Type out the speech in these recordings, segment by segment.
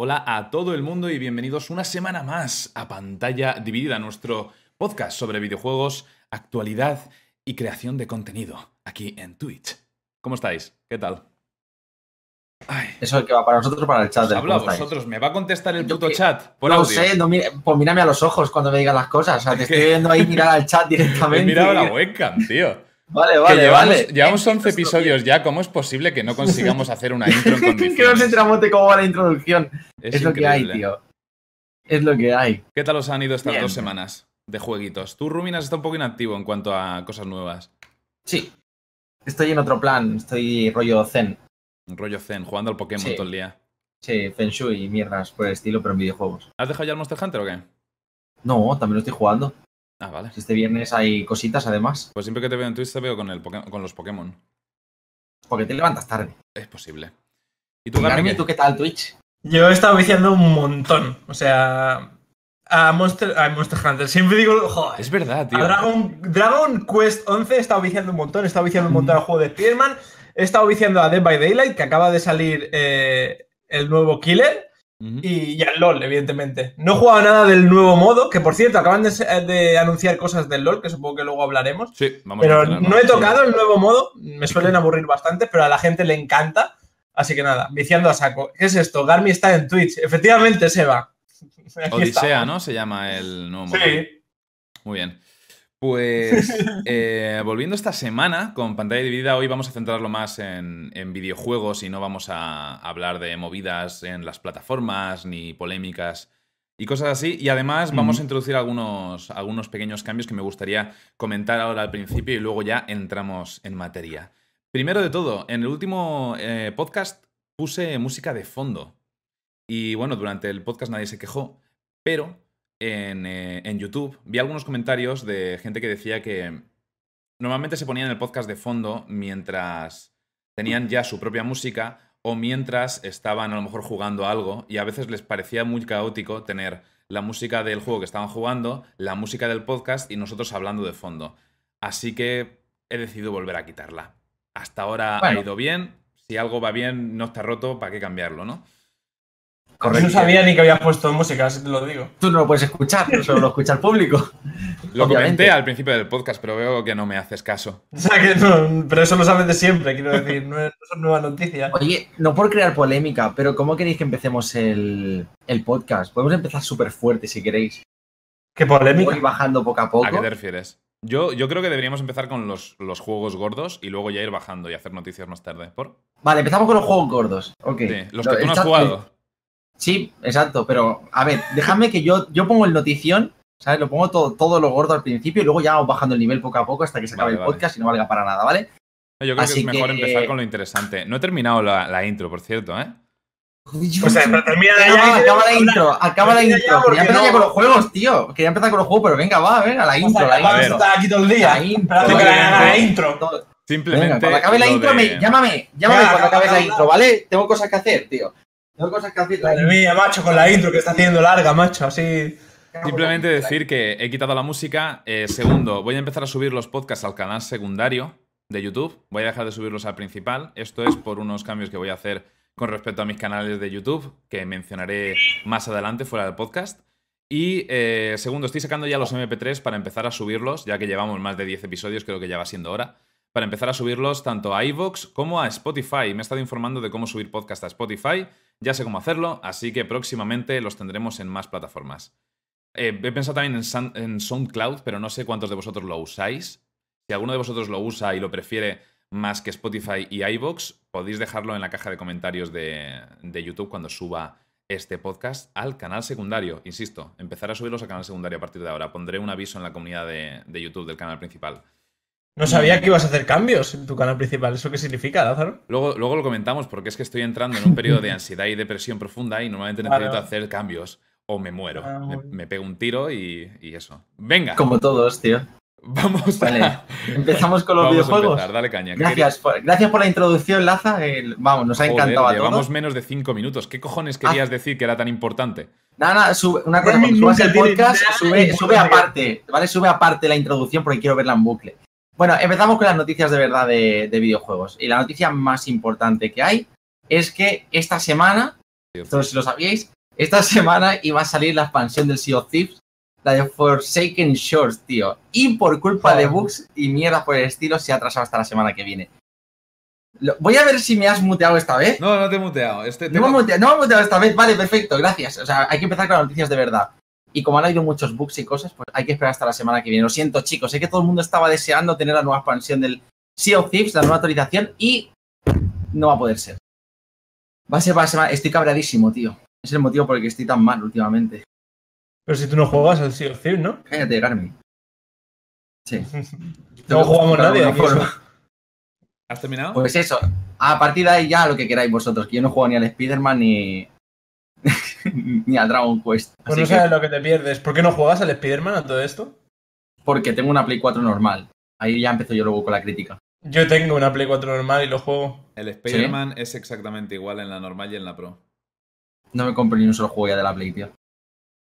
Hola a todo el mundo y bienvenidos una semana más a Pantalla Dividida, nuestro podcast sobre videojuegos, actualidad y creación de contenido aquí en Twitch. ¿Cómo estáis? ¿Qué tal? Ay. Eso es que va para nosotros para el chat. Habla vosotros, ¿me va a contestar el puto chat? Por no sé, no, pues mírame a los ojos cuando me digas las cosas. O sea, te estoy viendo ahí mirar al chat directamente. He mirado la webcam, tío. Vale, vale, llevamos, vale. Llevamos 11 episodios ya. ¿Cómo es posible que no consigamos hacer una intro en condiciones? que no se tramote cómo va la introducción. Es, lo que hay, tío. Es lo que hay. ¿Qué tal os han ido estas dos semanas de jueguitos? Tú, Ruminas, está un poco inactivo en cuanto a cosas nuevas. Sí. Estoy en otro plan. Estoy rollo zen. Rollo zen, jugando al Pokémon todo el día. Sí, Feng Shui y mierdas por el estilo, pero en videojuegos. ¿Has dejado ya el Monster Hunter o qué? No, también lo estoy jugando. Ah, vale. Este viernes hay cositas además. Pues siempre que te veo en Twitch te veo con, el con los Pokémon. Porque te levantas tarde. Es posible. ¿Y tú, Garmin, ¿tú qué tal Twitch? Yo he estado viciando un montón. O sea, a Monster, a Monster Hunter. Siempre digo, joder. Es verdad, tío. A Dragon, Dragon Quest 11 he estado viciando un montón. He estado viciando un montón al juego de Spider-Man. He estado viciando a Dead by Daylight, que acaba de salir eh, el nuevo Killer. Y, al LOL, evidentemente. No he jugado nada del nuevo modo, que por cierto, acaban de, anunciar cosas del LOL, que supongo que luego hablaremos. Sí, vamos Pero a no he tocado el nuevo modo, me suelen aburrir bastante, pero a la gente le encanta. Así que nada, viciando a saco. ¿Qué es esto? Garmi está en Twitch. Efectivamente, Seba. Odisea, ¿no? Se llama el nuevo modo. Sí. Muy bien. Pues eh, volviendo esta semana con pantalla dividida, hoy vamos a centrarlo más en, videojuegos y no vamos a hablar de movidas en las plataformas ni polémicas y cosas así. Y además vamos a introducir algunos, algunos pequeños cambios que me gustaría comentar ahora al principio y luego ya entramos en materia. Primero de todo, en el último eh, podcast puse música de fondo. Y bueno, durante el podcast nadie se quejó, pero eh, en, YouTube vi algunos comentarios de gente que decía que normalmente se ponían el podcast de fondo mientras tenían ya su propia música o mientras estaban a lo mejor jugando algo y a veces les parecía muy caótico tener la música del juego que estaban jugando, la música del podcast y nosotros hablando de fondo. Así que he decidido volver a quitarla. Hasta ahora ha ido bien. Si algo va bien, no está roto, ¿para qué cambiarlo, no? No sabía ni que habías puesto música, así te lo digo. Tú no lo puedes escuchar, solo lo escucha el público. Lo comenté al principio del podcast, pero veo que no me haces caso. O sea que no, pero eso lo sabes de siempre, quiero decir, no, es, son nuevas noticias. Oye, no por crear polémica, pero ¿cómo queréis que empecemos el, podcast? Podemos empezar súper fuerte si queréis. ¿Qué polémica? Voy bajando poco a poco. ¿A qué te refieres? Yo, yo creo que deberíamos empezar con los, los, juegos gordos y luego ya ir bajando y hacer noticias más tarde. ¿Por? Vale, empezamos con los juegos gordos. Ok. Sí, los que tú no has jugado. Sí, exacto, pero a ver, déjame que yo, yo pongo el notición, ¿sabes? Lo pongo todo, todo lo gordo al principio y luego ya vamos bajando el nivel poco a poco hasta que se acabe el podcast y no valga para nada, ¿vale? Yo creo que es mejor empezar con lo interesante. No he terminado la, intro, por cierto, ¿eh? O sea, pero termina ya, acaba la intro, acaba la intro. Quería empezar ya con los juegos, tío. Quería empezar con los juegos, pero venga, va, venga, la intro, la intro. Estar aquí todo el día. La intro, la, intro. Simplemente. Venga, cuando acabe la intro, me, llámame, llámame cuando acabe la intro, ¿vale? Tengo cosas que hacer, tío. Tengo cosas que hacer. Madre mía, macho, con la intro que está haciendo larga, macho, así. Simplemente decir que he quitado la música. Eh, segundo, voy a empezar a subir los podcasts al canal secundario de YouTube. Voy a dejar de subirlos al principal. Esto es por unos cambios que voy a hacer con respecto a mis canales de YouTube, que mencionaré más adelante fuera del podcast. Y eh, segundo, estoy sacando ya los MP3 para empezar a subirlos, ya que llevamos más de 10 episodios, creo que ya va siendo hora, para empezar a subirlos tanto a iVoox como a Spotify. Me he estado informando de cómo subir podcast a Spotify ya sé cómo hacerlo, así que próximamente los tendremos en más plataformas. Eh, he pensado también en, SoundCloud, pero no sé cuántos de vosotros lo usáis. Si alguno de vosotros lo usa y lo prefiere más que Spotify y iVoox, podéis dejarlo en la caja de comentarios de, YouTube cuando suba este podcast al canal secundario. Insisto, empezar a subirlos al canal secundario a partir de ahora. Pondré un aviso en la comunidad de YouTube del canal principal. No sabía que ibas a hacer cambios en tu canal principal. ¿Eso qué significa, Lázaro? Luego, luego lo comentamos porque es que estoy entrando en un periodo de ansiedad y depresión profunda y normalmente necesito hacer cambios o me muero. Ah, me, pego un tiro y, eso. Venga. Como todos, tío. Vamos a... Empezamos con los videojuegos. dale caña. Gracias por, gracias por la introducción, Laza. vamos, nos ha encantado a Llevamos menos de cinco minutos. ¿Qué cojones querías ah. decir que era tan importante? Nada, nada, sube, una cosa, cuando subas el podcast, sube, sube aparte, ¿vale? Sube aparte la introducción porque quiero verla en bucle. Bueno, empezamos con las noticias de verdad de, videojuegos. Y la noticia más importante que hay es que esta semana Entonces, si lo sabíais, esta semana iba a salir la expansión del Sea of Thieves, la de Forsaken Shores, tío. Y por culpa de bugs y mierda por el estilo, se ha atrasado hasta la semana que viene. Voy a ver si me has muteado esta vez. No, no te he muteado. Este no, me he muteado, no me he muteado esta vez. Vale, perfecto, gracias. O sea, hay que empezar con las noticias de verdad. Y como han habido muchos bugs y cosas, pues hay que esperar hasta la semana que viene. Lo siento, chicos. Sé que todo el mundo estaba deseando tener la nueva expansión del Sea of Thieves, la nueva actualización, y no va a poder ser. Va a ser para la semana. Estoy cabreadísimo, tío. Es el motivo por el que estoy tan mal últimamente. Pero si tú no juegas al Sea of Thieves, ¿no? Cállate, Carmen. Sí. no jugamos nadie. ¿Has terminado? Pues eso. A partir de ahí ya lo que queráis vosotros. Que yo no juego ni al Spider-Man ni. ni al Dragon Quest. Pues no sabes lo que te pierdes. ¿Por qué no juegas al Spider-Man a todo esto? Porque tengo una Play 4 normal. Ahí ya empezó yo luego con la crítica. Yo tengo una Play 4 normal y lo juego. El Spider-Man es exactamente igual en la normal y en la Pro. No me compro ni un solo juego ya de la Play, tío.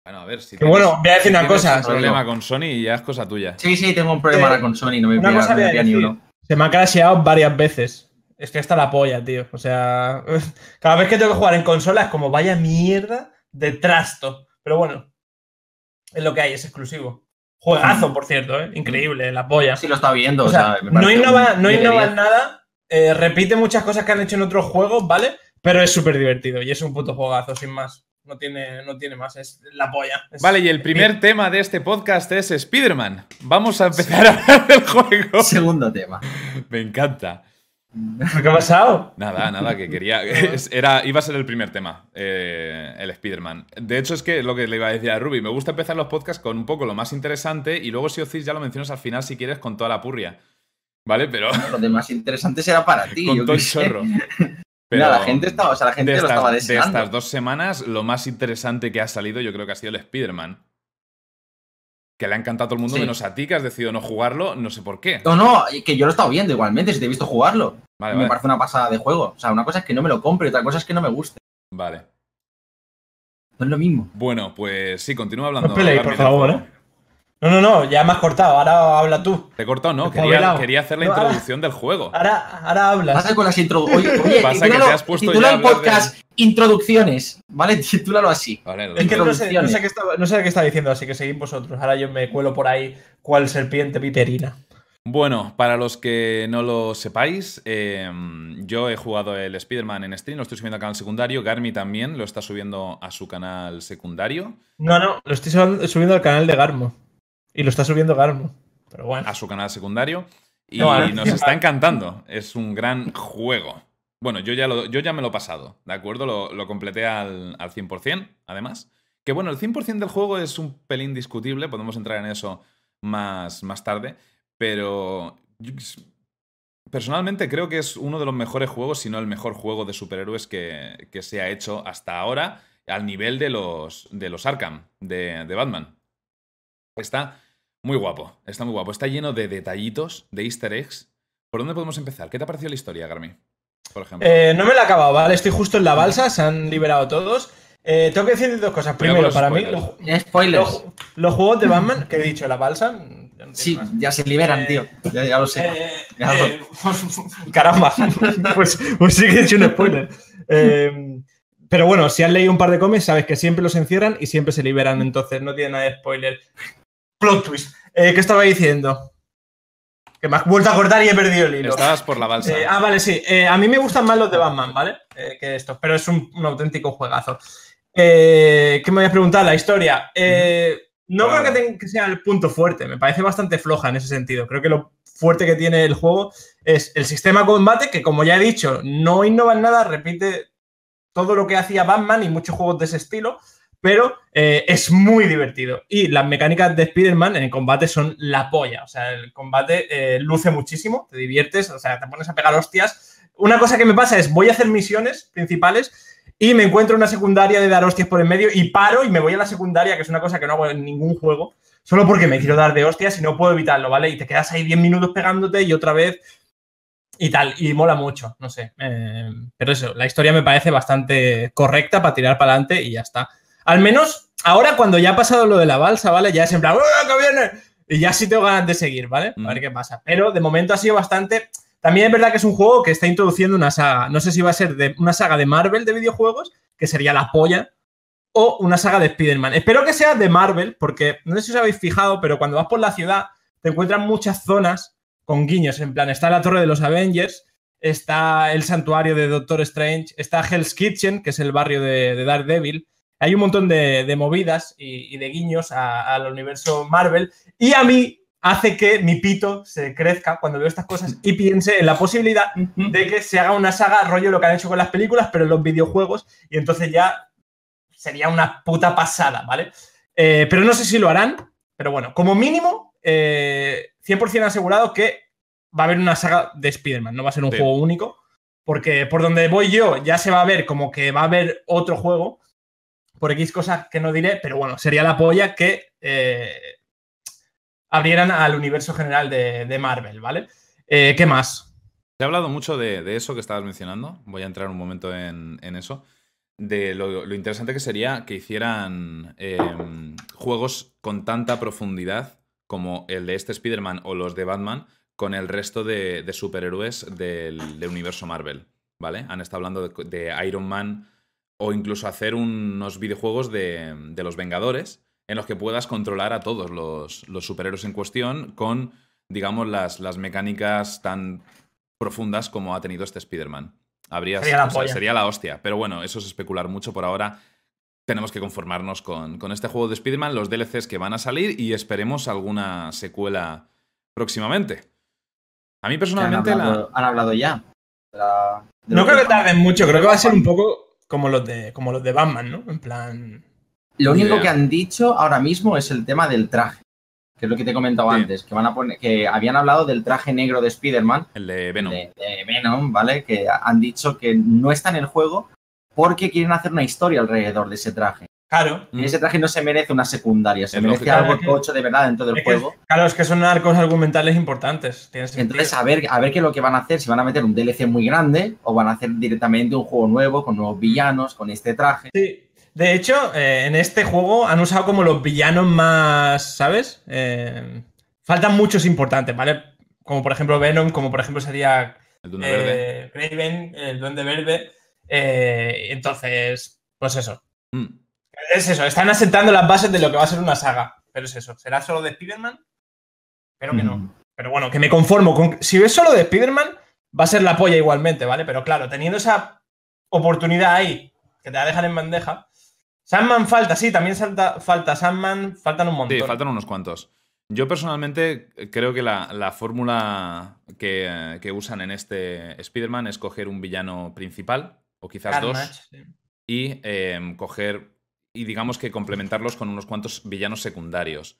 Bueno, a ver, si. bueno, voy a decir una cosa. un problema con Sony y ya es cosa tuya. Sí, sí, tengo un problema eh, con Sony, no me pilla, ni uno. Se me ha crasheado varias veces. Es que está la polla, tío. O sea, cada vez que tengo que jugar en consola es como vaya mierda de trasto. Pero bueno, es lo que hay, es exclusivo. Juegazo, por cierto, ¿eh? increíble, la polla. Sí, lo está viendo. O sea, no innova, no innova nada, eh, repite muchas cosas que han hecho en otros juegos, ¿vale? Pero es súper divertido y es un puto juegazo, sin más. No tiene, no tiene más, es la polla. vale, y el primer tema de este podcast es Spider-Man. Vamos a empezar a hablar del juego. Segundo tema. Me encanta. ¿Qué ha pasado? Nada, nada, que quería. Era, iba a ser el primer tema, eh, el Spider-Man. De hecho, es que lo que le iba a decir a Ruby, me gusta empezar los podcasts con un poco lo más interesante y luego si os ya lo mencionas al final si quieres con toda la purria. ¿Vale? Pero. Lo de más interesante será para ti. con todo el chorro. Pero la gente, estaba, o sea, la gente lo estaba deseando. De estas dos semanas, lo más interesante que ha salido yo creo que ha sido el Spider-Man que le ha encantado a todo el mundo, menos a ti, que has decidido no jugarlo, no sé por qué. No, no, que yo lo he estado viendo igualmente, si te he visto jugarlo. me parece una pasada de juego. O sea, una cosa es que no me lo compre y otra cosa es que no me guste. Vale. No es lo mismo. Bueno, pues sí, continúa hablando. No peleéis, por favor, ¿eh? No, no, no, ya me has cortado, ahora habla tú. Te he cortado, no, quería, hacer la introducción del juego. Ahora, ahora hablas. Pasa con las introducciones. Oye, Pasa que te has puesto titula el podcast Introducciones, ¿vale? Titúlalo así. Vale, es que no sé, no, sé qué está, no sé qué está diciendo, así que seguid vosotros. Ahora yo me cuelo por ahí cual serpiente piperina. Bueno, para los que no lo sepáis, em, yo he jugado el Spider-Man en stream, lo estoy subiendo al canal secundario. Garmi también lo está subiendo a su canal secundario. No, no, lo estoy subiendo al canal de Garmo. Y lo está subiendo Garmo. Pero bueno. A su canal secundario. Y nos está encantando. Es un gran juego. Bueno, yo ya, lo, yo ya me lo he pasado, ¿de acuerdo? Lo, completé al, al 100%, además. Que bueno, el 100% del juego es un pelín discutible, podemos entrar en eso más, más tarde, pero personalmente creo que es uno de los mejores juegos, si no el mejor juego de superhéroes que, que se ha hecho hasta ahora, al nivel de los, de los Arkham, de, de Batman. Está muy guapo, está muy guapo. Está lleno de detallitos, de easter eggs. ¿Por dónde podemos empezar? ¿Qué te ha parecido la historia, Garmi? Por ejemplo. Eh, no me la he acabado, ¿vale? Estoy justo en la balsa, se han liberado todos. Eh, tengo que decir dos cosas. Primero, para mí, los, spoilers. Los, juegos de Batman, que he dicho, la balsa. sí, ya se liberan, tío. Ya, lo sé. Eh, caramba. pues, pues sí que he hecho un spoiler. pero bueno, si has leído un par de cómics, sabes que siempre los encierran y siempre se liberan, entonces no tiene nada de spoiler. Plot twist. Eh, ¿Qué estaba diciendo? Que me has vuelto a cortar y he perdido el hilo. Estabas por la balsa. Eh, ah, vale, sí. Eh, a mí me gustan más los de Batman, ¿vale? que estos, pero es un, auténtico juegazo. ¿Qué me voy a preguntar? La historia. no creo que, tenga, que sea el punto fuerte. Me parece bastante floja en ese sentido. Creo que lo fuerte que tiene el juego es el sistema de combate, que como ya he dicho, no innova en nada, repite todo lo que hacía Batman y muchos juegos de ese estilo pero eh, es muy divertido. Y las mecánicas de Spider-Man en el combate son la polla. O sea, el combate eh, luce muchísimo, te diviertes, o sea, te pones a pegar hostias. Una cosa que me pasa es, voy a hacer misiones principales y me encuentro una secundaria de dar hostias por el medio y paro y me voy a la secundaria, que es una cosa que no hago en ningún juego, solo porque me quiero dar de hostias y no puedo evitarlo, ¿vale? Y te quedas ahí 10 minutos pegándote y otra vez y tal, y mola mucho, no sé. Eh, pero eso, la historia me parece bastante correcta para tirar para adelante y ya está. Al menos ahora cuando ya ha pasado lo de la balsa, ¿vale? Ya es en plan, ¡que viene! Y ya sí tengo ganas de seguir, ¿vale? A ver qué pasa. Pero de momento ha sido bastante. También es verdad que es un juego que está introduciendo una saga. No sé si va a ser de una saga de Marvel de videojuegos, que sería la polla, o una saga de Spider-Man. Espero que sea de Marvel, porque no sé si os habéis fijado, pero cuando vas por la ciudad te encuentran muchas zonas con guiños. En plan, está la torre de los Avengers, está el santuario de Doctor Strange, está Hell's Kitchen, que es el barrio de, Daredevil. Hay un montón de, movidas y, de guiños al universo Marvel. Y a mí hace que mi pito se crezca cuando veo estas cosas y piense en la posibilidad de que se haga una saga rollo lo que han hecho con las películas, pero en los videojuegos. Y entonces ya sería una puta pasada, ¿vale? Eh, pero no sé si lo harán, pero bueno, como mínimo, 100% eh, asegurado que va a haber una saga de Spider-Man, no va a ser un juego único, porque por donde voy yo ya se va a ver como que va a haber otro juego, por X cosas que no diré, pero bueno, sería la polla que eh, abrieran al universo general de, Marvel, ¿vale? ¿Qué más? Se ha hablado mucho de, eso que estabas mencionando, voy a entrar un momento en eso de lo, interesante que sería que hicieran em, juegos con tanta profundidad como el de este Spider-Man o los de Batman con el resto de, superhéroes del, universo Marvel, ¿vale? Han estado hablando de, Iron Man o incluso hacer unos videojuegos de, los Vengadores en los que puedas controlar a todos los, los superhéroes en cuestión con, digamos, las, las mecánicas tan profundas como ha tenido este Spider-Man. Habría, sería, la hostia. Pero bueno, eso es especular mucho por ahora. Tenemos que conformarnos con, este juego de Spider-Man, los DLCs que van a salir y esperemos alguna secuela próximamente. A mí personalmente han hablado, ya. no creo que tarden mucho, creo que va a ser un poco como los de, como los de Batman, ¿no? En plan. Lo único que han dicho ahora mismo es el tema del traje que es lo que te he comentado antes, que van a poner, que habían hablado del traje negro de Spider-Man. El de Venom. De, Venom, ¿vale? Que han dicho que no está en el juego porque quieren hacer una historia alrededor de ese traje. Claro. Y ese traje no se merece una secundaria, se merece algo tocho de verdad dentro del juego. claro, es que son arcos argumentales importantes. Entonces, a ver, a ver qué es lo que van a hacer, si van a meter un DLC muy grande o van a hacer directamente un juego nuevo con nuevos villanos, con este traje. Sí, de hecho, eh, en este juego han usado como los villanos más, ¿sabes? Eh, faltan muchos importantes, ¿vale? Como por ejemplo Venom, como por ejemplo sería el Duende Verde. Craven, el Duende Verde. Eh, entonces, pues eso. Mm. Es eso, están asentando las bases de lo que va a ser una saga. Pero es eso, ¿será solo de Spider-Man? Pero que no. Mm. Pero bueno, que me conformo con. Si ves solo de Spider-Man, va a ser la polla igualmente, ¿vale? Pero claro, teniendo esa oportunidad ahí, que te la dejan en bandeja, Sandman falta, sí, también falta Sandman, faltan un montón. Sí, faltan unos cuantos. Yo personalmente creo que la, fórmula que, usan en este Spider-Man es coger un villano principal, o quizás dos, y em, coger, y digamos que complementarlos con unos cuantos villanos secundarios.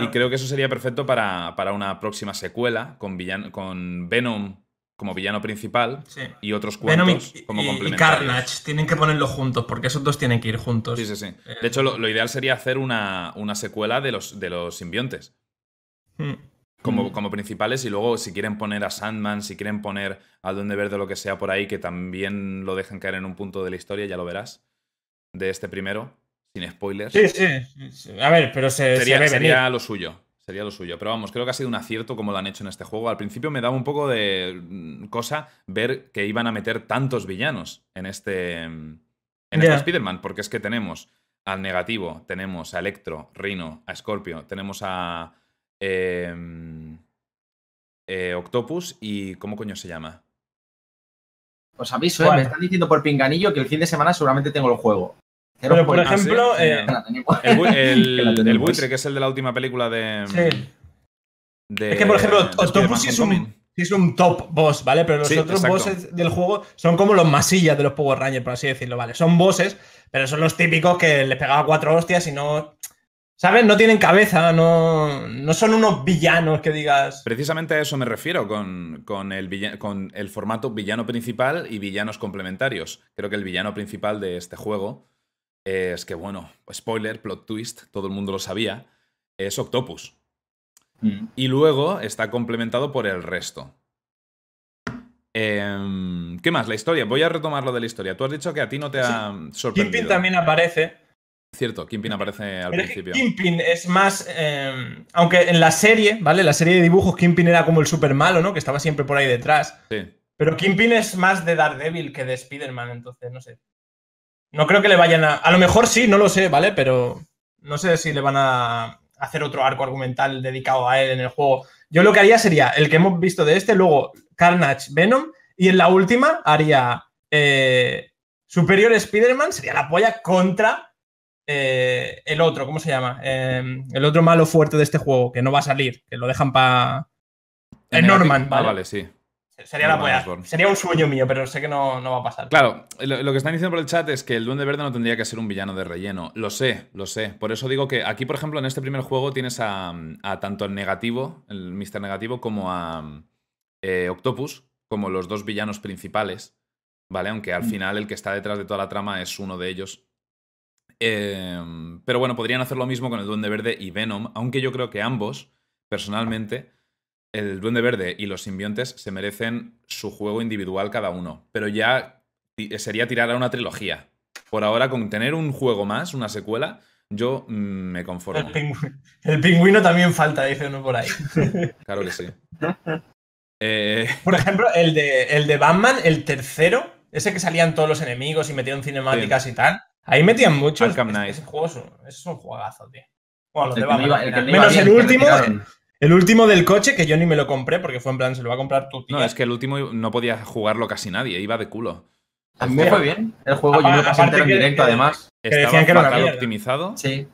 Y creo que eso sería perfecto para, para una próxima secuela, con, con Venom como villano principal y otros cuantos como complementarios. Y Carnage, tienen que ponerlo juntos, porque esos dos tienen que ir juntos. Sí, sí, sí. Eh, de hecho, lo, ideal sería hacer una, una, secuela de los, de los simbiontes. Hmm. Como, hmm. como, principales y luego si quieren poner a Sandman, si quieren poner al Duende Verde o lo que sea por ahí, que también lo dejen caer en un punto de la historia, ya lo verás, de este primero, sin spoilers. Sí, sí. A ver, pero se, sería, sería lo suyo. Sería lo suyo. Pero vamos, creo que ha sido un acierto como lo han hecho en este juego. Al principio me daba un poco de mm, cosa ver que iban a meter tantos villanos en este, en este Spider-Man, porque es que tenemos al negativo, tenemos a Electro, Rhino, a Scorpio, tenemos a em, eh, Octopus y ¿cómo coño se llama? Os aviso, eh, me están diciendo por pinganillo que el fin de semana seguramente tengo el juego. Pero, por ejemplo, eh, el, buitre, que es el de la última película de. Sí. es que, por ejemplo, Octopus es un, es un top boss, ¿vale? Pero los otros bosses del juego son como los masillas de los Power Rangers, por así decirlo, ¿vale? Son bosses, pero son los típicos que les pegaba cuatro hostias y no. ¿Sabes? No tienen cabeza, no, no son unos villanos que digas. Precisamente a eso me refiero con, con, el con el formato villano principal y villanos complementarios. Creo que el villano principal de este juego es que, bueno, spoiler, plot twist, todo el mundo lo sabía, es Octopus. Mm. Y luego está complementado por el resto. Em, ¿Qué más? La historia. Voy a retomar lo de la historia. Tú has dicho que a ti no te ha sorprendido. Kingpin también aparece. Cierto, Kingpin aparece al Pero principio. Kingpin es más. eh, aunque en la serie, ¿vale? La serie de dibujos, Kingpin era como el super malo, ¿no? Que estaba siempre por ahí detrás. Sí. Pero Kingpin es más de Daredevil que de Spider-Man, entonces no sé. No creo que le vayan a. A lo mejor sí, no lo sé, ¿vale? Pero no sé si le van a hacer otro arco argumental dedicado a él en el juego. Yo lo que haría sería el que hemos visto de este, luego Carnage, Venom, y en la última haría eh, Superior Spider-Man, sería la polla contra eh, el otro, ¿cómo se llama? Eh, el otro malo fuerte de este juego, que no va a salir, que lo dejan para. El Norman, Ah, ¿vale? vale, sí. Sería la polla. Osborn. Sería un sueño mío, pero sé que no, no va a pasar. Claro, lo, lo que están diciendo por el chat es que el Duende Verde no tendría que ser un villano de relleno. Lo sé, lo sé. Por eso digo que aquí, por ejemplo, en este primer juego tienes a, a tanto el negativo, el Mr. Negativo, como a eh, Octopus, como los dos villanos principales. ¿Vale? Aunque al Mm. final el que está detrás de toda la trama es uno de ellos. Eh, pero bueno, podrían hacer lo mismo con el Duende Verde y Venom, aunque yo creo que ambos, personalmente, el Duende Verde y los simbiontes se merecen su juego individual cada uno. Pero ya ti- sería tirar a una trilogía. Por ahora, con tener un juego más, una secuela, yo mm, me El, conformo. pingüino, el pingüino también falta, dice uno por ahí. Claro que sí. Eh, Por ejemplo, el de, el de Batman, el tercero, ese que salían todos los enemigos y metían cinemáticas y tal. Ahí metían muchos. Arkham Ese- Knight. Ese, juego es un, es un juegazo, tío. Bueno, los El de Batman. iba- el Menos bien, el último. El último del coche, que yo ni me lo compré porque fue en plan, se lo va a comprar tu tía. no, es que el último no podía jugarlo casi nadie, iba de culo. A mí me fue bien. El juego yo me lo entero en directo, que- además. Que Estaba decían que fatal optimizado. Sí.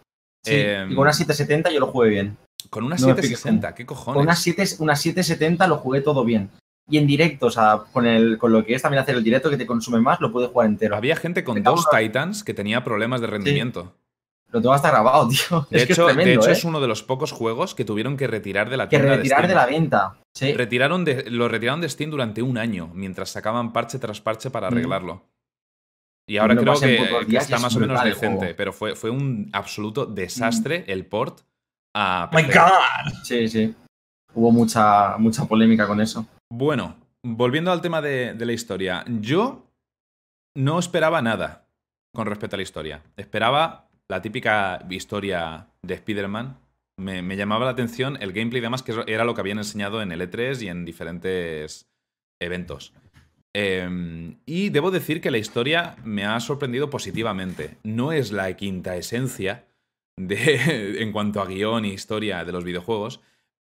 Sí. Eh, y con una 770 yo lo jugué bien. Con una No me expliques 760, ¿qué cojones? Con una, 7, una 770 lo jugué todo bien. Y en directo, o sea, con, el, con lo que es también hacer el directo que te consume más, lo pude jugar entero. Había gente con dos Titans que tenía problemas de rendimiento. Lo tengo hasta grabado, tío. De es que hecho, es tremendo, de hecho ¿eh? es uno de los pocos juegos que tuvieron que retirar de la Que tienda retirar de la venta. Sí. Retiraron de, lo retiraron de Steam durante un año, mientras sacaban parche tras parche para Mm. arreglarlo. Y ahora creo que, que está es más o menos decente. Mm. pero fue, fue un absoluto desastre el port a My PC. God. Sí, sí. Hubo mucha, mucha polémica con eso. Bueno, volviendo al tema de, de la historia, yo no esperaba nada con respecto a la historia. Esperaba la típica historia de Spider-Man. Me, llamaba la atención el gameplay, además, que era lo que habían enseñado en E3 y en diferentes eventos. Eh, y debo decir que la historia me ha sorprendido positivamente. No es la quinta esencia de, en cuanto a guion y historia de los videojuegos,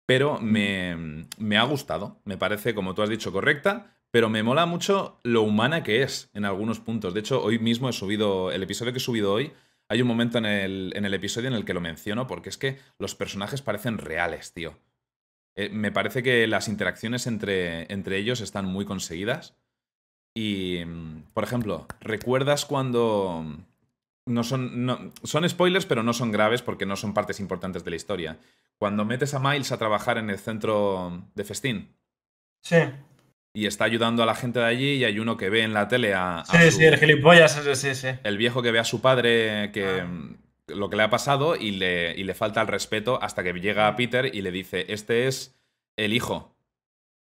pero me, me ha gustado. Me parece, como tú has dicho, correcta, pero me mola mucho lo humana que es en algunos puntos. De hecho, hoy mismo he subido, el episodio que he subido hoy, hay un momento en el, en el episodio en el que lo menciono, porque es que los personajes parecen reales, tío. Eh, me parece que las interacciones entre, entre ellos están muy conseguidas. Y, mm, por ejemplo, ¿recuerdas cuando... No son, no- son spoilers, pero no son graves porque no son partes importantes de la historia. Cuando metes a Miles a trabajar en el centro de festín Sí, y está ayudando a la gente de allí y hay uno que ve en la tele a, a sí, su- sí, el gilipollas, sí, sí. el viejo que ve a su padre que Ah. lo que le ha pasado y le, y le falta el respeto hasta que llega a Peter y le dice, este es el hijo.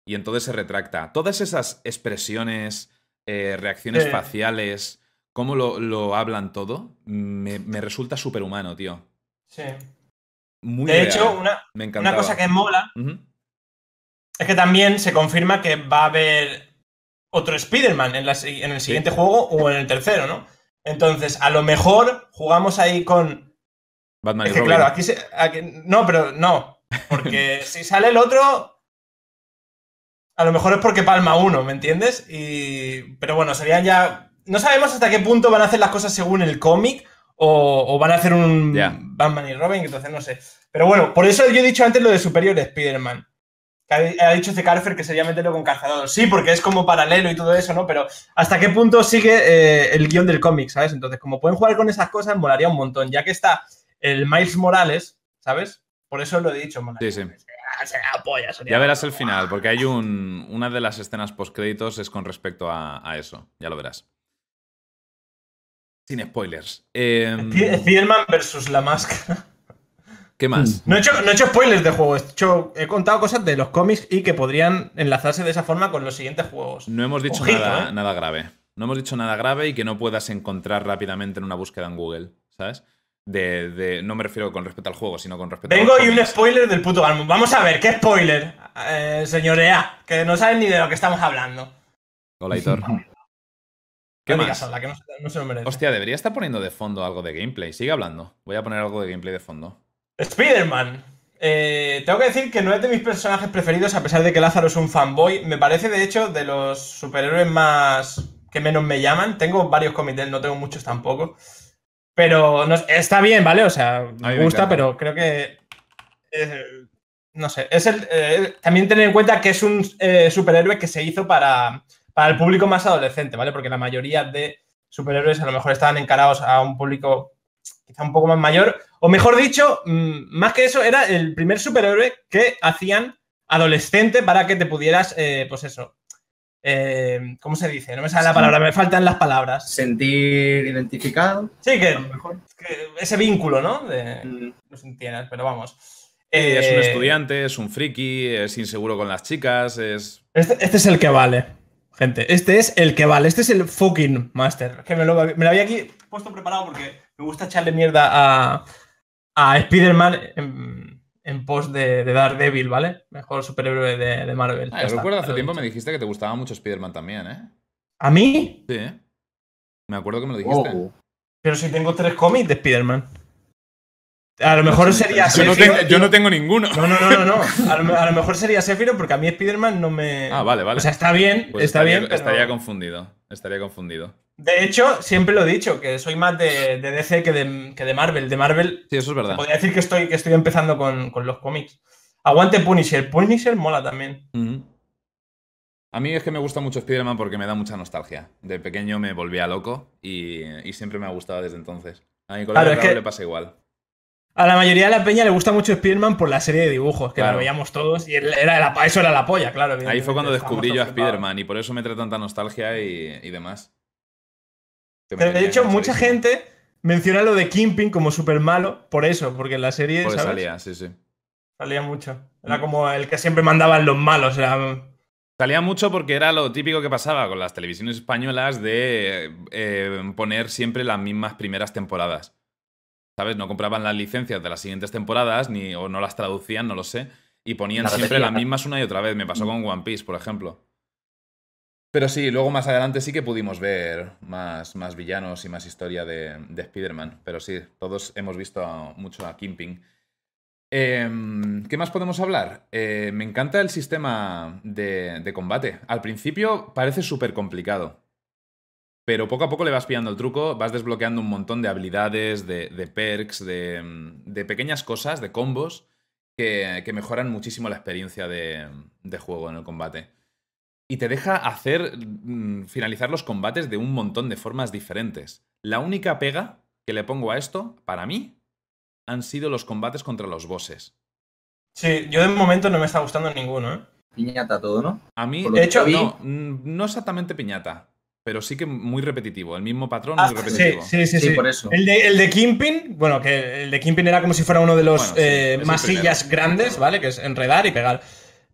Y entonces se retracta. Todas esas expresiones, eh, reacciones Sí. faciales, cómo lo, lo hablan todo, me, me resulta súper humano, tío. sí. Muy De real. hecho, una, una cosa que mola. Es que también se confirma que va a haber otro Spider-Man en, la si- en el siguiente juego o en el tercero, ¿no? Entonces, a lo mejor jugamos ahí con. Batman Es y Robin. claro, aquí se. aquí- No, pero no. Porque si sale el otro. A lo mejor es porque palma uno, ¿me entiendes? Y. Pero bueno, serían ya. No sabemos hasta qué punto van a hacer las cosas según el cómic. O, o van a hacer un. Batman y Robin, entonces no sé. Pero bueno, por eso yo he dicho antes lo de Superior Spider-Man. Ha, dicho Zecarfer que sería meterlo con calzador. Sí, porque es como paralelo y todo eso, ¿no? Pero ¿hasta qué punto sigue eh, el guion del cómic, ¿sabes? Entonces, como pueden jugar con esas cosas, molaría un montón. Ya que está el Miles Morales, ¿sabes? Por eso lo he dicho, molaría. Sí, sí. Ah, polla, sería Ya verás el final, porque hay un. Una de las escenas postcréditos es con respecto a, a eso. Ya lo verás. Sin spoilers. Spider-Man versus la máscara. ¿Qué más? No he, hecho, no he hecho spoilers de juego, he, hecho- he contado cosas de los cómics y que podrían enlazarse de esa forma con los siguientes juegos. No hemos dicho Ojito, nada, ¿eh? nada grave. No hemos dicho nada grave y que no puedas encontrar rápidamente en una búsqueda en Google, ¿sabes? De, de- no me refiero con respecto al juego, sino con respecto Vengo a y un spoiler del puto álbum. Vamos a ver, ¿qué spoiler? Eh, señorea, que no saben ni de lo que estamos hablando. Hola, Aitor. ¿Qué No más? que no, se- no se lo merece. Hostia, debería estar poniendo de fondo algo de gameplay. Sigue hablando. Voy a poner algo de gameplay de fondo. Spider-Man. Eh, tengo que decir que no es de mis personajes preferidos, a pesar de que Lázaro es un fanboy. Me parece, de hecho, de los superhéroes más que menos me llaman. Tengo varios él, no tengo muchos tampoco. Pero no- está bien, ¿vale? O sea, me gusta, pero creo que. eh, no sé. Es el, eh, también tener en cuenta que es un superhéroe que se hizo para, para el público más adolescente, ¿vale? Porque la mayoría de superhéroes a lo mejor estaban encarados a un público quizá un poco más mayor. O mejor dicho, mm, más que eso, era el primer superhéroe que hacían adolescente para que te pudieras, eh, pues eso. eh, ¿Cómo se dice? No me sale la palabra, me faltan las palabras. Sentir identificado, Sí, a que, lo mejor. que ese vínculo, ¿no? De, Mm, no se entiendes, pero vamos. Eh, es un Eh, estudiante, es un friki, es inseguro con las chicas, es. Este, este es el que vale, gente. Este es el que vale. Este es el fucking master. Que me lo, me lo había aquí puesto preparado porque me gusta echarle mierda a, a Spider-Man en, en pos de, de Daredevil, ¿vale? Mejor superhéroe de, de Marvel. Ah, yo recuerdo hace tiempo me dijiste que te gustaba mucho Spider-Man también, ¿eh? ¿A mí? Sí. Me acuerdo que me lo dijiste. wow. Pero si tengo tres cómics de Spider-Man. A lo mejor sería Yo no, tengo, yo no tengo ninguno. No, no, no, no, no. A lo, a lo mejor sería Sephiroth porque a mí Spider-Man no me. Ah, vale, vale. O sea, está bien, Pues está estaría, bien. pero- estaría confundido. Estaría confundido. De hecho, siempre lo he dicho, que soy más de, de DC que de, que de Marvel. De Marvel, Sí, eso es verdad. podría decir que estoy, que estoy empezando con, con los cómics. Aguante Punisher. Punisher mola también. A mí es que me gusta mucho Spider-Man porque me da mucha nostalgia. De pequeño me volvía loco y, y siempre me ha gustado desde entonces. A mi colega Claro, es Raúl que- le pasa igual. A la mayoría de la peña le gusta mucho Spider-Man por la serie de dibujos, que Claro. lo veíamos todos y era la, eso era la polla, claro. Ahí fue cuando descubrí yo a. Spider-Man y por eso me trae tanta nostalgia y, y demás. Pero de hecho, mucha gente menciona lo de Kingpin como súper malo por eso, porque en la serie salía, sí, sí. Salía mucho. Era Mm. como el que siempre mandaban los malos. Era... Salía mucho porque era lo típico que pasaba con las televisiones españolas de eh, poner siempre las mismas primeras temporadas. ¿Sabes? No compraban las licencias de las siguientes temporadas ni, o no las traducían, no lo sé. Y ponían La siempre las mismas una y otra vez. Me pasó Mm. con One Piece, por ejemplo. Pero sí, luego más adelante sí que pudimos ver más, más villanos y más historia de, de Spider-Man. Pero sí, todos hemos visto mucho a Kingpin. Em, ¿Qué más podemos hablar? Eh, me encanta el sistema de, combate. Al principio parece súper complicado. Pero poco a poco le vas pillando el truco, vas desbloqueando un montón de habilidades, de, perks, de, de pequeñas cosas, de combos, que, que mejoran muchísimo la experiencia de, de juego en el combate. Y te deja hacer, mm, finalizar los combates de un montón de formas diferentes. La única pega que le pongo a esto, para mí, han sido los combates contra los bosses. Sí, yo de momento no me está gustando ninguno, ¿eh? Piñata todo, ¿no? A mí, de hecho, vi- no, mm, no exactamente piñata, pero sí que muy repetitivo. El mismo patrón Ah, muy repetitivo. sí, sí, Sí, sí. por eso. El de, el de Kingpin, bueno, que el de Kingpin era como si fuera uno de los Bueno, sí, eh, masillas primero. grandes, ¿vale? Que es enredar y pegar.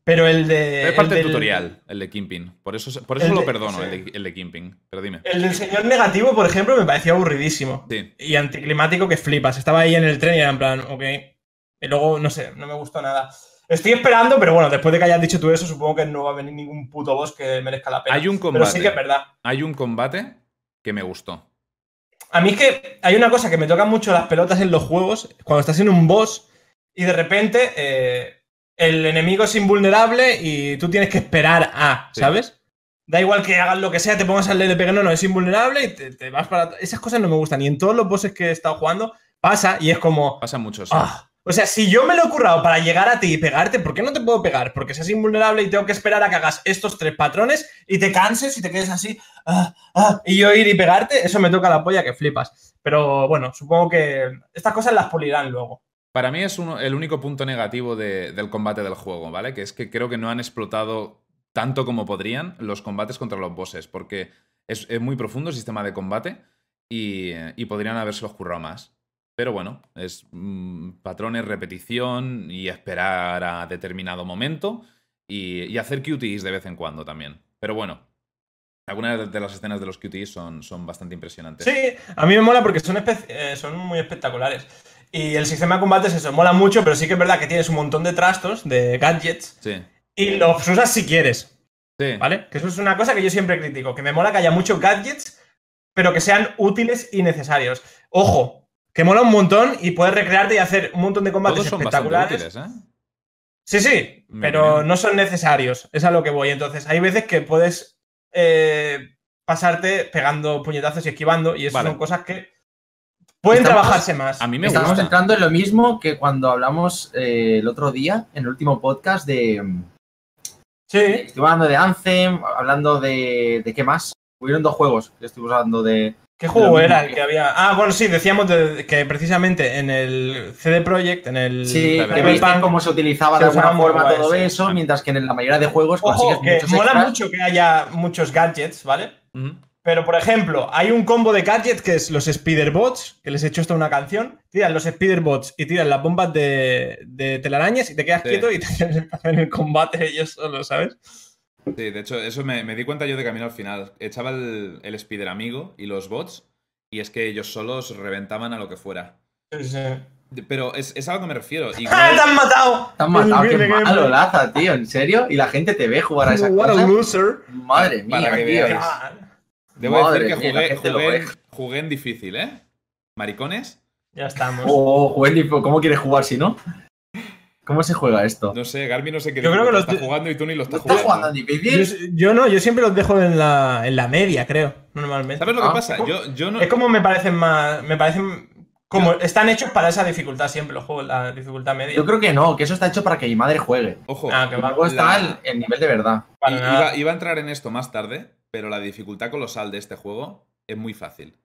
Pero el de. es parte el del tutorial, el de Kimping. Por eso, por eso El lo de- perdono, sí. el, de, el de Kimping. Pero dime. El del señor negativo, por ejemplo, me parecía aburridísimo. Sí. Y anticlimático que flipas. Estaba ahí en el tren y era en plan, ok. Y luego, no sé, no me gustó nada. Estoy esperando, pero bueno, después de que hayas dicho tú eso, supongo que no va a venir ningún puto boss que merezca la pena. Hay un pero combate. sí que es verdad. Hay un combate que me gustó. A mí es que hay una cosa que me toca mucho las pelotas en los juegos, cuando estás en un boss y de repente eh, el enemigo es invulnerable y tú tienes que esperar a, Sí. ¿sabes? Da igual que hagas lo que sea, te pongas al LP, no, no, es invulnerable y te, te vas para... Esas cosas no me gustan. Y en todos los bosses que he estado jugando pasa y es como... Pasa mucho, sí. ah. O sea, si yo me lo he currado para llegar a ti y pegarte, ¿por qué no te puedo pegar? Porque seas invulnerable y tengo que esperar a que hagas estos tres patrones y te canses y te quedes así, ah, ah, y yo ir y pegarte, eso me toca la polla que flipas. Pero bueno, supongo que estas cosas las pulirán luego. Para mí es el único punto negativo de- del combate del juego, ¿vale? Que es que creo que no han explotado tanto como podrían los combates contra los bosses, porque es, es muy profundo el sistema de combate y, podrían habérselos currado más. Pero bueno, es mm, patrones, repetición y esperar a determinado momento y, hacer QTEs de vez en cuando también. Pero bueno, Algunas de las escenas de los son, son bastante impresionantes. Sí, a mí me mola porque son, eh, son muy espectaculares. Y el sistema de combate es eso, mola mucho, pero sí que es verdad que tienes un montón de trastos, de gadgets, Sí. y los usas si quieres, Sí. ¿vale? Que eso es una cosa que yo siempre critico, que me mola que haya muchos gadgets, pero que sean útiles y necesarios. Ojo, que mola un montón y puedes recrearte y hacer un montón de combates Todos son bastante espectaculares. útiles, ¿eh? Sí, sí, pero no son necesarios. Es a lo que voy. Entonces, hay veces que puedes eh, pasarte pegando puñetazos y esquivando, y eso Vale. son cosas que pueden Estamos- trabajarse más. A mí me Estamos gusta. entrando en lo mismo que cuando hablamos eh, el otro día, en el último podcast, de. Sí, Estuvimos hablando de Anthem, hablando de. ¿De qué más? Hubieron dos juegos que estuvimos hablando de. ¿qué juego era el que- que había? Ah, bueno, sí, decíamos de- que precisamente en el CD Projekt, en el Sí, viste cómo se utilizaba se de alguna forma todo eso, mientras que en la mayoría de juegos consigues Ojo, que muchos mola extras. mucho que haya muchos gadgets, ¿vale? Ujú. Pero, por ejemplo, hay un combo de gadgets que es los Spiderbots, que les he hecho hasta una canción. Tiran los Spiderbots y tiran las bombas de, de telarañas y te quedas Sí. quieto y te hacen el combate ellos solos, ¿sabes? Sí, de hecho, eso me, me di cuenta yo de camino al final. Echaba el, el Spider amigo y los bots, y es que ellos solos reventaban a lo que fuera. Sí, sí. Pero es, es a lo que me refiero. ¡Ah, Igual, te han matado! Te han matado, qué malo, Laza, tío, en serio. Y la gente te ve jugar a esas What a cosas. loser. Madre Para mía, que tío. veáis. Debo Madre decir que jugué, lo jugué, jugué en difícil, ¿eh? Maricones. ya estamos. Oh, Wendy, ¿cómo quieres jugar si no? ¿Cómo se juega esto? No sé, Garmin no sé qué Yo creo que los está jugando y tú ni lo ¿No estás estás jugando. jugando en Yo, difícil? yo no, yo siempre los dejo en la, en la media, creo, normalmente. ¿Sabes lo que Ah, pasa? Yo, yo no. Es como me parecen más. Me parecen. Como están hechos para esa dificultad siempre los juegos, la dificultad media. Yo creo que no, que eso está hecho para que mi madre juegue. Ojo. Ah, que está la- el, el nivel de verdad. Iba a entrar en esto más tarde, pero la dificultad colosal de este juego es muy fácil.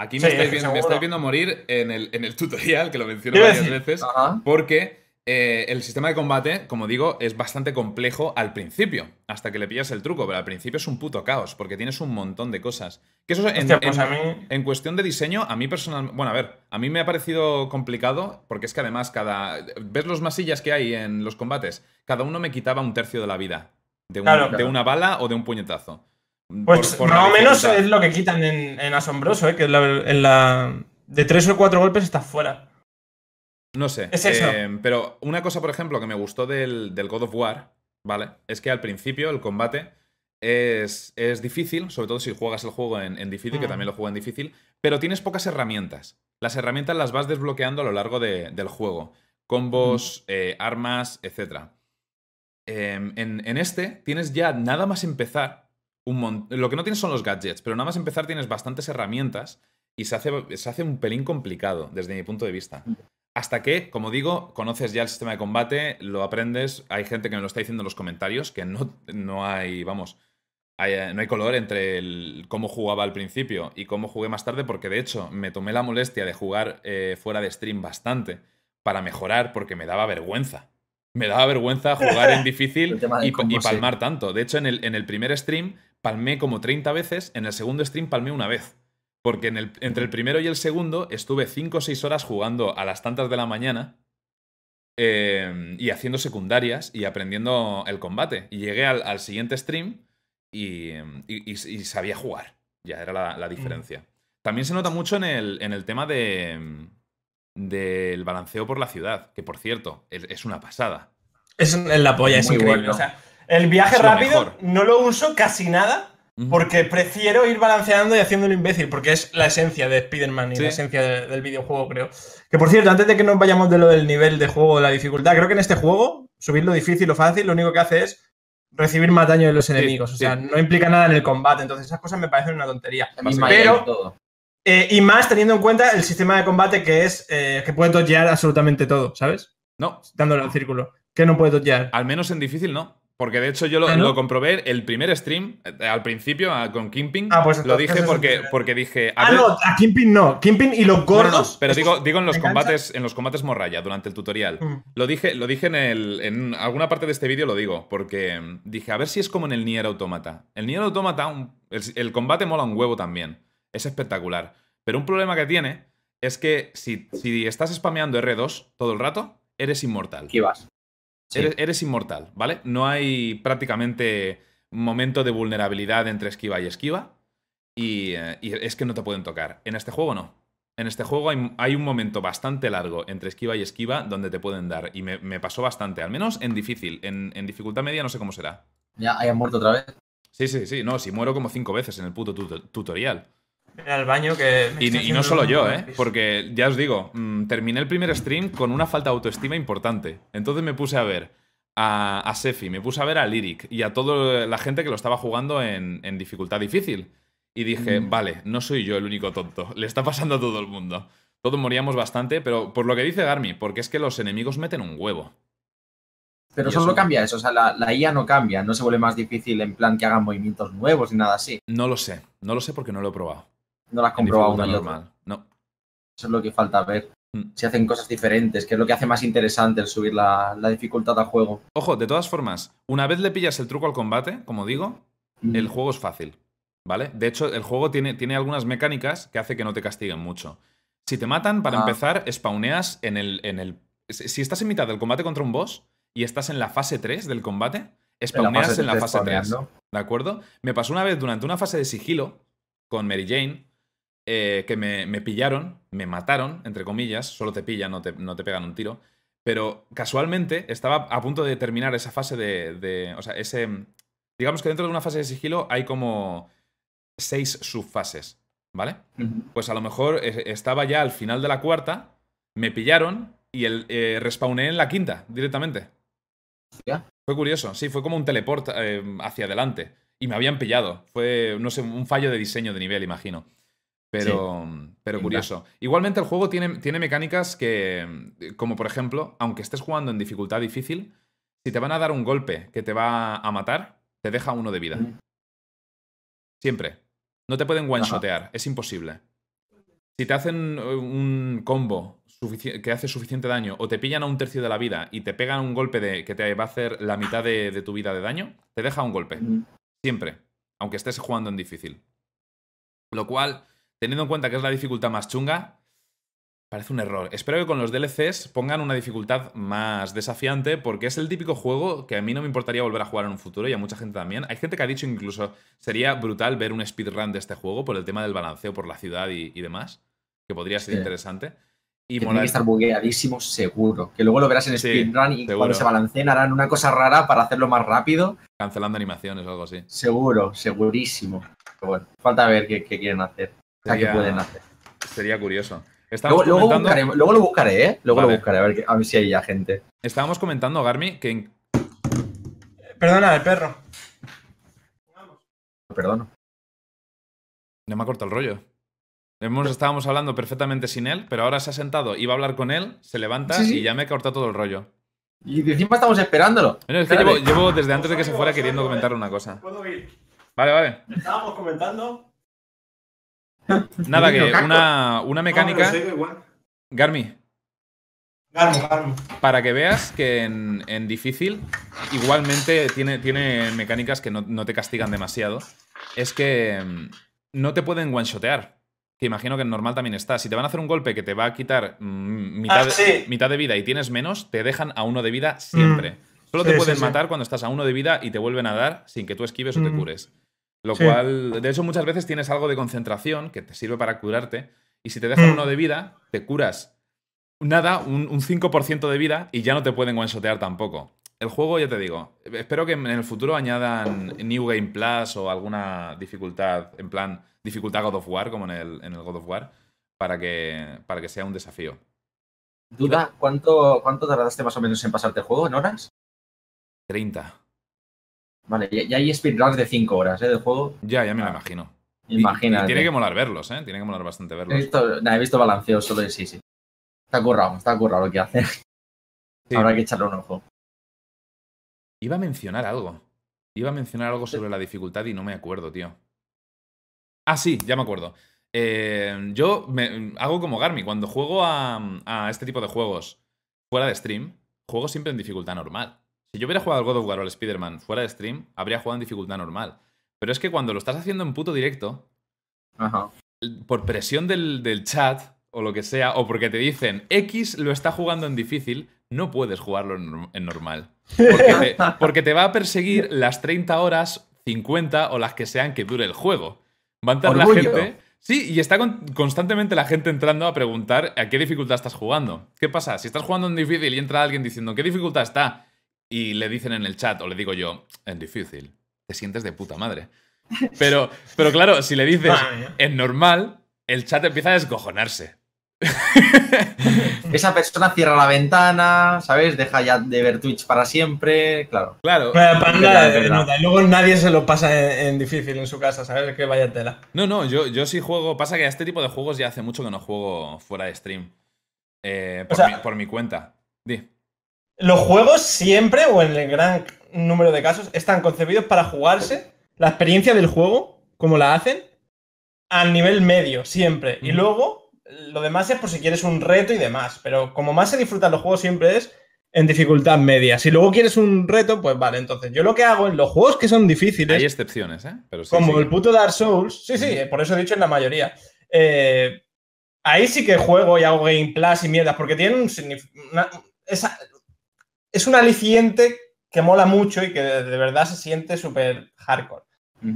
Aquí me, Sí, estáis, viendo, me seguro. estáis viendo morir en el, en el tutorial, que lo menciono varias veces, Ajá. porque eh, el sistema de combate, como digo, es bastante complejo al principio, hasta que le pillas el truco, pero al principio es un puto caos, porque tienes un montón de cosas. Que eso en, Hostia, pues en- mí. en cuestión de diseño, a mí personalmente. Bueno, a ver, a mí me ha parecido complicado porque es que además cada. ¿Ves los masillas que hay en los combates? Cada uno me quitaba un tercio de la vida. De, un- Claro. de una bala o de un puñetazo. Pues Por- por la más o menos dificultad. es lo que quitan en, en Asombroso, ¿eh? Que en la, en la- De tres o cuatro golpes estás fuera. No sé. Es eso. eh, pero una cosa, por ejemplo, que me gustó del, del God of War, ¿vale? Es que al principio el combate es, es difícil, sobre todo si juegas el juego en, en difícil, que Mm. también lo juego en difícil, pero tienes pocas herramientas. Las herramientas las vas desbloqueando a lo largo de- del juego. Combos, eh, armas, etc. en, en este tienes ya nada más empezar. Un Lo que no tienes son los gadgets, pero nada más empezar tienes bastantes herramientas y se hace, se hace un pelín complicado desde mi punto de vista. Hasta que, como digo, conoces ya el sistema de combate, lo aprendes. Hay gente que me lo está diciendo en los comentarios que no, no hay, vamos, hay, eh, no hay color entre el, cómo jugaba al principio y cómo jugué más tarde, porque de hecho me tomé la molestia de jugar eh, fuera de stream bastante para mejorar, porque me daba vergüenza. Me daba vergüenza jugar en difícil y, combo, y sí. palmar tanto. De hecho, en el, en el primer stream palmé como 30 veces, en el segundo stream palmé una vez. Porque en el- entre el primero y el segundo estuve 5 o 6 horas jugando a las tantas de la mañana eh, y haciendo secundarias y aprendiendo el combate. Y llegué al, al siguiente stream y, y- y- y sabía jugar. Ya era la, la diferencia. También se nota mucho en el, en el tema de del balanceo por la ciudad, que por cierto, es, es una pasada. Es en la polla, es Muy increíble. bueno. O sea, el viaje Es rápido no lo uso casi nada porque prefiero ir balanceando y haciéndolo imbécil, porque es la esencia de Spider-Man y Sí. la esencia de- del videojuego, creo. Que por cierto, antes de que nos vayamos de lo del nivel de juego, de la dificultad, creo que en este juego, subir lo difícil o fácil, lo único que hace es recibir más daño de los enemigos. O sí. sea, no implica nada en el combate. Entonces, esas cosas me parecen una tontería. Pero-. Eh, y más teniendo en cuenta el sistema de combate que es eh, que puede dodgear absolutamente todo, ¿sabes? No, Dándole al círculo. Que no puede dodgear. al menos en difícil no. Porque de hecho yo lo, Ah, ¿no? lo comprobé el primer stream, eh, al principio, a- con Kimping. Ah, pues lo dije porque, porque dije. a Ah, ver- no, a Kimpin no. Kimpin y los No, no, no, gordos. pero digo, digo en los combates, en los combates morralla, durante el tutorial. Mm. Lo dije, lo dije en, el, en alguna parte de este vídeo, lo digo, porque mm, dije, a ver si es como en el Nier Automata. El Nier Automata, un- el, el combate mola un huevo también. Es espectacular. Pero un problema que tiene es que si, si estás spameando R2 todo el rato, eres inmortal. Aquí vas. Sí. Eres, eres inmortal, ¿vale? No hay prácticamente momento de vulnerabilidad entre esquiva y esquiva. Y, eh, y es que no te pueden tocar. En este juego no. En este juego hay, hay un momento bastante largo entre esquiva y esquiva donde te pueden dar. Y me, me pasó bastante, al menos en difícil. En, en dificultad media no sé cómo será. Ya hayan muerto otra vez. Sí, sí, sí. No, si muero como cinco veces en el puto tuto- tutorial. Mira el baño que. me Y, no solo yo, ¿eh? Porque ya os digo, mm, terminé el primer stream con una falta de autoestima importante. Entonces me puse a ver a, a Sefi, me puse a ver a Lyric y a toda la gente que lo estaba jugando en, en dificultad difícil. Y dije, Mm. vale, no soy yo el único tonto. Le está pasando a todo el mundo. Todos moríamos bastante, pero por lo que dice Garmi, porque es que los enemigos meten un huevo. Pero solo eso- cambia eso, o sea, la, la IA no cambia, no se vuelve más difícil en plan que hagan movimientos nuevos ni nada así. No lo sé, no lo sé porque no lo he probado. No En comprobado una normal. No. Eso es lo que falta ver. Mm. Si hacen cosas diferentes, que es lo que hace más interesante el subir la, la dificultad al juego. Ojo, de todas formas, una vez le pillas el truco al combate, como digo, Mm. el juego es fácil, ¿vale? De hecho, el juego tiene, tiene algunas mecánicas que hace que no te castiguen mucho. Si te matan, para Ah. empezar, spawneas en el, en el... Si estás en mitad del combate contra un boss y estás en la fase 3 del combate, En la spawneas fase en la tres fase 3. spawneas, ¿no? ¿De acuerdo? Me pasó una vez durante una fase de sigilo con Mary Jane eh, que me, me pillaron, me mataron, entre comillas, solo te pillan, no te, no te pegan un tiro. Pero casualmente estaba a punto de terminar esa fase de, de- O sea, ese. Digamos que dentro de una fase de sigilo hay como seis subfases, ¿vale? Pues a lo mejor estaba ya al final de la cuarta, me pillaron y el, eh, respawné en la quinta directamente. Hostia. Fue curioso, sí, fue como un teleport eh, hacia adelante. Y me habían pillado. Fue, no sé, un fallo de diseño de nivel, imagino. Pero, pero Venga. curioso. Igualmente el juego tiene, tiene mecánicas que, como por ejemplo, aunque estés jugando en dificultad difícil, si te van a dar un golpe que te va a matar, te deja uno de vida. Mm. Siempre. No te pueden one-shotear, es imposible. Si te hacen eh, un combo que hace suficiente daño o te pillan a un tercio de la vida y te pegan un golpe de, que te va a hacer la mitad de, de tu vida de daño, te deja un golpe. Siempre. Aunque estés jugando en difícil. Lo cual, teniendo en cuenta que es la dificultad más chunga, parece un error. Espero que con los DLCs pongan una dificultad más desafiante, porque es el típico juego que a mí no me importaría volver a jugar en un futuro y a mucha gente también. Hay gente que ha dicho incluso sería brutal ver un speedrun de este juego por el tema del balanceo por la ciudad y, y demás, que podría ser Sí. interesante. Y Que mola- tiene que estar bugueadísimo seguro. Que luego lo verás en Sí, speedrun y seguro. cuando se balanceen harán una cosa rara para hacerlo más rápido. cancelando animaciones o algo así. Seguro, segurísimo. Pero bueno, falta ver qué, qué quieren hacer. Sería- pueden hacer. Sería curioso. Luego, luego, comentando, buscaré, luego lo buscaré, ¿eh? Luego Vale. lo buscaré, a ver, a ver si hay ya gente. estábamos comentando, Garmi, que en- Perdona, el perro. Perdón. No me ha cortado el rollo. Hemos, estábamos hablando perfectamente sin él, pero ahora se ha sentado, iba a hablar con él, se levanta Sí, sí. y ya me ha cortado todo el rollo. Y encima estamos esperándolo. Bueno, es que Espérate. llevo, llevo desde antes de que se fuera queriendo comentarle una cosa. ¿Puedo ir? Vale, vale. Estábamos comentando. Nada, que una, una mecánica. Garmi, para que veas que en, en difícil igualmente tiene, tiene mecánicas que no, no te castigan demasiado. Es que mm, no te pueden one-shotear. Que imagino que en normal también está. Si te van a hacer un golpe que te va a quitar mm, mitad, Ah, de- sí. mitad de vida y tienes menos, te dejan a uno de vida siempre. Solo te pueden sí, matar cuando estás a uno de vida y te vuelven a dar sin que tú esquives o te Mm. cures. Lo Sí. cual, de hecho, muchas veces tienes algo de concentración que te sirve para curarte. Y si te dejan Mm. uno de vida, te curas nada, un, un 5% de vida y ya no te pueden one-shotear tampoco. El juego, ya te digo, espero que en el futuro añadan New Game Plus o alguna dificultad, en plan, dificultad God of War, como en el, en el God of War, para que, para que sea un desafío. Duda, ¿cuánto, ¿cuánto tardaste más o menos en pasarte el juego? ¿En horas? 30. Vale, ya, ya hay speedruns de 5 horas, ¿eh? Del juego. Ya, ya me lo imagino. Imagínate. Y, tiene que molar verlos, ¿eh? Tiene que molar bastante He verlos. visto, nah, he visto balanceo solo de sí, sí. Está currado, está currado lo que hace. Sí. Habrá que echarle un ojo. Iba a mencionar algo. Iba a mencionar algo sobre la dificultad y no me acuerdo, tío. Ah, sí, ya me acuerdo. Eh, yo me- hago como Garmi. Cuando juego a, a este tipo de juegos fuera de stream, juego siempre en dificultad normal. Si yo hubiera jugado al God of War o al Spider-Man fuera de stream, habría jugado en dificultad normal. Pero es que cuando lo estás haciendo en puto directo, Ajá. por presión del, del chat o lo que sea, o porque te dicen X lo está jugando en difícil, no puedes jugarlo en, norm- en normal. Porque te, porque te va a perseguir las 30 horas 50 o las que sean que dure el juego. Va a entrar la gente. Sí, y está con- constantemente la gente entrando a preguntar a qué dificultad estás jugando. ¿Qué pasa? Si estás jugando en difícil y entra alguien diciendo ¿qué dificultad está? Y le dicen en el chat, o le digo yo, en difícil. Te sientes de puta madre. Pero, pero claro, si le dices en normal, el chat empieza a descojonarse. Esa persona cierra la ventana, ¿sabes? Deja ya de ver Twitch para siempre. Claro. Claro. Panda, eh, luego nadie se lo pasa en, en difícil en su casa, ¿sabes? Que vaya tela. No, no, yo, yo sí juego. Pasa que a este tipo de juegos ya hace mucho que no juego fuera de stream. Eh, por, sea- mi, por mi cuenta. Di. Los juegos siempre, o en el gran número de casos, están concebidos para jugarse la experiencia del juego, como la hacen, al nivel medio, siempre. Y luego, lo demás es por si quieres un reto y demás. Pero como más se disfrutan los juegos siempre es en dificultad media. Si luego quieres un reto, pues vale. Entonces, yo lo que hago en los juegos que son difíciles, Hay excepciones, ¿eh? Pero sí, como sí. el puto Dark Souls, sí, sí, por eso he dicho en la mayoría. Eh, ahí sí que juego y hago Game Plus y mierdas, porque tiene un una- esa- es un aliciente que mola mucho y que de, de verdad se siente súper hardcore.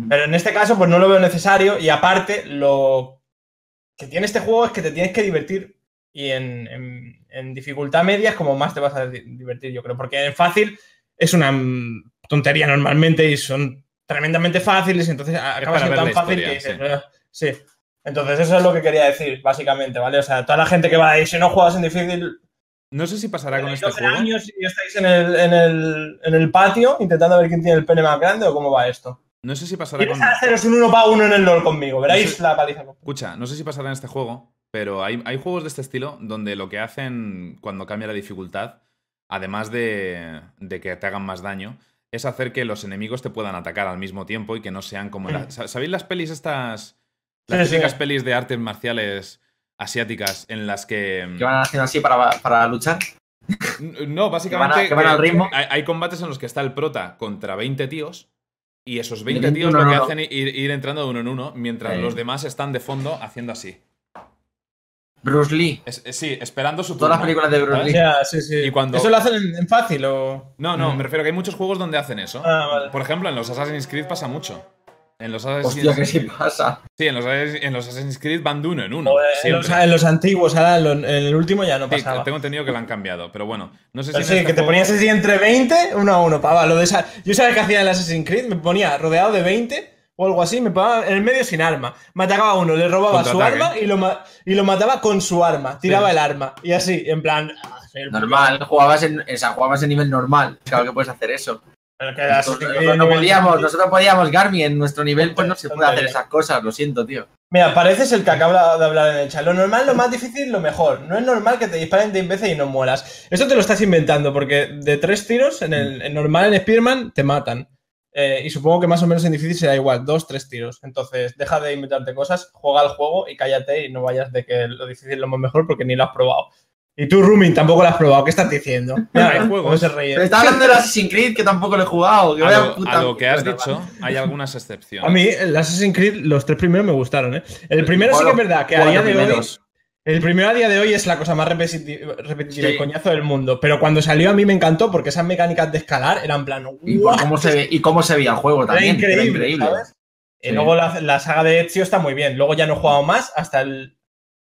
Pero en este caso, pues no lo veo necesario y aparte, lo que tiene este juego es que te tienes que divertir y en, en- en dificultad media es como más te vas a di- divertir, yo creo, porque en fácil es una tontería normalmente y son tremendamente fáciles, entonces acaba siendo tan fácil historia, que dices, "Ah", sí. Entonces eso es lo que quería decir, básicamente, ¿vale? O sea, toda la gente que va ahí, si no juegas en difícil, No sé si pasará con este 12 juego. años y estáis en el, en, el, en el patio intentando ver quién tiene el pene más grande o cómo va esto. No sé si pasará con. haceros un uno para uno en el LOL conmigo, veréis No sé- la paliza. Escucha, no sé si pasará en este juego, pero hay, hay juegos de este estilo donde lo que hacen cuando cambia la dificultad, además de, de que te hagan más daño, es hacer que los enemigos te puedan atacar al mismo tiempo y que no sean como... la- ¿Sa- ¿Sabéis las pelis estas? Las Mm. Sí. típicas pelis de artes marciales asiáticas en las que... Que van haciendo así para, para luchar. No, básicamente. Que van a- que van al ritmo. Hay, hay combates en los que está el prota contra 20 tíos. Y esos 20 20 tíos uno lo que hacen es ir, ir entrando de uno en uno, mientras Sí. los demás están de fondo haciendo así. Bruce Lee. Es- es- sí, esperando su Todas las turno. películas de Bruce ¿sabes? Lee. Ya, sí, sí. Y cuando- ¿Eso lo hacen en, en fácil o...? No, no, Mm. me refiero a que hay muchos juegos donde hacen eso. Ah, vale. Por ejemplo, en los Assassin's Creed pasa mucho. En los Assassin's, Hostia, que sí pasa. sí, en los, en los Assassin's Creed van de uno en uno. O en, los, siempre. en los antiguos, ahora en, lo- en el último ya no Sí, pasaba. tengo entendido que lo han cambiado, pero bueno, no sé si en sí, este que te ponías así entre 20, uno a uno, pava. Lo de esa... Yo sabía que hacía en el Assassin's Creed, me ponía rodeado de 20 o algo así, me ponía en el medio sin arma. Me atacaba uno, le robaba su arma y lo, ma- y lo mataba con su arma. Tiraba Sí. el arma. Y así, en plan... ah, Normal, jugabas en, o sea, jugabas en nivel normal. Claro que puedes hacer eso. Pero que Assassin's Nosotros, no podíamos, nosotros podíamos, Garmi, en nuestro nivel pues no se puede hacer esas cosas, lo siento, tío. Mira, pareces el que acaba de hablar en el chat. Lo normal, lo más difícil, lo mejor. No es normal que te disparen 10 veces y no mueras. Eso te lo estás inventando, porque de tres tiros, en el en normal en Spearman, te matan. Eh, y supongo que más o menos en difícil será igual, dos, tres tiros. Entonces, deja de inventarte cosas, juega al juego y cállate y no vayas de que lo difícil es lo más mejor porque ni lo has probado. Y tú, Rumin, tampoco lo has probado. ¿Qué estás diciendo? Cómo juegos. se. Pero está hablando del Assassin's Creed, que tampoco lo he jugado. Que A vaya lo, puta a lo que has dicho, hay algunas excepciones. A mí, el Assassin's Creed, los tres primeros me gustaron, ¿eh? El primero sí que es verdad que a día de hoy. El primero a día de hoy es la cosa más repeti- repetitiva y coñazo del mundo. Pero cuando salió a mí me encantó porque esas mecánicas de escalar eran en plan. Y cómo se ve, y cómo se veía el juego también. increíble, Era increíble. ¿sabes? Y luego la, la saga de Ezio está muy bien. Luego ya no he jugado más hasta el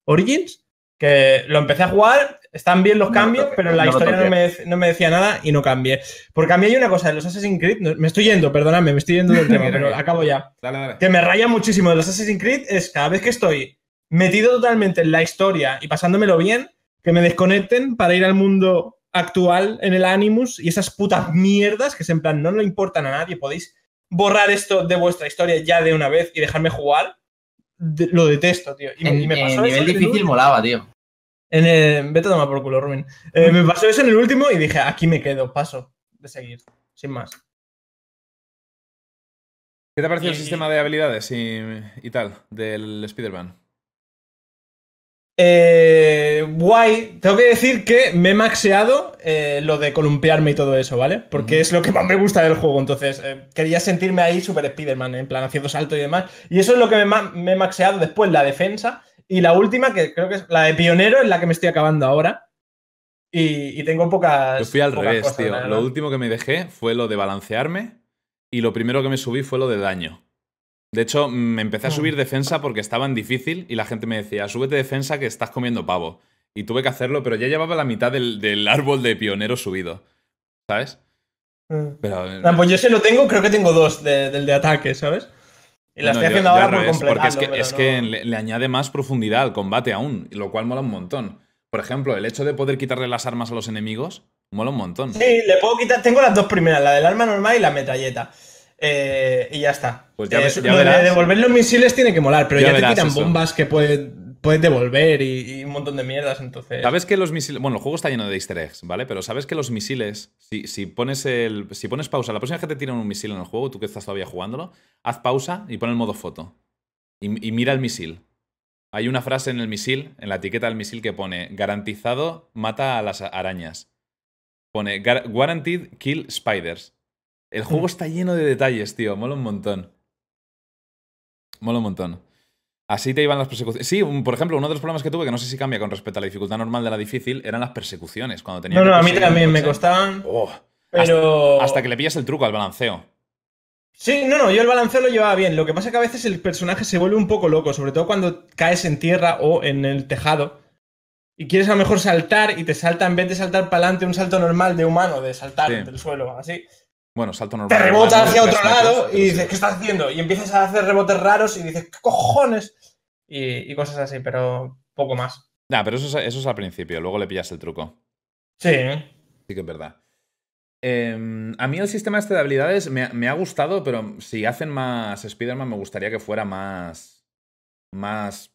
Origins, que lo empecé a jugar. Están bien los No cambios, pero la no historia no me, no me decía nada y no cambié. Porque a mí hay una cosa de los Assassin's Creed. me estoy yendo, perdóname, me estoy yendo del tema, pero acabo ya Dale, dale. que me raya muchísimo de los Assassin's Creed es cada vez que estoy metido totalmente en la historia y pasándomelo bien, que me desconecten para ir al mundo actual en el Animus y esas putas mierdas que es en plan no le importan a nadie, podéis borrar esto de vuestra historia ya de una vez y dejarme jugar. De- lo detesto, tío. Y, me- En, y me en pasó nivel eso en el difícil último. molaba, tío. En el- Vete a tomar por culo, Rubén. Eh, me pasó eso en el último y dije, aquí me quedo, paso de seguir, sin más. ¿Qué te ha parecido el sistema de habilidades y, y tal del Spider-Man? Eh, guay. Tengo que decir que me he maxeado eh, lo de columpiarme y todo eso, ¿vale? Porque es lo que más me gusta del juego. Entonces, eh, quería sentirme ahí super Spider-Man, en plan haciendo salto y demás. Y eso es lo que me, me he maxeado después, la defensa. Y la última, que creo que es la de pionero, es la que me estoy acabando ahora. Y, y tengo pocas. Yo fui al revés, cosas, tío. Lo último que me dejé fue lo de balancearme y lo primero que me subí fue lo de daño. De hecho, me empecé a subir defensa porque estaba en difícil y la gente me decía, súbete defensa que estás comiendo pavo. Y tuve que hacerlo, pero ya llevaba la mitad del, árbol de pionero subido. ¿Sabes? Mm. Pero, ah, pues yo se lo tengo, creo que tengo dos del de ataque, ¿sabes? Y la estoy haciendo ahora por completo. Porque es que, le, añade más profundidad al combate aún, lo cual mola un montón. Por ejemplo, el hecho de poder quitarle las armas a los enemigos mola un montón. Sí, le puedo quitar. Tengo las dos primeras, la del arma normal y la metralleta. Eh, y ya está. Pues ya, eh, devolver los misiles tiene que molar, pero ya, te quitan bombas que pueden, devolver y, un montón de mierdas, entonces. Sabes que los misiles. Bueno, el juego está lleno de easter eggs, ¿vale? Pero sabes que los misiles, si, si, pones el. Si pones pausa, la próxima vez que te tiran un misil en el juego, tú que estás todavía jugándolo, haz pausa y pon el modo foto. Y, mira el misil. Hay una frase en el misil, en la etiqueta del misil, que pone: garantizado mata a las arañas. Pone Guaranteed Kill Spiders. El juego está lleno de detalles, tío. Mola un montón. Mola un montón. Así te iban las persecuciones. Sí, por ejemplo, uno de los problemas que tuve, que no sé si cambia con respecto a la dificultad normal de la difícil, eran las persecuciones. Cuando tenía no, no, a mí también me costaban. Oh, pero. Hasta, que le pillas el truco al balanceo. Sí, no, no, yo el balanceo lo llevaba bien. Lo que pasa es que a veces el personaje se vuelve un poco loco, sobre todo cuando caes en tierra o en el tejado. Y quieres a lo mejor saltar y te salta, en vez de saltar para adelante, un salto normal de humano, de saltar del suelo, así. Bueno, salto normal. Te rebota hacia otro lado y dices, ¿qué estás haciendo? Y empiezas a hacer rebotes raros y dices, ¿qué cojones? Y, cosas así, pero poco más. Ya, pero eso es, eso es al principio, luego le pillas el truco. Sí. Sí que es verdad. Em, a mí el sistema este de habilidades me, ha gustado, pero si hacen más Spider-Man me gustaría que fuera más. más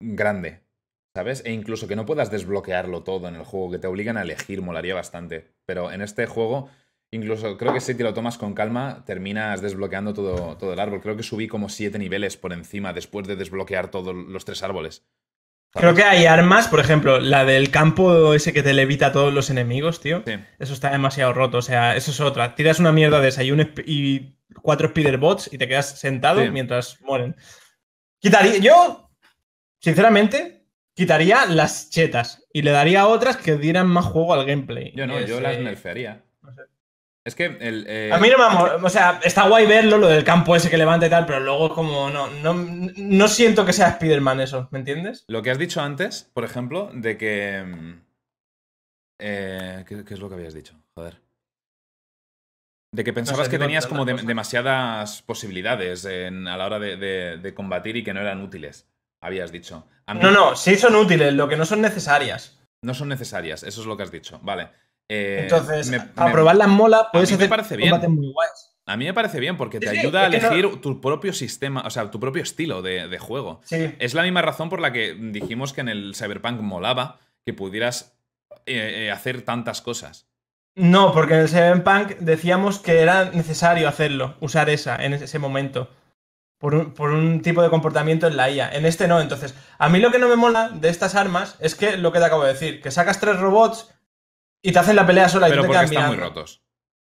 grande. ¿Sabes? E incluso que no puedas desbloquearlo todo en el juego, que te obligan a elegir, molaría bastante. Pero en este juego Incluso creo que si te lo tomas con calma, terminas desbloqueando todo, todo el árbol. Creo que subí como siete niveles por encima después de desbloquear todos los tres árboles. Creo que hay armas, por ejemplo, la del campo ese que te levita a todos los enemigos, tío. Eso está demasiado roto. O sea, eso es otra. Tiras una mierda de esa y, y cuatro Spider-Bots y te quedas sentado mientras mueren. Quitaría. Yo, sinceramente, quitaría las chetas y le daría otras que dieran más juego al gameplay. Yo no, yo las nerfearía. Es que el, eh, A mí no me O sea, está guay verlo, lo del campo ese que levanta y tal, pero luego como no, no, no siento que sea Spider-Man eso, ¿me entiendes? Lo que has dicho antes, por ejemplo, de que... Mm, eh, ¿qué, es lo que habías dicho? Joder. De que pensabas que tenías como demasiadas posibilidades a la hora de, combatir y que no eran útiles. Habías dicho. No, no, sí son útiles, lo que no son necesarias. No son necesarias, eso es lo que has dicho. Vale. Eh, Entonces, para probar las mola, puedes hacer parece bien. muy A mí me parece bien porque te ayuda a elegir tu propio sistema, o sea, tu propio estilo de, juego. Es la misma razón por la que dijimos que en el Cyberpunk molaba que pudieras eh, eh, hacer tantas cosas. No, porque en el Cyberpunk decíamos que era necesario hacerlo, usar esa en ese momento. Por un, por un, tipo de comportamiento en la IA. En este no. Entonces, a mí lo que no me mola de estas armas es que lo que te acabo de decir, que sacas tres robots y te hacen la pelea sola Pero y te porque están muy rotos.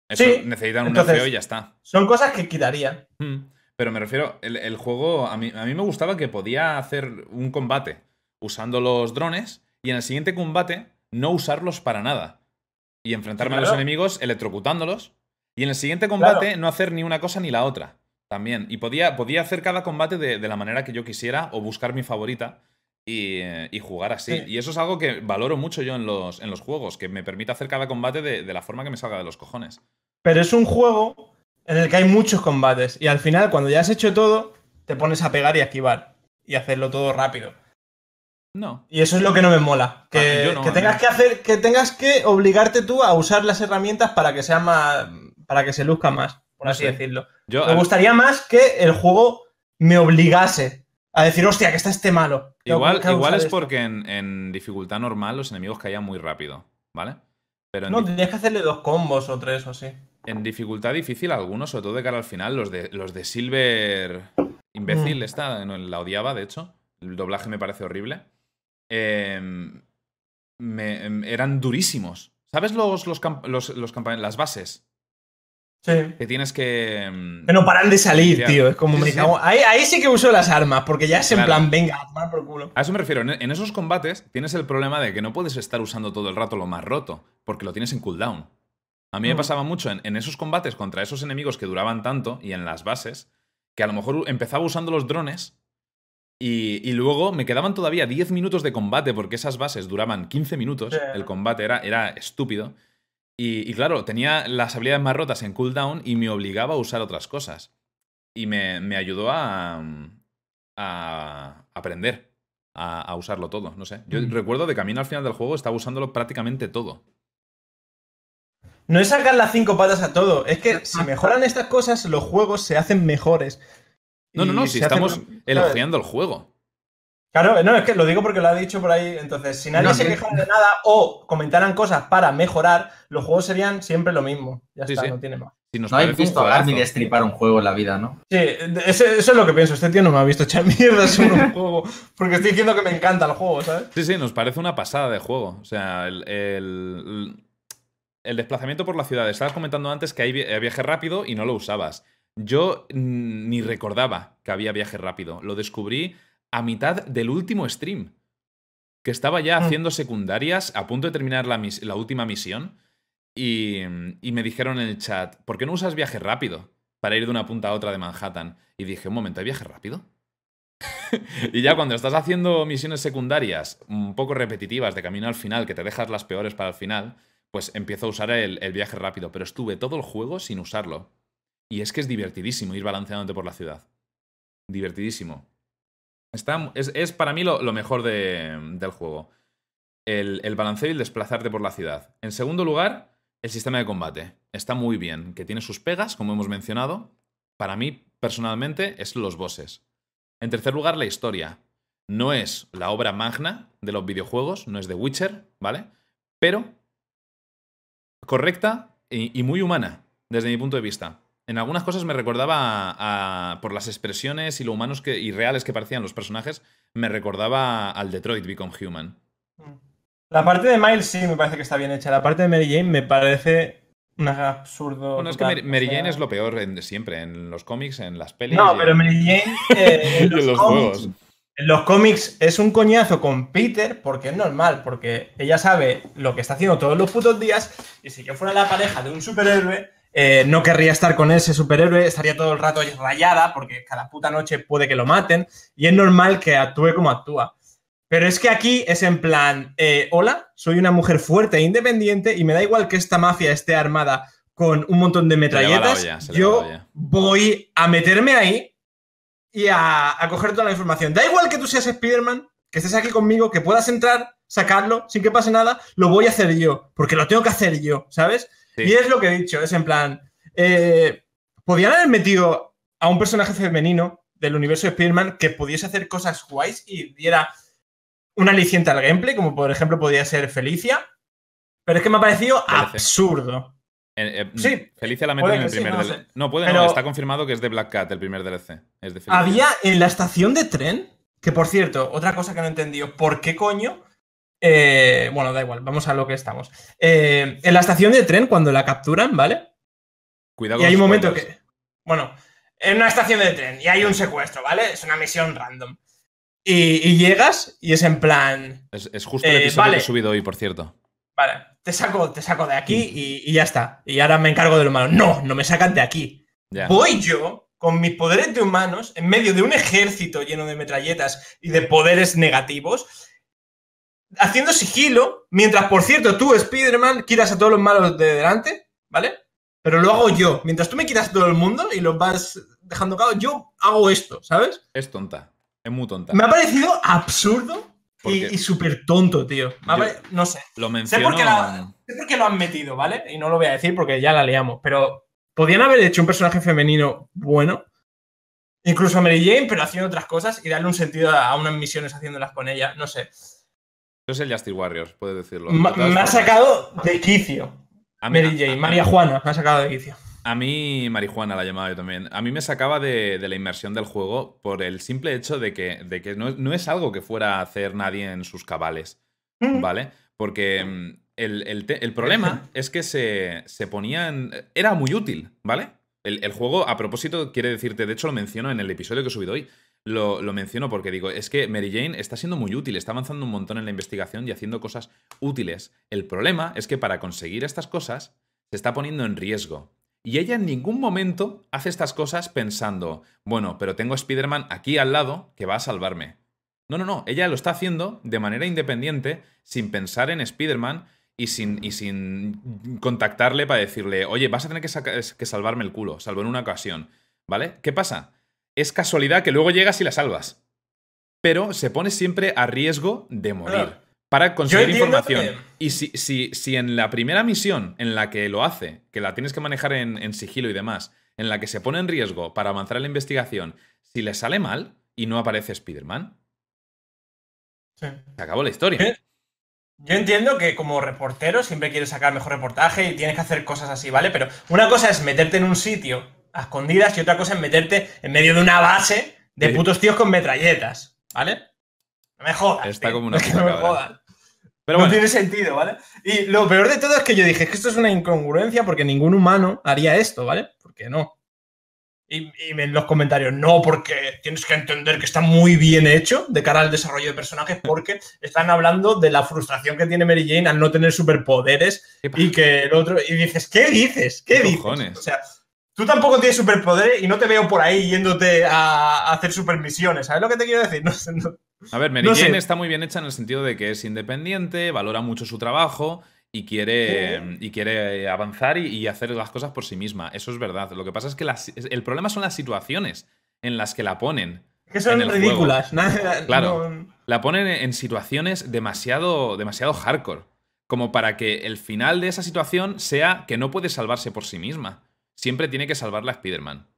sí, necesitan un nerfeo y ya está. Son cosas que quitaría. Hmm. Pero me refiero, el, juego, a mí, a mí me gustaba que podía hacer un combate usando los drones y en el siguiente combate no usarlos para nada. Y enfrentarme a los enemigos electrocutándolos. Y en el siguiente combate no hacer ni una cosa ni la otra. También. Y podía, podía hacer cada combate de, de, la manera que yo quisiera o buscar mi favorita y, jugar así. Y eso es algo que valoro mucho yo en los, en los juegos, que me permite hacer cada combate de, la forma que me salga de los cojones. Pero es un juego en el que hay muchos combates y al final cuando ya has hecho todo, te pones a pegar y a esquivar y hacerlo todo rápido. No. Y eso es lo que no me mola. Que, ah, tengas que hacer, que tengas que obligarte tú a usar las herramientas para que sea más. para que se luzca más, por así decirlo. me gustaría más que el juego me obligase a decir, hostia, que está este malo. Igual, igual es porque en, dificultad normal los enemigos caían muy rápido, ¿vale? Pero no, tenías que hacerle dos combos o tres o así. En dificultad difícil, algunos, sobre todo de cara al final, los de, los de Silver Imbécil, mm. esta, la odiaba, de hecho. El doblaje me parece horrible. Em, em, eran durísimos. ¿Sabes los, los, los, los las bases? Sí. Que tienes que. Mm, que no paran de salir, tío. Es como Ahí, sí que uso las armas, porque ya es en plan, venga, a tomar por culo. A eso me refiero. En esos combates tienes el problema de que no puedes estar usando todo el rato lo más roto, porque lo tienes en cooldown. A mí me Mm. pasaba mucho en, en esos combates contra esos enemigos que duraban tanto y en las bases, que a lo mejor empezaba usando los drones y, y luego me quedaban todavía 10 minutos de combate porque esas bases duraban 15 minutos. El combate era, era estúpido. Y, y claro, tenía las habilidades más rotas en cooldown y me obligaba a usar otras cosas. Y me, me ayudó a, a aprender a, a usarlo todo. No sé. Yo Mm. recuerdo de camino al final del juego estaba usándolo prácticamente todo. No es sacar las cinco patas a todo, es que si mejoran estas cosas, los juegos se hacen mejores. No, no, no, si hacen- estamos elogiando el juego. Claro, no, es que lo digo porque lo ha dicho por ahí. Entonces, si nadie No, se quejara de nada o comentaran cosas para mejorar, los juegos serían siempre lo mismo. Ya Sí, está, sí. no tiene más. Si nos No habéis visto a Garmin juegazo. destripar un juego en la vida, ¿no? Sí, ese- eso es lo que pienso. Este tío no me ha visto echar mierda sobre un juego. Porque estoy diciendo que me encanta el juego, ¿sabes? Sí, sí, nos parece una pasada de juego. O sea, el, el- el desplazamiento por la ciudad. Estabas comentando antes que hay vi- viaje rápido y no lo usabas. Yo mm, ni recordaba que había viaje rápido. Lo descubrí a mitad del último stream. Que estaba ya Mm. haciendo secundarias, a punto de terminar la, mis- la última misión. Y, y me dijeron en el chat, ¿por qué no usas viaje rápido? Para ir de una punta a otra de Manhattan. Y dije, un momento, ¿hay viaje rápido? y ya cuando estás haciendo misiones secundarias un poco repetitivas de camino al final, que te dejas las peores para el final, pues empiezo a usar el, el viaje rápido. Pero estuve todo el juego sin usarlo. Y es que es divertidísimo ir balanceándote por la ciudad. Divertidísimo. Está, es, es para mí lo, lo mejor de- del juego. El, el balanceo y el desplazarte por la ciudad. En segundo lugar, el sistema de combate. Está muy bien, que tiene sus pegas, como hemos mencionado. Para mí, personalmente, es los bosses. En tercer lugar, la historia. No es la obra magna de los videojuegos, no es The Witcher, ¿vale? Pero correcta y muy humana, desde mi punto de vista. En algunas cosas me recordaba a- a- por las expresiones y lo humanos que, y reales que parecían los personajes, me recordaba al Detroit Become Human. La parte de Miles sí me parece que está bien hecha. La parte de Mary Jane me parece un absurdo. Bueno, es que. Mary, Mary O sea, Jane es lo peor en- siempre, en los cómics, en las pelis. No, y- pero Mary Jane eh, en en los, los cómics, juegos. en los cómics es un coñazo con Peter porque es normal, porque ella sabe lo que está haciendo todos los putos días y si yo fuera la pareja de un superhéroe, eh, no querría estar con ese superhéroe, estaría todo el rato rayada porque cada puta noche puede que lo maten y es normal que actúe como actúa. Pero es que aquí es en plan, eh, hola, soy una mujer fuerte e independiente y me da igual que esta mafia esté armada con un montón de metralletas, olla, yo voy a meterme ahí y a, a coger toda la información. Da igual que tú seas Spider-Man, que estés aquí conmigo, que puedas entrar, sacarlo sin que pase nada, lo voy a hacer yo, porque lo tengo que hacer yo, ¿sabes? Sí. Y es lo que he dicho, es en plan, eh, podían haber metido a un personaje femenino del universo de Spider-Man que pudiese hacer cosas guays y diera un aliciente al gameplay, como por ejemplo podría ser Felicia, pero es que me ha parecido absurdo. Eh, eh, Sí, Felicia la meten en el sí, primer no DLC. sé. No, puede Pero- no, está confirmado que es de Black Cat, el primer DLC. Es de Felicia. Había en la estación de tren, que por cierto, otra cosa que no he entendido, ¿por qué coño? Eh, bueno, da igual, vamos a lo que estamos. Eh, en la estación de tren, cuando la capturan, ¿vale? Cuidado Y hay un momento que. Bueno, en una estación de tren y hay un secuestro, ¿vale? Es una misión random. Y, y llegas y es en plan. Es, es justo el Eh, episodio vale. que he subido hoy, por cierto. Vale, te saco, te saco de aquí y, y ya está. Y ahora me encargo de lo malo. No, no me sacan de aquí. Ya. Voy yo, con mis poderes de humanos, en medio de un ejército lleno de metralletas y de poderes negativos, haciendo sigilo, mientras, por cierto, tú, Spider-Man, quitas a todos los malos de delante, ¿vale? Pero lo hago yo. Mientras tú me quitas a todo el mundo y los vas dejando cao, yo hago esto, ¿sabes? Es tonta. Es muy tonta. Me ha parecido absurdo y, y súper tonto, tío. Pare- No sé. Lo Sé menciono. por, qué la- sé por qué lo han metido, ¿vale? Y no lo voy a decir porque ya la liamos, pero podían haber hecho un personaje femenino bueno, incluso a Mary Jane, pero haciendo otras cosas y darle un sentido a unas misiones haciéndolas con ella, no sé. Eso es el Justice Warriors, puedes decirlo. Ma- me ha sacado de quicio. a mí- Mary Jane, a- María Juana, me ha sacado de quicio. A mí, marihuana la llamaba yo también. A mí me sacaba de, de la inmersión del juego por el simple hecho de que, de que no, no es algo que fuera a hacer nadie en sus cabales, ¿vale? Porque mm, el, el te- el problema es que se, se ponían... Era muy útil, ¿vale? El, el juego, a propósito, quiere decirte, de hecho lo menciono en el episodio que he subido hoy, lo, menciono porque digo, es que Mary Jane está siendo muy útil, está avanzando un montón en la investigación y haciendo cosas útiles. El problema es que para conseguir estas cosas se está poniendo en riesgo. Y ella en ningún momento hace estas cosas pensando, bueno, pero tengo a Spider-Man aquí al lado que va a salvarme. No, no, no, ella lo está haciendo de manera independiente, sin pensar en Spider-Man y sin, y sin contactarle para decirle, oye, vas a tener que, que salvarme el culo, salvo en una ocasión. ¿Vale? ¿Qué pasa? Es casualidad que luego llegas y la salvas. Pero se pone siempre a riesgo de morir para conseguir información. Y si, si, si, en la primera misión en la que lo hace, que la tienes que manejar en, sigilo y demás, en la que se pone en riesgo para avanzar en la investigación, si le sale mal y no aparece Spider-Man, se acabó la historia. Yo entiendo que como reportero siempre quieres sacar mejor reportaje y tienes que hacer cosas así, ¿vale? Pero una cosa es meterte en un sitio a escondidas y otra cosa es meterte en medio de una base de putos tíos con metralletas, ¿vale? No me jodas. Está como una no me jodas. Pero no tiene sentido, ¿vale? Y lo peor de todo es que yo dije que esto es una incongruencia porque ningún humano haría esto, ¿vale? Porque no. Y, en los comentarios, no, porque tienes que entender que está muy bien hecho de cara al desarrollo de personajes, porque están hablando de la frustración que tiene Mary Jane al no tener superpoderes y que el otro. Y dices, ¿qué dices? ¿Qué, dices? O sea, tú tampoco tienes superpoderes y no te veo por ahí yéndote a, hacer supermisiones. ¿Sabes lo que te quiero decir? No, a ver, Mary Jane está muy bien hecha en el sentido de que es independiente, valora mucho su trabajo y quiere, y quiere avanzar y, hacer las cosas por sí misma. Eso es verdad. Lo que pasa es que el problema son las situaciones en las que la ponen. Que son ridículas. claro. La ponen en situaciones demasiado, demasiado hardcore. Como para que el final de esa situación sea que no puede salvarse por sí misma. Siempre tiene que salvarla a Spider-Man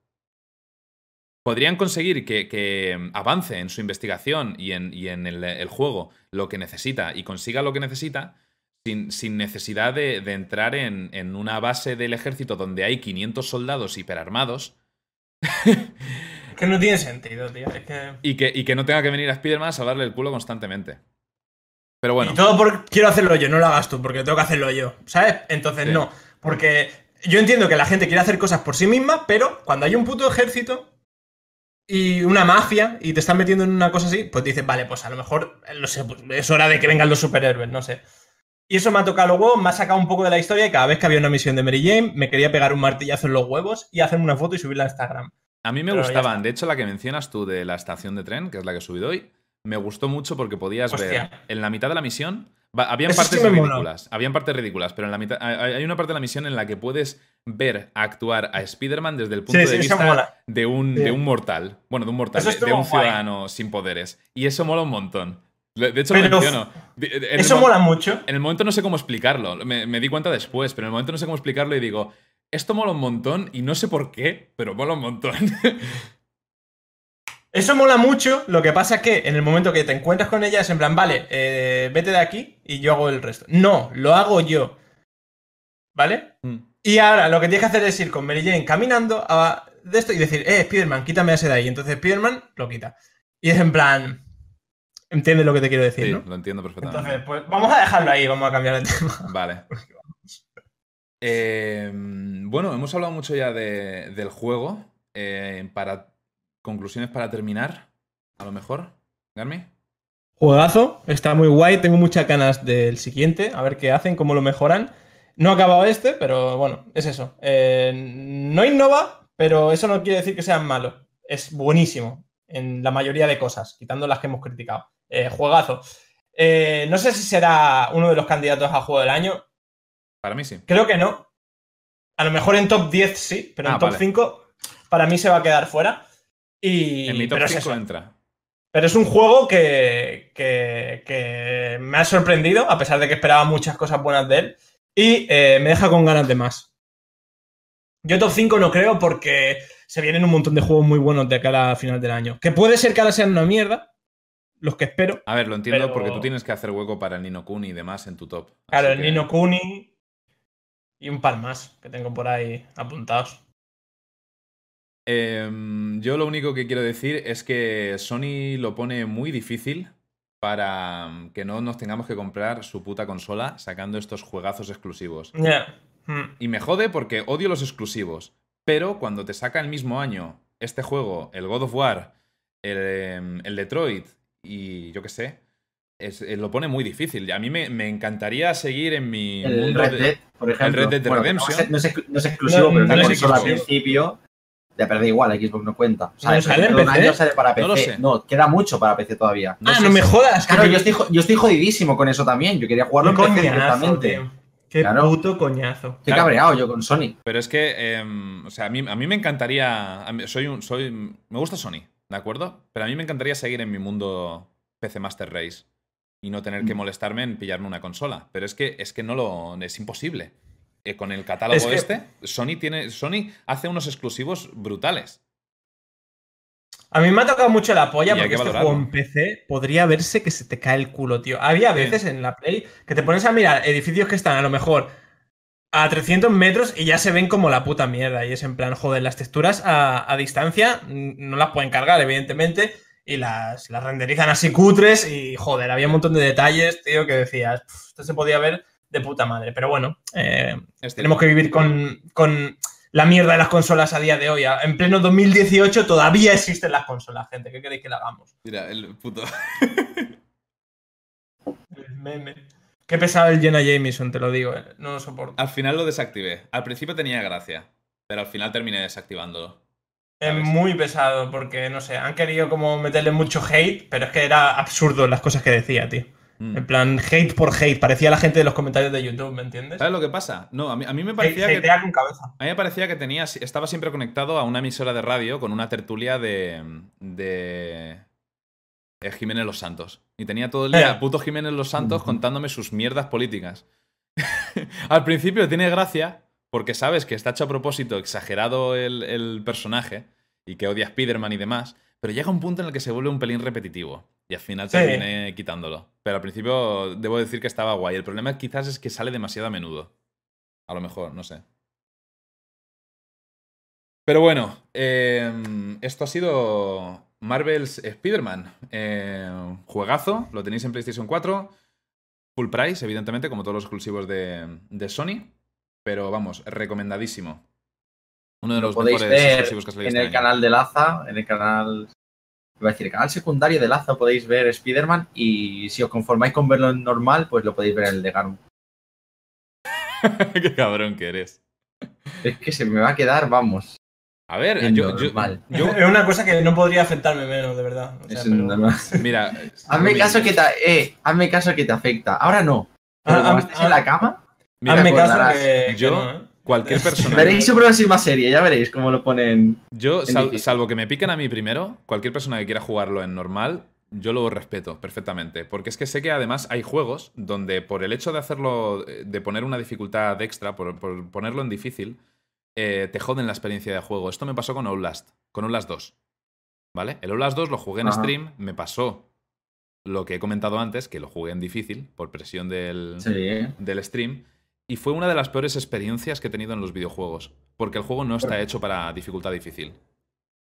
podrían conseguir que, avance en su investigación y en, el, juego lo que necesita y consiga lo que necesita sin, necesidad de, entrar en, una base del ejército donde hay 500 soldados hiperarmados. que no tiene sentido, tío. Y, que, y que no tenga que venir a Spider-Man a salvarle el culo constantemente. Pero bueno. Y todo porque quiero hacerlo yo, no lo hagas tú, porque tengo que hacerlo yo. ¿Sabes? Entonces no. Porque yo entiendo que la gente quiere hacer cosas por sí misma, pero cuando hay un puto ejército, y una mafia y te están metiendo en una cosa así, pues dices, vale, pues a lo mejor, no sé, pues es hora de que vengan los superhéroes, no sé. Y eso me ha tocado luego, me ha sacado un poco de la historia y cada vez que había una misión de Mary Jane me quería pegar un martillazo en los huevos y hacerme una foto y subirla a Instagram. A mí me gustaban, de hecho la que mencionas tú de la estación de tren, que es la que he subido hoy, me gustó mucho porque podías ver en la mitad de la misión habían partes ridículas. Habían partes ridículas, pero en la mitad. Hay una parte de la misión en la que puedes ver actuar a Spider-Man desde el punto de vista de un, de un mortal. Bueno, de un mortal, de, un ciudadano sin poderes. Y eso mola un montón. De hecho, lo menciono. eso mola mucho. En el momento no sé cómo explicarlo. Me, me, di cuenta después, pero en el momento no sé cómo explicarlo y digo, esto mola un montón y no sé por qué, pero mola un montón. Eso mola mucho, lo que pasa es que en el momento que te encuentras con ella es en plan, vale, eh, vete de aquí y yo hago el resto. No, lo hago yo. ¿Vale? Mm. Y ahora lo que tienes que hacer es ir con Mary Jane caminando a, de esto y decir, eh, Spiderman, quítame ese de ahí. Entonces Spiderman lo quita. Y es en plan, entiendes lo que te quiero decir, sí, lo entiendo perfectamente. Entonces, pues vamos a dejarlo ahí, vamos a cambiar de tema. Vale. Eh, bueno, hemos hablado mucho ya del juego. Eh, para conclusiones para terminar, a lo mejor, Garmi. Juegazo, está muy guay, tengo muchas ganas del siguiente, a ver qué hacen, cómo lo mejoran. No ha acabado este, pero bueno, es eso. Eh, no innova, pero eso no quiere decir que sea malo. Es buenísimo en la mayoría de cosas, quitando las que hemos criticado. Eh, juegazo. Eh, no sé si será uno de los candidatos a juego del año. Para mí sí. Creo que no. A lo mejor en top 10 sí, pero en ah, top 5 para mí se va a quedar fuera. Y, en mi top 5 entra. Pero es un juego que, que, me ha sorprendido, a pesar de que esperaba muchas cosas buenas de él, y eh, me deja con ganas de más. Yo top 5 no creo porque se vienen un montón de juegos muy buenos de cara a final del año. Que puede ser que ahora sean una mierda, los que espero. A ver, lo entiendo porque tú tienes que hacer hueco para el Nino Kuni y demás en tu top. Claro, el Nino Kuni y un par más que tengo por ahí apuntados. Em, yo lo único que quiero decir es que Sony lo pone muy difícil para mm, que no nos tengamos que comprar su puta consola sacando estos juegazos exclusivos. Hmm. Y me jode porque odio los exclusivos. Pero cuando te saca el mismo año este juego, el God of War, el, em, Detroit y yo qué sé, eh, lo pone muy difícil. A mí me, encantaría seguir en mi el Red Dead, por ejemplo. Red Dead Bueno, Redemption. No es, no es exclu- no es exclusivo, No, pero no es consola al principio. Ya perdí igual, Xbox no cuenta. O sea, ¿No sale en PC? año sale para No lo PC. sé. No, queda mucho para PC todavía. ah, sé no me jodas. Claro, yo estoy, yo estoy jodidísimo con eso también. Yo quería jugarlo en PC coñazo, directamente. tío. Qué Claro. puto coñazo. Estoy Claro. cabreado yo con Sony. Pero es que, em, o sea, a mí, a mí me encantaría. a mí- soy un, soy, me gusta Sony, ¿de acuerdo? Pero a mí me encantaría seguir en mi mundo PC Master Race y no tener que Mm. molestarme en pillarme una consola. Pero es que, es que no lo. Es imposible. Eh, con el catálogo Es que- este, Sony tiene. Sony hace unos exclusivos brutales. A mí me ha tocado mucho la polla Y porque que este juego en PC podría verse que se te cae el culo, tío. Había veces en la Play que te pones a mirar edificios que están a lo mejor a 300 metros y ya se ven como la puta mierda. Y es en plan, joder, las texturas a, a distancia no las pueden cargar, evidentemente, y las, las renderizan así cutres y, joder, había un montón de detalles, tío, que decías, "Pff, esto se podía ver de puta madre. Pero bueno, eh, tenemos que vivir con, con la mierda de las consolas a día de hoy. En pleno 2018 todavía existen las consolas, gente. ¿Qué queréis que le hagamos? Mira, el puto. El meme. Qué pesado el Jenna Jameson, te lo digo. eh. No lo soporto. Al final lo desactivé. Al principio tenía gracia, pero al final terminé desactivándolo. Es muy pesado porque, no sé, han querido como meterle mucho hate, pero es que era absurdo las cosas que decía, tío. Mm. En plan, hate por hate. Parecía la gente de los comentarios de YouTube, ¿me entiendes? ¿Sabes lo que pasa? No, a mí, a mí me parecía que. Hatea con cabeza. A mí me parecía que tenía, estaba siempre conectado a una emisora de radio con una tertulia de. de. de Jiménez Los Santos. Y tenía todo el día Eh. puto Jiménez Los Santos contándome sus mierdas políticas. Al principio tiene gracia, porque sabes que está hecho a propósito, exagerado el, el personaje, y que odia a Spider-Man y demás. Pero llega un punto en el que se vuelve un pelín repetitivo. Y al final Sí. terminé quitándolo. Pero al principio debo decir que estaba guay. El problema quizás es que sale demasiado a menudo. A lo mejor, no sé. Pero bueno, eh, esto ha sido Marvel's Spider-Man. Eh, juegazo, lo tenéis en PlayStation 4. Full price, evidentemente, como todos los exclusivos de, de Sony. Pero vamos, recomendadísimo. Uno de Lo los podéis mejores ver exclusivos que ha salido en este el año. canal de Laza, en el canal. Iba a decir, el canal secundario de Laza podéis ver Spider-Man y si os conformáis con verlo en normal, pues lo podéis ver en el de Garum. Qué cabrón que eres. Es que se me va a quedar, vamos. A ver, En yo, yo- Es una cosa que no podría afectarme menos, de verdad. O sea, Es pero- en normal. mira, Hazme caso que te, eh, hazme caso que te afecta. Ahora no. Pero Ah, cuando ah, estés ah. en la cama, mira, Hazme caso que, que Yo- no, ¿eh? Cualquier persona. veréis su próxima serie, ya veréis cómo lo ponen. Yo, En sal- difícil. salvo que me piquen a mí primero, cualquier persona que quiera jugarlo en normal, yo lo respeto perfectamente. Porque es que sé que además hay juegos donde por el hecho de hacerlo, eh, de poner una dificultad extra, por, por ponerlo en difícil, eh, te joden la experiencia de juego. Esto me pasó con Outlast, con Outlast 2. ¿Vale? El Outlast 2 lo jugué en Ajá. stream, me pasó lo que he comentado antes, que lo jugué en difícil, por presión del, Sí. del stream. Y fue una de las peores experiencias que he tenido en los videojuegos. Porque el juego no está hecho para dificultad difícil.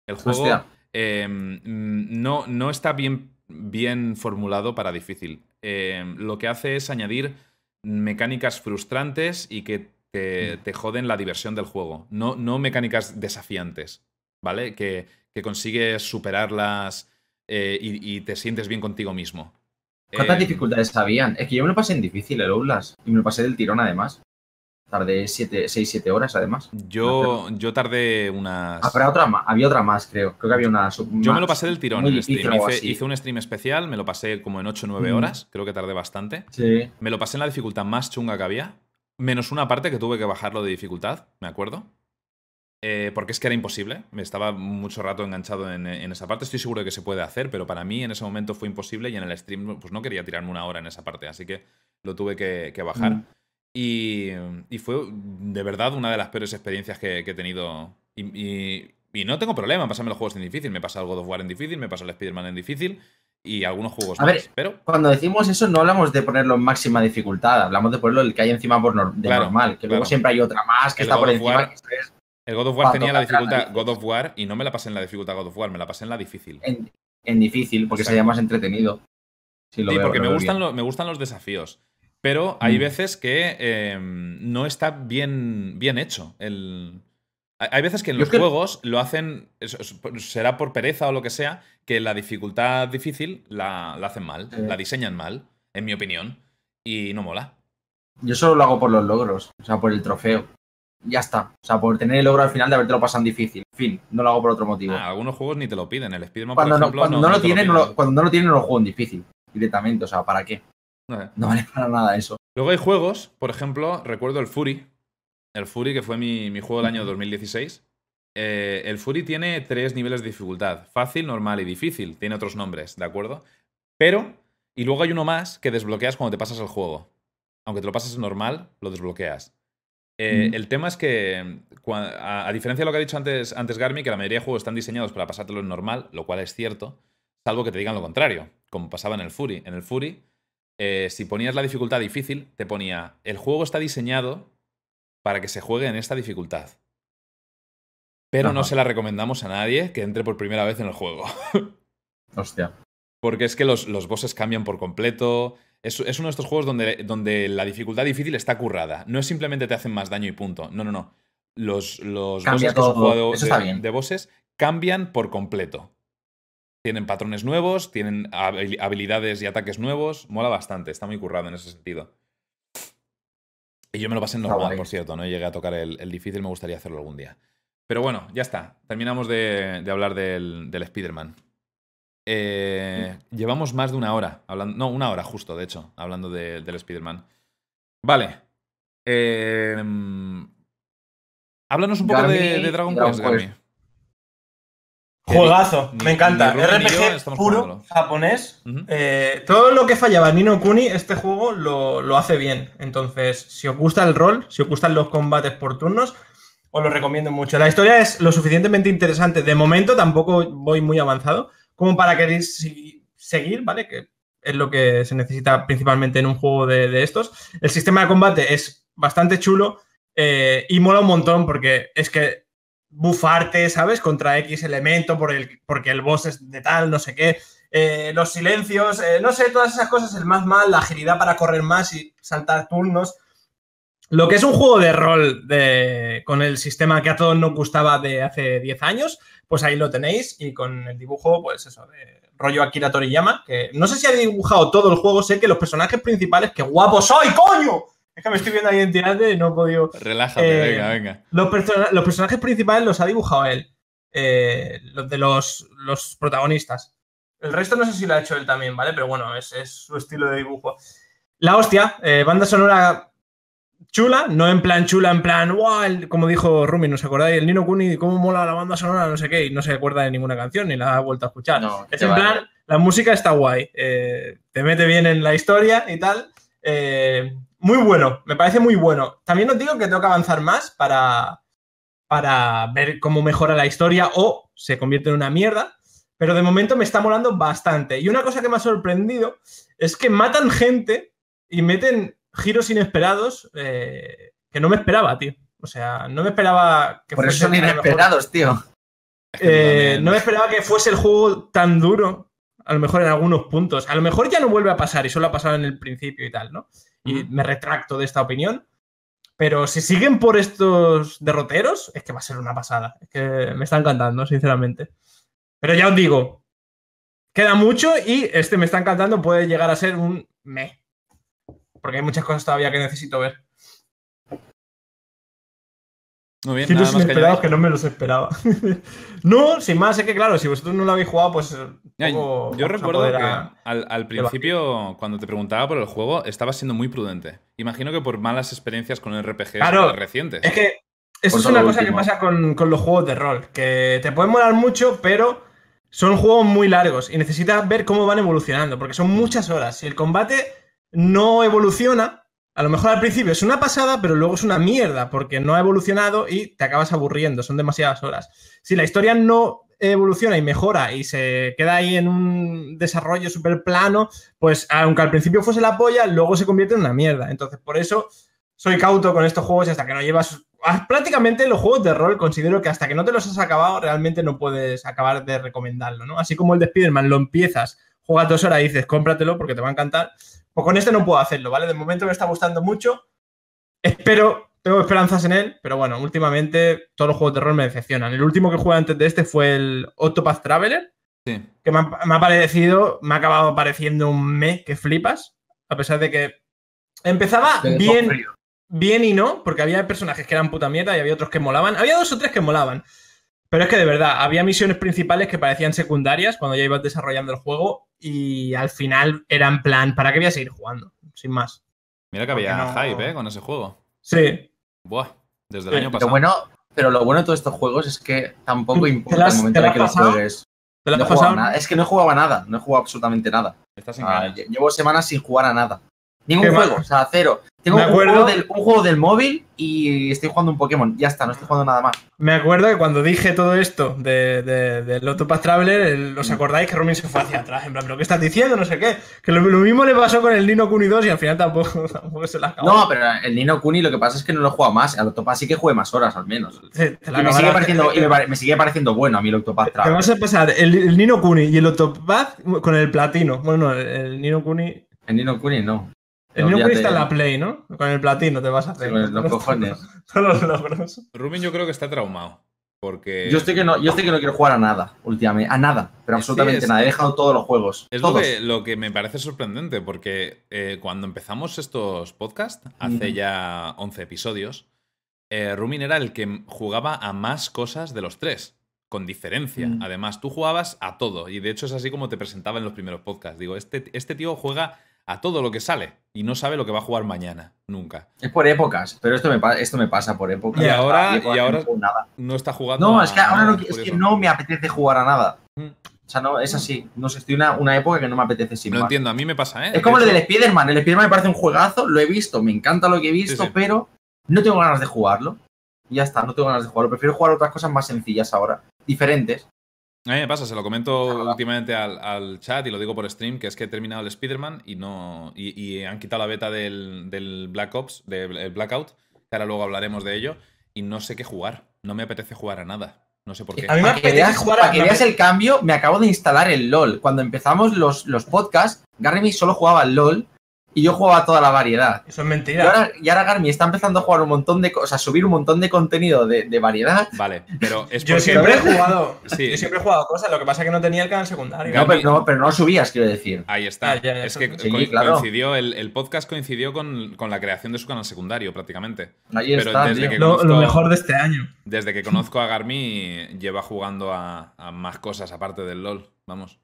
El juego eh, mm, no, no está bien, bien formulado para difícil. Eh, lo que hace es añadir mecánicas frustrantes y que te, te joden la diversión del juego. No, no mecánicas desafiantes, ¿vale? Que, que consigues superarlas eh, y, y te sientes bien contigo mismo. ¿Cuántas Eh, dificultades habían? Es que yo me lo pasé en difícil el Outlast. Y me lo pasé del tirón además. Tardé 6-7 horas además. Yo, yo tardé unas. Habrá otra más. Había otra más, creo. Creo que había una. sub- Yo me lo pasé del tirón en stream. Hice, un stream especial, me lo pasé como en 8 o 9 Mm. horas. Creo que tardé bastante. Sí. Me lo pasé en la dificultad más chunga que había. Menos una parte que tuve que bajarlo de dificultad, me acuerdo. Eh, porque es que era imposible. Me estaba mucho rato enganchado en, en esa parte. Estoy seguro de que se puede hacer, pero para mí en ese momento fue imposible y en el stream pues no quería tirarme una hora en esa parte. Así que lo tuve que, que bajar. Mm. Y, y fue de verdad una de las peores experiencias que, que he tenido. Y, y- y no tengo problema en pasarme los juegos en difícil. Me pasa el God of War en difícil, me pasa el Spider-Man en difícil y algunos juegos A más. ver, pero Cuando decimos eso, no hablamos de ponerlo en máxima dificultad. Hablamos de ponerlo el que hay encima por nor- de Claro, normal. Que luego claro. siempre hay otra más que El está por God of encima. War- que es el God of War tenía la dificultad. God of War y no me la pasé en la dificultad God of War, me la pasé en la difícil. en, en difícil, porque Exacto. sería más entretenido. Sí, lo Sí, veo, porque lo me gustan, bien. lo- me gustan los desafíos. Pero hay Mm. veces que eh, no está bien, bien hecho. El... Hay veces que en Yo los juegos lo hacen, será por pereza o lo que sea, que la dificultad difícil la, la hacen mal, Sí. la diseñan mal, en mi opinión, y no mola. Yo solo lo hago por los logros, o sea, por el trofeo. Ya está. O sea, por tener el logro al final de haberte lo pasado en difícil. En fin, no lo hago por otro motivo. Ah, algunos juegos ni te lo piden. El Spider-Man, cuando por no, ejemplo, cuando no, no no lo tienen, no lo- cuando no lo tienen, no lo juego en difícil. Directamente, o sea, ¿para qué? Eh. No vale para nada eso. Luego hay juegos, por ejemplo, recuerdo el Fury. El Fury, que fue mi, mi juego del año 2016. Eh, el Fury tiene tres niveles de dificultad: fácil, normal y difícil. Tiene otros nombres, ¿de acuerdo? Pero, y luego hay uno más que desbloqueas cuando te pasas el juego. Aunque te lo pases normal, lo desbloqueas. Eh, Mm. El tema es que, a, a diferencia de lo que ha dicho antes, antes Garmi, que la mayoría de juegos están diseñados para pasártelo en normal, lo cual es cierto, salvo que te digan lo contrario, como pasaba en el Fury. En el Fury, eh, si ponías la dificultad difícil, te ponía, el juego está diseñado para que se juegue en esta dificultad. Pero no se la recomendamos a nadie que entre por primera vez en el juego. Hostia. Porque es que los, los bosses cambian por completo. Es, es uno de estos juegos donde, donde la dificultad difícil está currada. No es simplemente te hacen más daño y punto. No, no, no. Los, los bosses que de, está de- bien. de bosses cambian por completo. Tienen patrones nuevos, tienen habil- habilidades y ataques nuevos. Mola bastante, está muy currado en ese sentido. Y yo me lo pasé en normal, por cierto. No llegué a tocar el, el difícil, me gustaría hacerlo algún día. Pero bueno, ya está. Terminamos de, de hablar del, del Spider-Man. Eh, llevamos más de una hora. Hablando, no, una hora justo, de hecho, hablando de- del Spider-Man. Vale. Eh, mm, háblanos un poco de, de Dragon Quest, Juegazo, me encanta. ni Rubén ni yo RPG estamos puro, jugándolo. japonés. Eh, todo lo que fallaba Nino Kuni, este juego lo, lo hace bien. Entonces, si os gusta el rol, si os gustan los combates por turnos, os lo recomiendo mucho. La historia es lo suficientemente interesante. De momento tampoco voy muy avanzado, como para querer seguir, ¿vale? Que es lo que se necesita principalmente en un juego de, de estos. El sistema de combate es bastante chulo eh, y mola un montón porque es que bufarte, ¿sabes? Contra X elemento por el, porque el boss es de tal, no sé qué. Eh, los silencios, eh, no sé, todas esas cosas, el más mal, la agilidad para correr más y saltar turnos. Lo que es un juego de rol de, con el sistema que a todos nos gustaba de hace 10 años, pues ahí lo tenéis y con el dibujo, pues eso, de rollo Akira Toriyama, que no sé si ha dibujado todo el juego, sé que los personajes principales, que guapo soy, coño. Es que me estoy viendo ahí en tirante y no he podido... Relájate, Eh, venga, venga. Los, persona- los personajes principales los ha dibujado él. eh, los de los, los protagonistas. El resto no sé si lo ha hecho él también, ¿vale? Pero bueno, es, es su estilo de dibujo. La hostia, eh, banda sonora chula, no en plan chula, en plan, el- como dijo Rumi, ¿no os acordáis? El Nino Kuni, cómo mola la banda sonora, no sé qué, y no se acuerda de ninguna canción ni la ha vuelto a escuchar. No, Es en plan, la música está guay, eh, te mete bien en la historia y tal. eh, muy bueno, me parece muy bueno. También os digo que tengo que avanzar más para, para ver cómo mejora la historia o se convierte en una mierda, pero de momento me está molando bastante. Y una cosa que me ha sorprendido es que matan gente y meten giros inesperados eh, que no me esperaba, tío. O sea, no me esperaba que Por eso fuese son a lo mejor- inesperados, tío. Eh, no me esperaba que fuese el juego tan duro, a lo mejor en algunos puntos. A lo mejor ya no vuelve a pasar y solo ha pasado en el principio y tal, ¿no? Y me retracto de esta opinión. Pero si siguen por estos derroteros, es que va a ser una pasada. Es que me está encantando, sinceramente. Pero ya os digo, queda mucho y este me está encantando, puede llegar a ser un me. Porque hay muchas cosas todavía que necesito ver. Muy bien, Giros que inesperados que no me los esperaba. no, sin más, es que claro, si vosotros no lo habéis jugado, pues. Ya, poco yo recuerdo que a- al, al principio, cuando te preguntaba por el juego, estabas siendo muy prudente. Imagino que por malas experiencias con RPGs Claro, recientes. Es que esto Por es una cosa que pasa con, con los juegos de rol, que te pueden molar mucho, pero son juegos muy largos y necesitas ver cómo van evolucionando, porque son muchas horas. Si el combate no evoluciona, a lo mejor al principio es una pasada, pero luego es una mierda, porque no ha evolucionado y te acabas aburriendo, son demasiadas horas. Si la historia no evoluciona y mejora y se queda ahí en un desarrollo súper plano, pues aunque al principio fuese la polla, luego se convierte en una mierda. Entonces, por eso soy cauto con estos juegos y hasta que no llevas. ah, Prácticamente los juegos de rol considero que hasta que no te los has acabado, realmente no puedes acabar de recomendarlo, ¿no? Así como el de Spider-Man lo empiezas, juegas dos horas y dices, cómpratelo porque te va a encantar. Pues con este no puedo hacerlo, ¿vale? De momento me está gustando mucho. Espero, tengo esperanzas en él, pero bueno, últimamente todos los juegos de rol me decepcionan. El último que jugué antes de este fue el Octopath Traveler, Sí. que me ha, me ha parecido, me ha acabado pareciendo un me que flipas, a pesar de que Empezaba bien, bien y no, porque había personajes que eran puta mierda y había otros que molaban. Había dos o tres que molaban. Pero es que de verdad, había misiones principales que parecían secundarias cuando ya ibas desarrollando el juego y al final era en plan, ¿para qué voy a seguir jugando? Sin más. Mira que Porque había no- hype, ¿eh? Con ese juego. Sí. Buah, desde el Sí, año pasado. bueno, pero lo bueno de todos estos juegos es que tampoco ¿Te importa las- el momento en las el que los juegues. ¿Te lo No has pasado? nada. Es que no he jugado a nada. No he jugado absolutamente nada. Estás en Ah, llevo semanas sin jugar a nada. Ningún juego, o sea, cero. Tengo un juego, del, un juego del móvil y estoy jugando un Pokémon. Ya está, no estoy jugando nada más. Me acuerdo que cuando dije todo esto de, de, del Octopath Traveler, el- Mm. ¿os acordáis que Romin se fue hacia atrás? En plan, ¿pero qué estás diciendo? No sé qué. Que lo, lo mismo le pasó con el Nino Kuni 2 y al final tampoco, tampoco se la acabó. No, pero el Nino Kuni lo que pasa es que no lo he jugado más. Al Octopath sí que jugué más horas al menos. Te- te Y me, sigue pareciendo, y me, pare- me sigue pareciendo bueno a mí el Octopath Te Traveler. vas a pasar el, el Nino Kuni y el Octopath con el platino. Bueno, no, el, el Nino Kuni. El Nino Kuni no. El está en la Play, ¿no? Con el platino te vas a hacer. Sí, con los cojones. Todos los logros. Rubin yo creo que está traumado. Porque Yo estoy que no, yo estoy que no quiero jugar a nada últimamente. A nada, pero Sí, absolutamente es- nada. He dejado todos los juegos. es lo que, lo que me parece sorprendente, porque eh, cuando empezamos estos podcasts, hace ya 11 episodios, eh, Rumin era el que jugaba a más cosas de los tres, con diferencia. Mm. Además, tú jugabas a todo, y de hecho es así como te presentaba en los primeros podcasts. Digo, este, este tío juega a todo lo que sale y no sabe lo que va a jugar mañana, nunca. Es por épocas, pero esto me, esto me pasa por épocas. Y ahora- y ahora- no juego nada. No está jugando. No, a es que ahora no, es que no me apetece jugar a nada. Mm. O sea, no, es así. No sé, estoy en una, una época que no me apetece sin Lo más. entiendo, a mí me pasa, ¿eh? Es como De lo del Spider-Man. El Spider-Man me parece un juegazo, lo he visto, me encanta lo que he visto, Sí, sí. pero no tengo ganas de jugarlo. Y ya está, no tengo ganas de jugarlo. Prefiero jugar otras cosas más sencillas ahora, diferentes. A mí me pasa, se lo comento Nada. últimamente al, al chat y lo digo por stream, que es que he terminado el Spider-Man y no. Y, y han quitado la beta del, del Black Ops, del Blackout, que ahora luego hablaremos de ello, y no sé qué jugar. No me apetece jugar a nada. No sé por qué. A mí me Para que, apetece veas, jugar para que veas el cambio, me acabo de instalar el LOL. Cuando empezamos los, los podcasts, Garmy solo jugaba al LOL y yo jugaba toda la variedad. Eso es Y mentira. ahora, y ahora Garmy está empezando a jugar un montón de cosas, a subir un montón de contenido de, de variedad. Vale, pero es Yo siempre he jugado. Sí. Yo siempre he jugado cosas, lo que pasa es que no tenía el canal secundario. No, pero no, pero no subías, quiero decir. Ahí está. Ah, ya, ya, es eso que sí. co- Sí, claro. coincidió, el, el podcast coincidió con, con la creación de su canal secundario, prácticamente. Ahí Pero está, desde lo, mejor de este año. Desde que conozco a Garmi, lleva jugando a, a más cosas aparte del LOL. Vamos.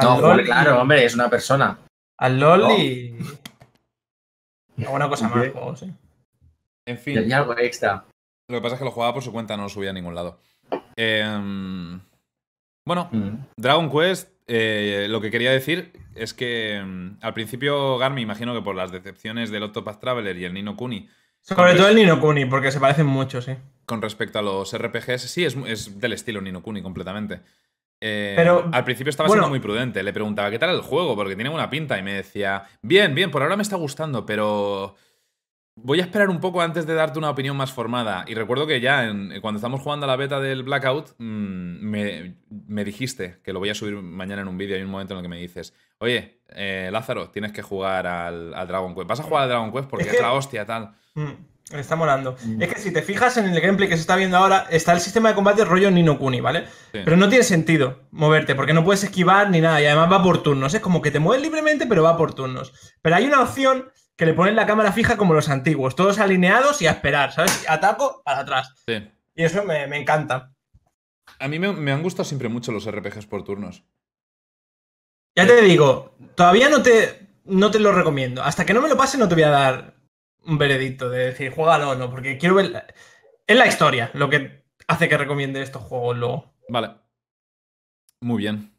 No, LOL claro, hombre, es una persona. Al LOL No. y. y alguna cosa ¿Y más, qué? juego, sí. En fin. hay algo extra. Lo que pasa es que lo jugaba por su cuenta, no lo subía a ningún lado. Em, bueno, Mm. Dragon Quest, eh, lo que quería decir es que em, al principio Garmi, imagino que por las decepciones del Octopath Traveler y el Nino Kuni, Sobre todo el Nino Kuni, porque se parecen mucho, sí. con respecto a los RPGs, sí, es, es del estilo Nino Kuni completamente. Eh, Pero, al principio estaba bueno. siendo muy prudente. Le preguntaba qué tal el juego, porque tiene buena pinta. Y me decía, bien, bien, por ahora me está gustando, pero voy a esperar un poco antes de darte una opinión más formada. Y recuerdo que ya en- cuando estamos jugando a la beta del Blackout, mm, me, me dijiste que lo voy a subir mañana en un vídeo. Hay un momento en el que me dices, oye, eh, Lázaro, tienes que jugar al, al Dragon Quest. ¿Vas a jugar al Dragon Quest? Porque Es la hostia, tal. Mm, está molando. Mm. Es que si te fijas en el gameplay que se está viendo ahora, está el sistema de combate rollo Nino Kuni, ¿vale? Sí. Pero no tiene sentido moverte, porque no puedes esquivar ni nada, y además va por turnos. Es como que te mueves libremente, pero va por turnos. Pero hay una opción que le ponen la cámara fija como los antiguos, todos alineados y a esperar, ¿sabes? Ataco para atrás. Sí. Y eso me, me encanta. A mí me, me han gustado siempre mucho los RPGs por turnos. Ya te digo, todavía no te, no te lo recomiendo. Hasta que no me lo pase, no te voy a dar un veredicto de decir, juégalo o no, porque quiero ver. Es la historia lo que hace que recomiende estos juegos luego. Vale. Muy bien.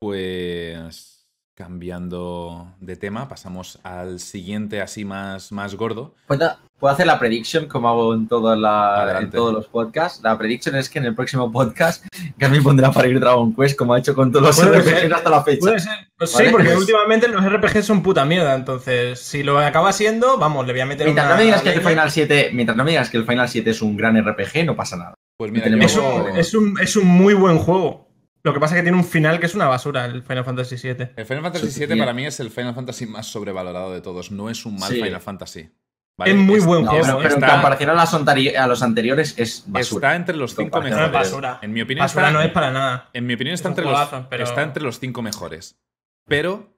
Pues cambiando de tema, pasamos al siguiente así más, más gordo. ¿Puedo, puedo hacer la prediction como hago en, toda la- en Adelante. todos los podcasts? La prediction es que en el próximo podcast Garmy pondrá para ir Dragon Quest como ha hecho con todos los RPGs ser. hasta la fecha. Puede ser. Pues Vale, sí, porque pues- últimamente los RPG son puta mierda. Entonces, si lo acaba siendo, vamos, le voy a meter Mientras una no me digas que el. Final 7, mientras no me digas que el Final 7 es un gran RPG, no pasa nada. Pues mira, un, es, un, es un muy buen juego. Lo que pasa es que tiene un final que es una basura, el Final Fantasy VII. el Final Fantasy VII para mí es el Final Fantasy más sobrevalorado de todos. No es un mal Sí. Final Fantasy. Es muy buen No, juego, pero, en comparación a, las anteri- a los anteriores es basura. Está entre los cinco es mejores. basura. En mi opinión, Basura está, no es para nada. en mi opinión Es está, entre los, pero- está entre los cinco mejores. Pero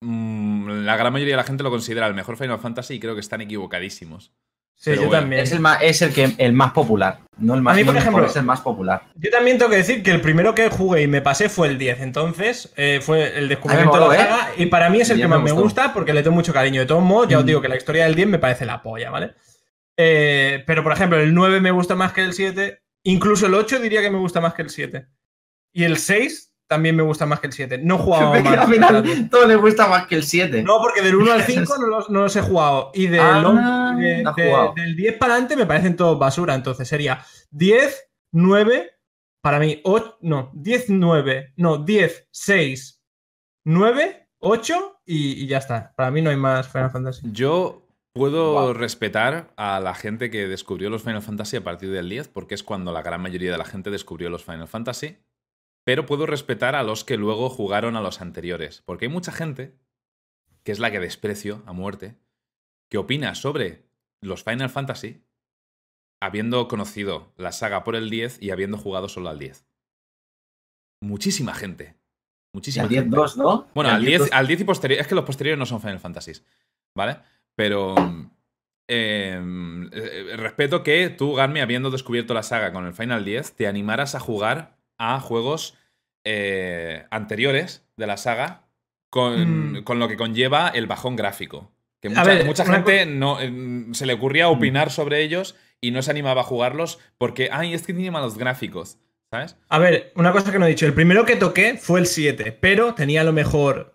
mm, la gran mayoría de la gente lo considera el mejor Final Fantasy y creo que están equivocadísimos. Sí, Pero yo bueno, también. Es el, más, es el, que, el más popular. No el más A mí, no por mejor, ejemplo- es el más popular. Yo también tengo que decir que el primero que jugué y me pasé fue el 10, entonces eh, fue el descubrimiento A mí me de la moló, saga y para mí es el El que 10 más me me gusta porque le tengo mucho cariño. De todos modos, ya os Mm. digo que la historia del 10 me parece la polla, ¿vale? Eh, pero por ejemplo, el 9 me gusta más que el 7, incluso el 8 diría que me gusta más que el 7. Y el 6 también me gusta más que el 7. No he jugado Porque más. al final todo le gusta más que el 7. No, porque del 1 al 5 no los, no los he jugado. Y del, Ah, de- no del 10 para adelante me parecen todos basura. Entonces sería 10, 9, para mí, 8, no, 10, 9, no, 10, 6, 9, 8 y, y ya está. Para mí no hay más Final Fantasy. Yo puedo Guau. respetar a la gente que descubrió los Final Fantasy a partir del 10, porque es cuando la gran mayoría de la gente descubrió los Final Fantasy. Pero puedo respetar a los que luego jugaron a los anteriores, porque hay mucha gente, que es la que desprecio a muerte, que opina sobre los Final Fantasy habiendo conocido la saga por el 10 y habiendo jugado solo al 10. Muchísima gente. Muchísima al gente. 10-2, ¿no? Bueno, al 10, 10-2. al 10 y posterior. Es que los posteriores no son Final Fantasies. ¿Vale? Pero. eh, eh, respeto que tú, Garmi, habiendo descubierto la saga con el Final 10, te animaras a jugar a juegos eh, anteriores de la saga con, Mm. con lo que conlleva el bajón gráfico. Que mucha, ver, mucha una gente no, eh, se le ocurría opinar sobre ellos y no se animaba a jugarlos porque, ay, es que tiene malos gráficos. ¿Sabes? A ver, una cosa que no he dicho. El primero que toqué fue el 7, pero tenía a lo mejor.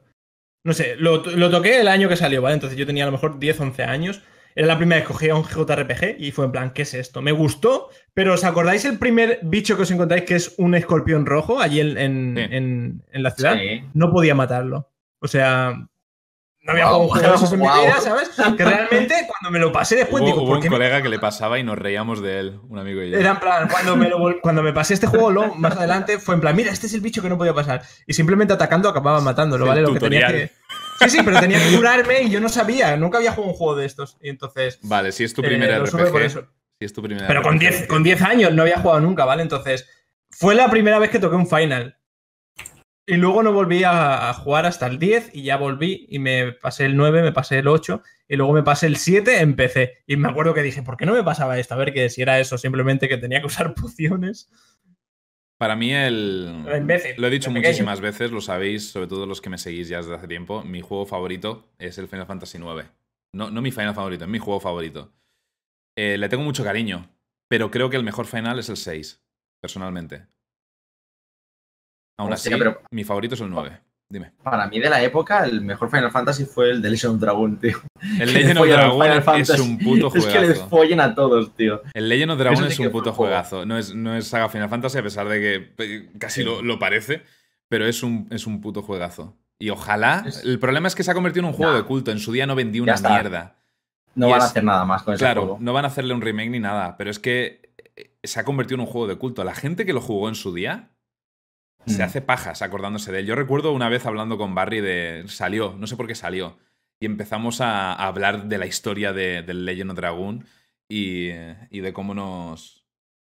No sé, lo, lo toqué el año que salió, ¿vale? Entonces yo tenía a lo mejor 10, 11 años. Era la primera vez que cogía un JRPG y fue en plan, ¿qué es esto? Me gustó, pero ¿os acordáis el primer bicho que os encontráis que es un escorpión rojo allí en, en- Sí. en- en la ciudad? Sí. No podía matarlo. O sea, no había Guau, jugado un juego de esos en mi vida, ¿sabes? Que realmente cuando me lo pasé después hubo digo, hubo ¿por un qué me colega que le pasaba y nos reíamos de él, un amigo y yo. era en plan, cuando me, lo cuando me pasé este juego, luego, más adelante, fue en plan, mira, este es el bicho que no podía pasar. Y simplemente atacando acababa matándolo, ¿vale? Lo que tenía que. Sí, sí, pero tenía que curarme y yo no sabía, nunca había jugado un juego de estos. Y entonces. Vale, si es tu eh, primer lo supe por RPG. eso. Si es tu primer Pero con RPG. 10, con 10 años no había jugado nunca, ¿vale? Entonces, fue la primera vez que toqué un final. Y luego no volví a, a jugar hasta el 10 y ya volví y me pasé el 9, me pasé el 8 y luego me pasé el 7 en PC. Y me acuerdo que dije, ¿por qué no me pasaba esto? A ver que si era eso, simplemente que tenía que usar pociones. Para mí el... Imbécil, Lo he dicho muchísimas veces, lo sabéis, sobre todo los que me seguís ya desde hace tiempo. Mi juego favorito es el Final Fantasy IX. No, no mi final favorito, es mi juego favorito. Eh, le tengo mucho cariño, pero creo que el mejor final es el 6, personalmente. Aún así, pero- mi favorito es el 9. Dime. Para mí, de la época, el mejor Final Fantasy fue el de Legend of Dragon, tío. El Legend le of Dragon es Fantasy. un puto Es que les juegazo. follen a todos, tío. El Legend of Dragon Eso es un puto juegazo. No es, no es saga Final Fantasy, a pesar de que casi lo, lo parece, pero es un, es un puto juegazo. Y ojalá. Es- El problema es que se ha convertido en un juego Nah. de culto. En su día no vendió Ya una mierda. No Y van a hacer nada más con ese Claro, juego. no van a hacerle un remake ni nada, pero es que eh, se ha convertido en un juego de culto. La gente que lo jugó en su día se Mm. hace pajas acordándose de él. Yo recuerdo una vez hablando con Barry de. Salió, no sé por qué salió. Y empezamos a, a hablar de la historia de, del Legend of Dragon y, y de cómo nos.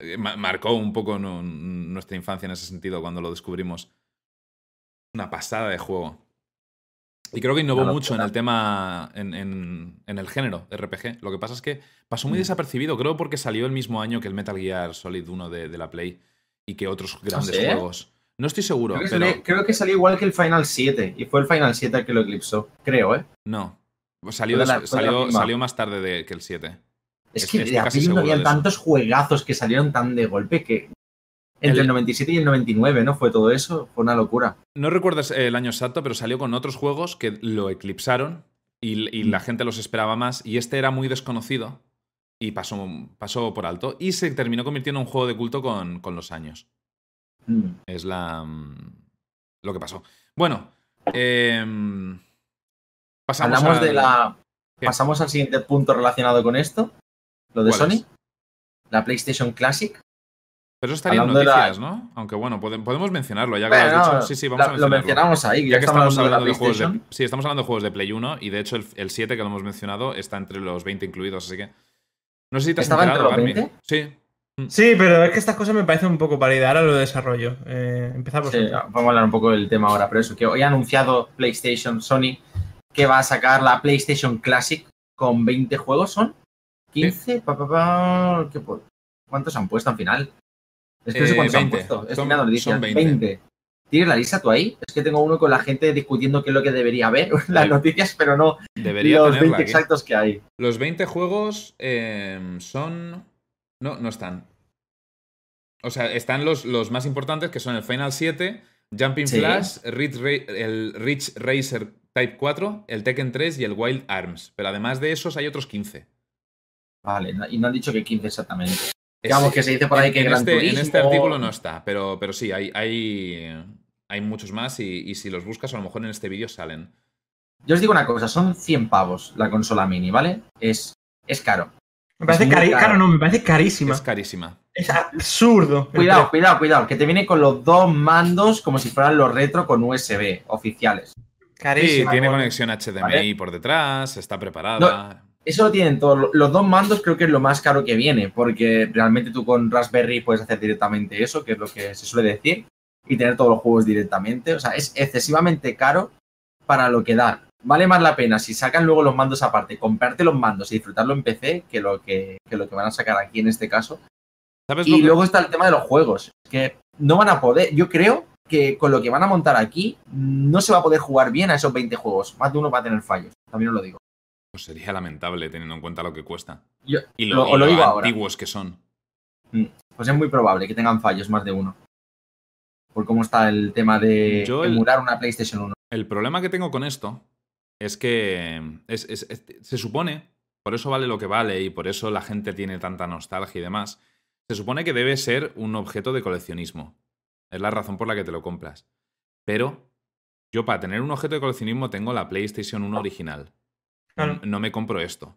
eh, ma- marcó un poco nu- nuestra infancia en ese sentido cuando lo descubrimos. Una pasada de juego. Y creo que innovó mucho en el tema, en, en- en el género de RPG. Lo que pasa es que pasó muy Mm. desapercibido, creo porque salió el mismo año que el Metal Gear Solid 1 de, de la Play y que otros grandes sí? juegos. No estoy seguro, Creo que, pero salió, creo que salió igual que el Final 7. Y fue el Final 7 el que lo eclipsó. Creo, ¿eh? no. Salió, de la- de más tarde de- que el 7. Es que de Play no eso. tantos juegazos que salieron tan de golpe que. Entre El- el, 97 y el 99, ¿no? Fue todo eso. Fue una locura. No recuerdo el año exacto, pero salió con otros juegos que lo eclipsaron y, y Mm. la gente los esperaba más. Y este era muy desconocido y pasó, pasó por alto. Y se terminó convirtiendo en un juego de culto con, con los años. Mm. Es la. mm, lo que pasó. Bueno. em, pasamos Hablamos al- de la. ¿Qué? Pasamos al siguiente punto relacionado con esto. Lo de ¿Cuál Sony. es? La PlayStation Classic. Pero eso estaría en la- noticias, ¿no? Aunque bueno, pode- podemos mencionarlo, ya que Bueno, lo has dicho. Sí, sí, vamos a lo mencionarlo. mencionamos ahí. Ya Ya, que estamos hablando de juegos de. Sí, estamos hablando de juegos de Play 1 y de hecho el, el 7 que lo hemos mencionado está entre los 20 incluidos, así que. No sé si te has ¿Estaba entre enterado, los Garmi. 20? Sí. Sí, pero es que estas cosas me parecen un poco para Ahora lo desarrollo. Eh, empezar Sí, vamos a hablar un poco del tema ahora, pero eso, que hoy ha anunciado PlayStation, Sony, que va a sacar la PlayStation Classic con 20 juegos, ¿son? 15, pa, pa, pa, ¿qué ¿cuántos han puesto al final? Es que no sé Eh, cuántos 20. han puesto. Estoy Son- noticias. son 20. 20. ¿Tienes la lista tú ahí? Es que tengo uno con la gente discutiendo qué es lo que debería haber las Sí. noticias, pero no Debería los tenerla 20 aquí. exactos que hay. Los 20 juegos eh, son. No, no están. O sea, están los, los más importantes que son el Final 7, Jumping Sí. Flash, Ra- el Ridge Racer Type 4, el Tekken 3 y el Wild Arms. Pero además de esos hay otros 15. Vale, y no han dicho que 15 exactamente. Digamos que se dice por ahí en, que en Gran este, en este artículo no está, pero, pero sí, hay, hay, hay muchos más y, y si los buscas, a lo mejor en este vídeo salen. Yo os digo una cosa, son 100 pavos la consola mini, ¿vale? Es, es caro. Me parece caro. Claro, no, me parece carísima. Es carísima. Es absurdo. Cuidado, cuidado, cuidado, que te viene con los dos mandos como si fueran los retro con USB oficiales. Sí, Carísima. tiene bueno. conexión HDMI Vale. por detrás, está preparada. Eso lo tienen todos. Los dos mandos creo que es lo más caro que viene, porque realmente tú con Raspberry puedes hacer directamente eso, que es lo que se suele decir, y tener todos los juegos directamente. O sea, es excesivamente caro para lo que da. Vale más la pena si sacan luego los mandos aparte, comprarte los mandos y disfrutarlo en PC que lo que, que lo que van a sacar aquí en este caso. ¿Sabes lo Y que- luego está el tema de los juegos, que no van a poder, yo creo que con lo que van a montar aquí no se va a poder jugar bien a esos 20 juegos. Más de uno va a tener fallos, también os lo digo. Pues sería lamentable teniendo en cuenta lo que cuesta. Yo- y lo, lo- y os lo lo digo ahora. antiguos que son. Pues es muy probable que tengan fallos más de uno. Por cómo está el tema de Yo el- emular una PlayStation 1. El problema que tengo con esto es que es- es- es- se supone, por eso vale lo que vale y por eso la gente tiene tanta nostalgia y demás, se supone que debe ser un objeto de coleccionismo. Es la razón por la que te lo compras. Pero yo para tener un objeto de coleccionismo tengo la PlayStation 1 original. No me compro esto.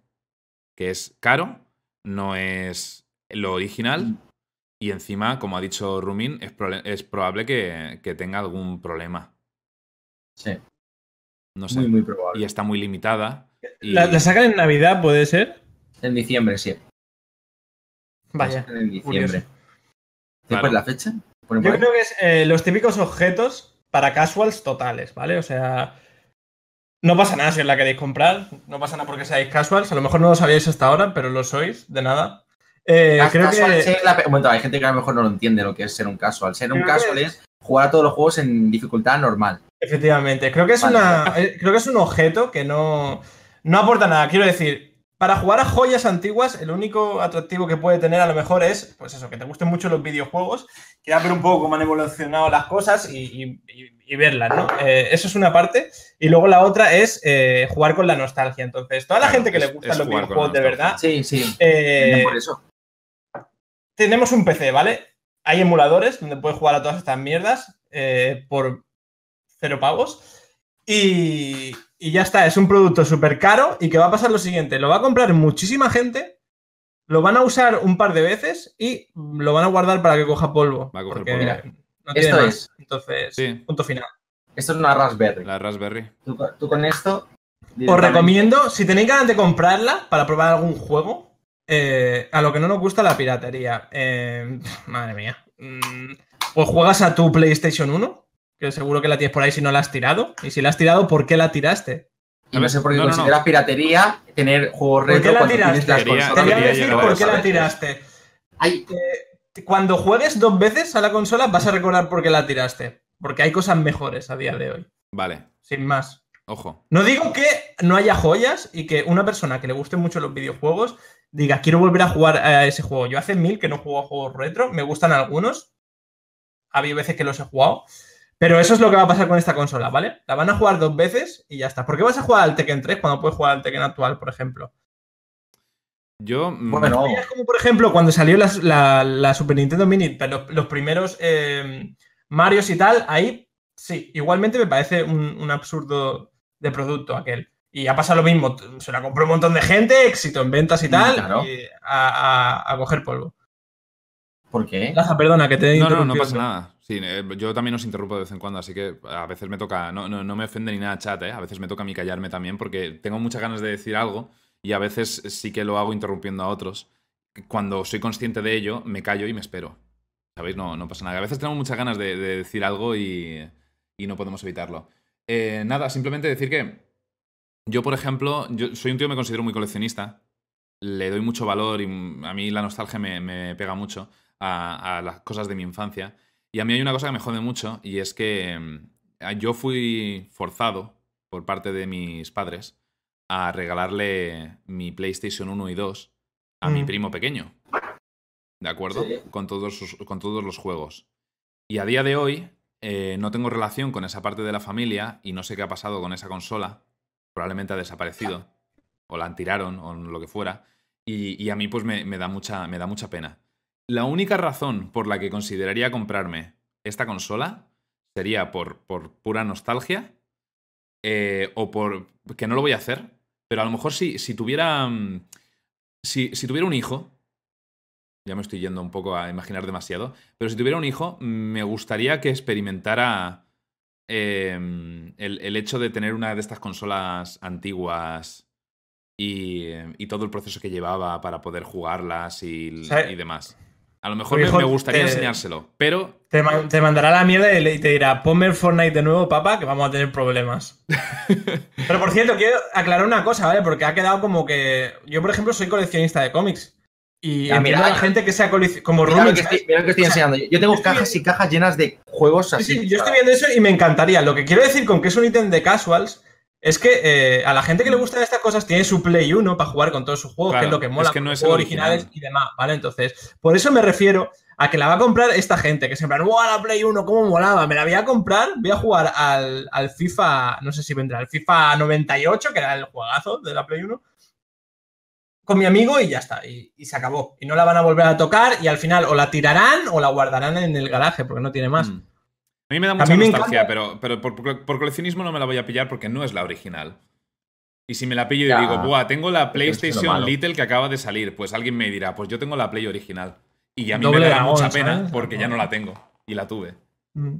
Que es caro, no es lo original y encima, como ha dicho Rumin, es, probable que, que tenga algún problema. Sí, No sé. muy, muy probable. y está muy limitada. Y ¿La, la sacan en Navidad, puede ser? En diciembre, sí. Vaya. En diciembre. curioso. ¿Después Claro. la fecha? ¿Ponen Yo creo que es eh, los típicos objetos para casuals totales, ¿vale? O sea, no pasa nada si os la queréis comprar, no pasa nada porque seáis casuals, a lo mejor no lo sabíais hasta ahora, pero lo sois, de nada. Eh, creo casual que... ser la hay gente que a lo mejor no lo entiende lo que es ser un casual. Ser un que- casual es jugar a todos los juegos en dificultad normal. Efectivamente, creo que es Vale. una. eh, Creo que es un objeto que no, no aporta nada. Quiero decir, para jugar a joyas antiguas, el único atractivo que puede tener a lo mejor es, pues eso, que te gusten mucho los videojuegos, quieras ver un poco cómo han evolucionado las cosas y, y- y- y verlas, ¿no? Eh, eso es una parte. Y luego la otra es eh, jugar con la nostalgia. Entonces, toda la Claro, gente que es- le gustan los videojuegos de verdad, Sí, sí. eh, por eso. tenemos un PC, ¿vale? Hay emuladores donde puedes jugar a todas estas mierdas eh, por cero pavos. Y, y ya está, es un producto súper caro y que va a pasar lo siguiente, lo va a comprar muchísima gente, lo van a usar un par de veces y lo van a guardar para que coja polvo. Va a coger porque polvo. Mira, no tiene esto más. es. Entonces, Sí. punto final. Esto es una Raspberry. la Raspberry. Tú, con- tú con esto. Os recomiendo, si tenéis ganas de comprarla para probar algún juego, eh, a lo que no nos gusta la piratería. Eh, madre mía. Mm, pues juegas a tu PlayStation 1, que seguro que la tienes por ahí si no la has tirado. Y si la has tirado, ¿por qué la tiraste? Y no sé por qué No, no, no. consideras piratería tener juegos ¿Por qué retro la cuando tiraste? tienes las Quería- consolas. Te voy a decir por qué la tiraste. Ay, Cuando juegues dos veces a la consola, vas a recordar por qué la tiraste. Porque hay cosas mejores a día de hoy. Vale, Sin más. ojo. No digo que no haya joyas y que una persona que le guste mucho los videojuegos diga, quiero volver a jugar a ese juego. Yo hace mil que no juego a juegos retro, me gustan algunos. Ha habido veces que los he jugado. Pero eso es lo que va a pasar con esta consola, ¿vale? La van a jugar dos veces y ya está. ¿Por qué vas a jugar al Tekken 3 cuando puedes jugar al Tekken actual, por ejemplo? Yo. mm, Bueno, Es como, por ejemplo, cuando salió la, la- la Super Nintendo Mini, pero los, los primeros eh, Marios y tal, ahí sí, igualmente me parece un, un absurdo de producto aquel. Y ha pasado lo mismo, se la compró un montón de gente, éxito en ventas y Mm, tal, claro. y a, a- a coger polvo. ¿por qué? Laza, perdona, que te he No, no, no pasa nada. Sí, eh, yo también os interrumpo de vez en cuando, así que a veces me toca. No, no, no me ofende ni nada chat, ¿eh? A veces me toca a mí callarme también porque tengo muchas ganas de decir algo y a veces sí que lo hago interrumpiendo a otros. Cuando soy consciente de ello, me callo y me espero. ¿Sabéis? No, no pasa nada. A veces tengo muchas ganas de, de decir algo y, y no podemos evitarlo. Eh, nada, simplemente decir que Yo, por ejemplo, yo soy un tío que me considero muy coleccionista. Le doy mucho valor y a mí la nostalgia me, pega mucho a, las cosas de mi infancia. Y a mí hay una cosa que me jode mucho y es que mm, yo fui forzado por parte de mis padres a regalarle mi PlayStation 1 y 2 a mi mm. primo pequeño. ¿De acuerdo? Con, todos con todos los juegos. Y a día de hoy eh, no tengo relación con esa parte de la familia y no sé qué ha pasado con esa consola. Probablemente ha desaparecido. O la tiraron o lo que fuera. Y, a mí pues me, da mucha, me da mucha pena. La única razón por la que consideraría comprarme esta consola sería por, por pura nostalgia eh, o por que no lo voy a hacer. Pero a lo mejor si, si tuviera... Mm, si, si tuviera un hijo, ya me estoy yendo un poco a imaginar demasiado. Pero si tuviera un hijo, me gustaría que experimentara em, el, hecho de tener una de estas consolas antiguas y, todo el proceso que llevaba para poder jugarlas y, demás. A lo mejor me, gustaría enseñárselo, pero... Te, mandará la mierda y te dirá, ponme el Fortnite de nuevo, papá, que vamos a tener problemas. pero por cierto, quiero aclarar una cosa, ¿vale? Porque ha quedado como que... Yo, por ejemplo, soy coleccionista de cómics. Y a la gente que sea como mira lo que, estoy, mira lo que estoy enseñando. Yo tengo cajas y cajas llenas de juegos así. Sí, yo estoy viendo eso y me encantaría. Lo que quiero decir con que es un ítem de casuals es que eh, a la gente que le gustan estas cosas tiene su Play 1 para jugar con todos sus juegos, que es lo que mola, es que no es originales y demás, ¿vale? Entonces, por eso me refiero a que la va a comprar esta gente, que siempre, ¡wow, la Play 1, cómo molaba! Me la voy a comprar, voy a jugar al, al FIFA, no sé si vendrá, al FIFA 98, que era el juegazo de la Play 1, con mi amigo y ya está, y, se acabó. Y no la van a volver a tocar y al final o la tirarán o la guardarán en el garaje porque no tiene más. Mm. A mí me da mucha nostalgia, pero, pero por, coleccionismo no me la voy a pillar porque no es la original. Y si me la pillo y digo, Buah, tengo la PlayStation Little que acaba de salir, pues alguien me dirá, pues yo tengo la Play original. Y a mí me da mucha pena porque ya no la tengo. Y la tuve. Mm.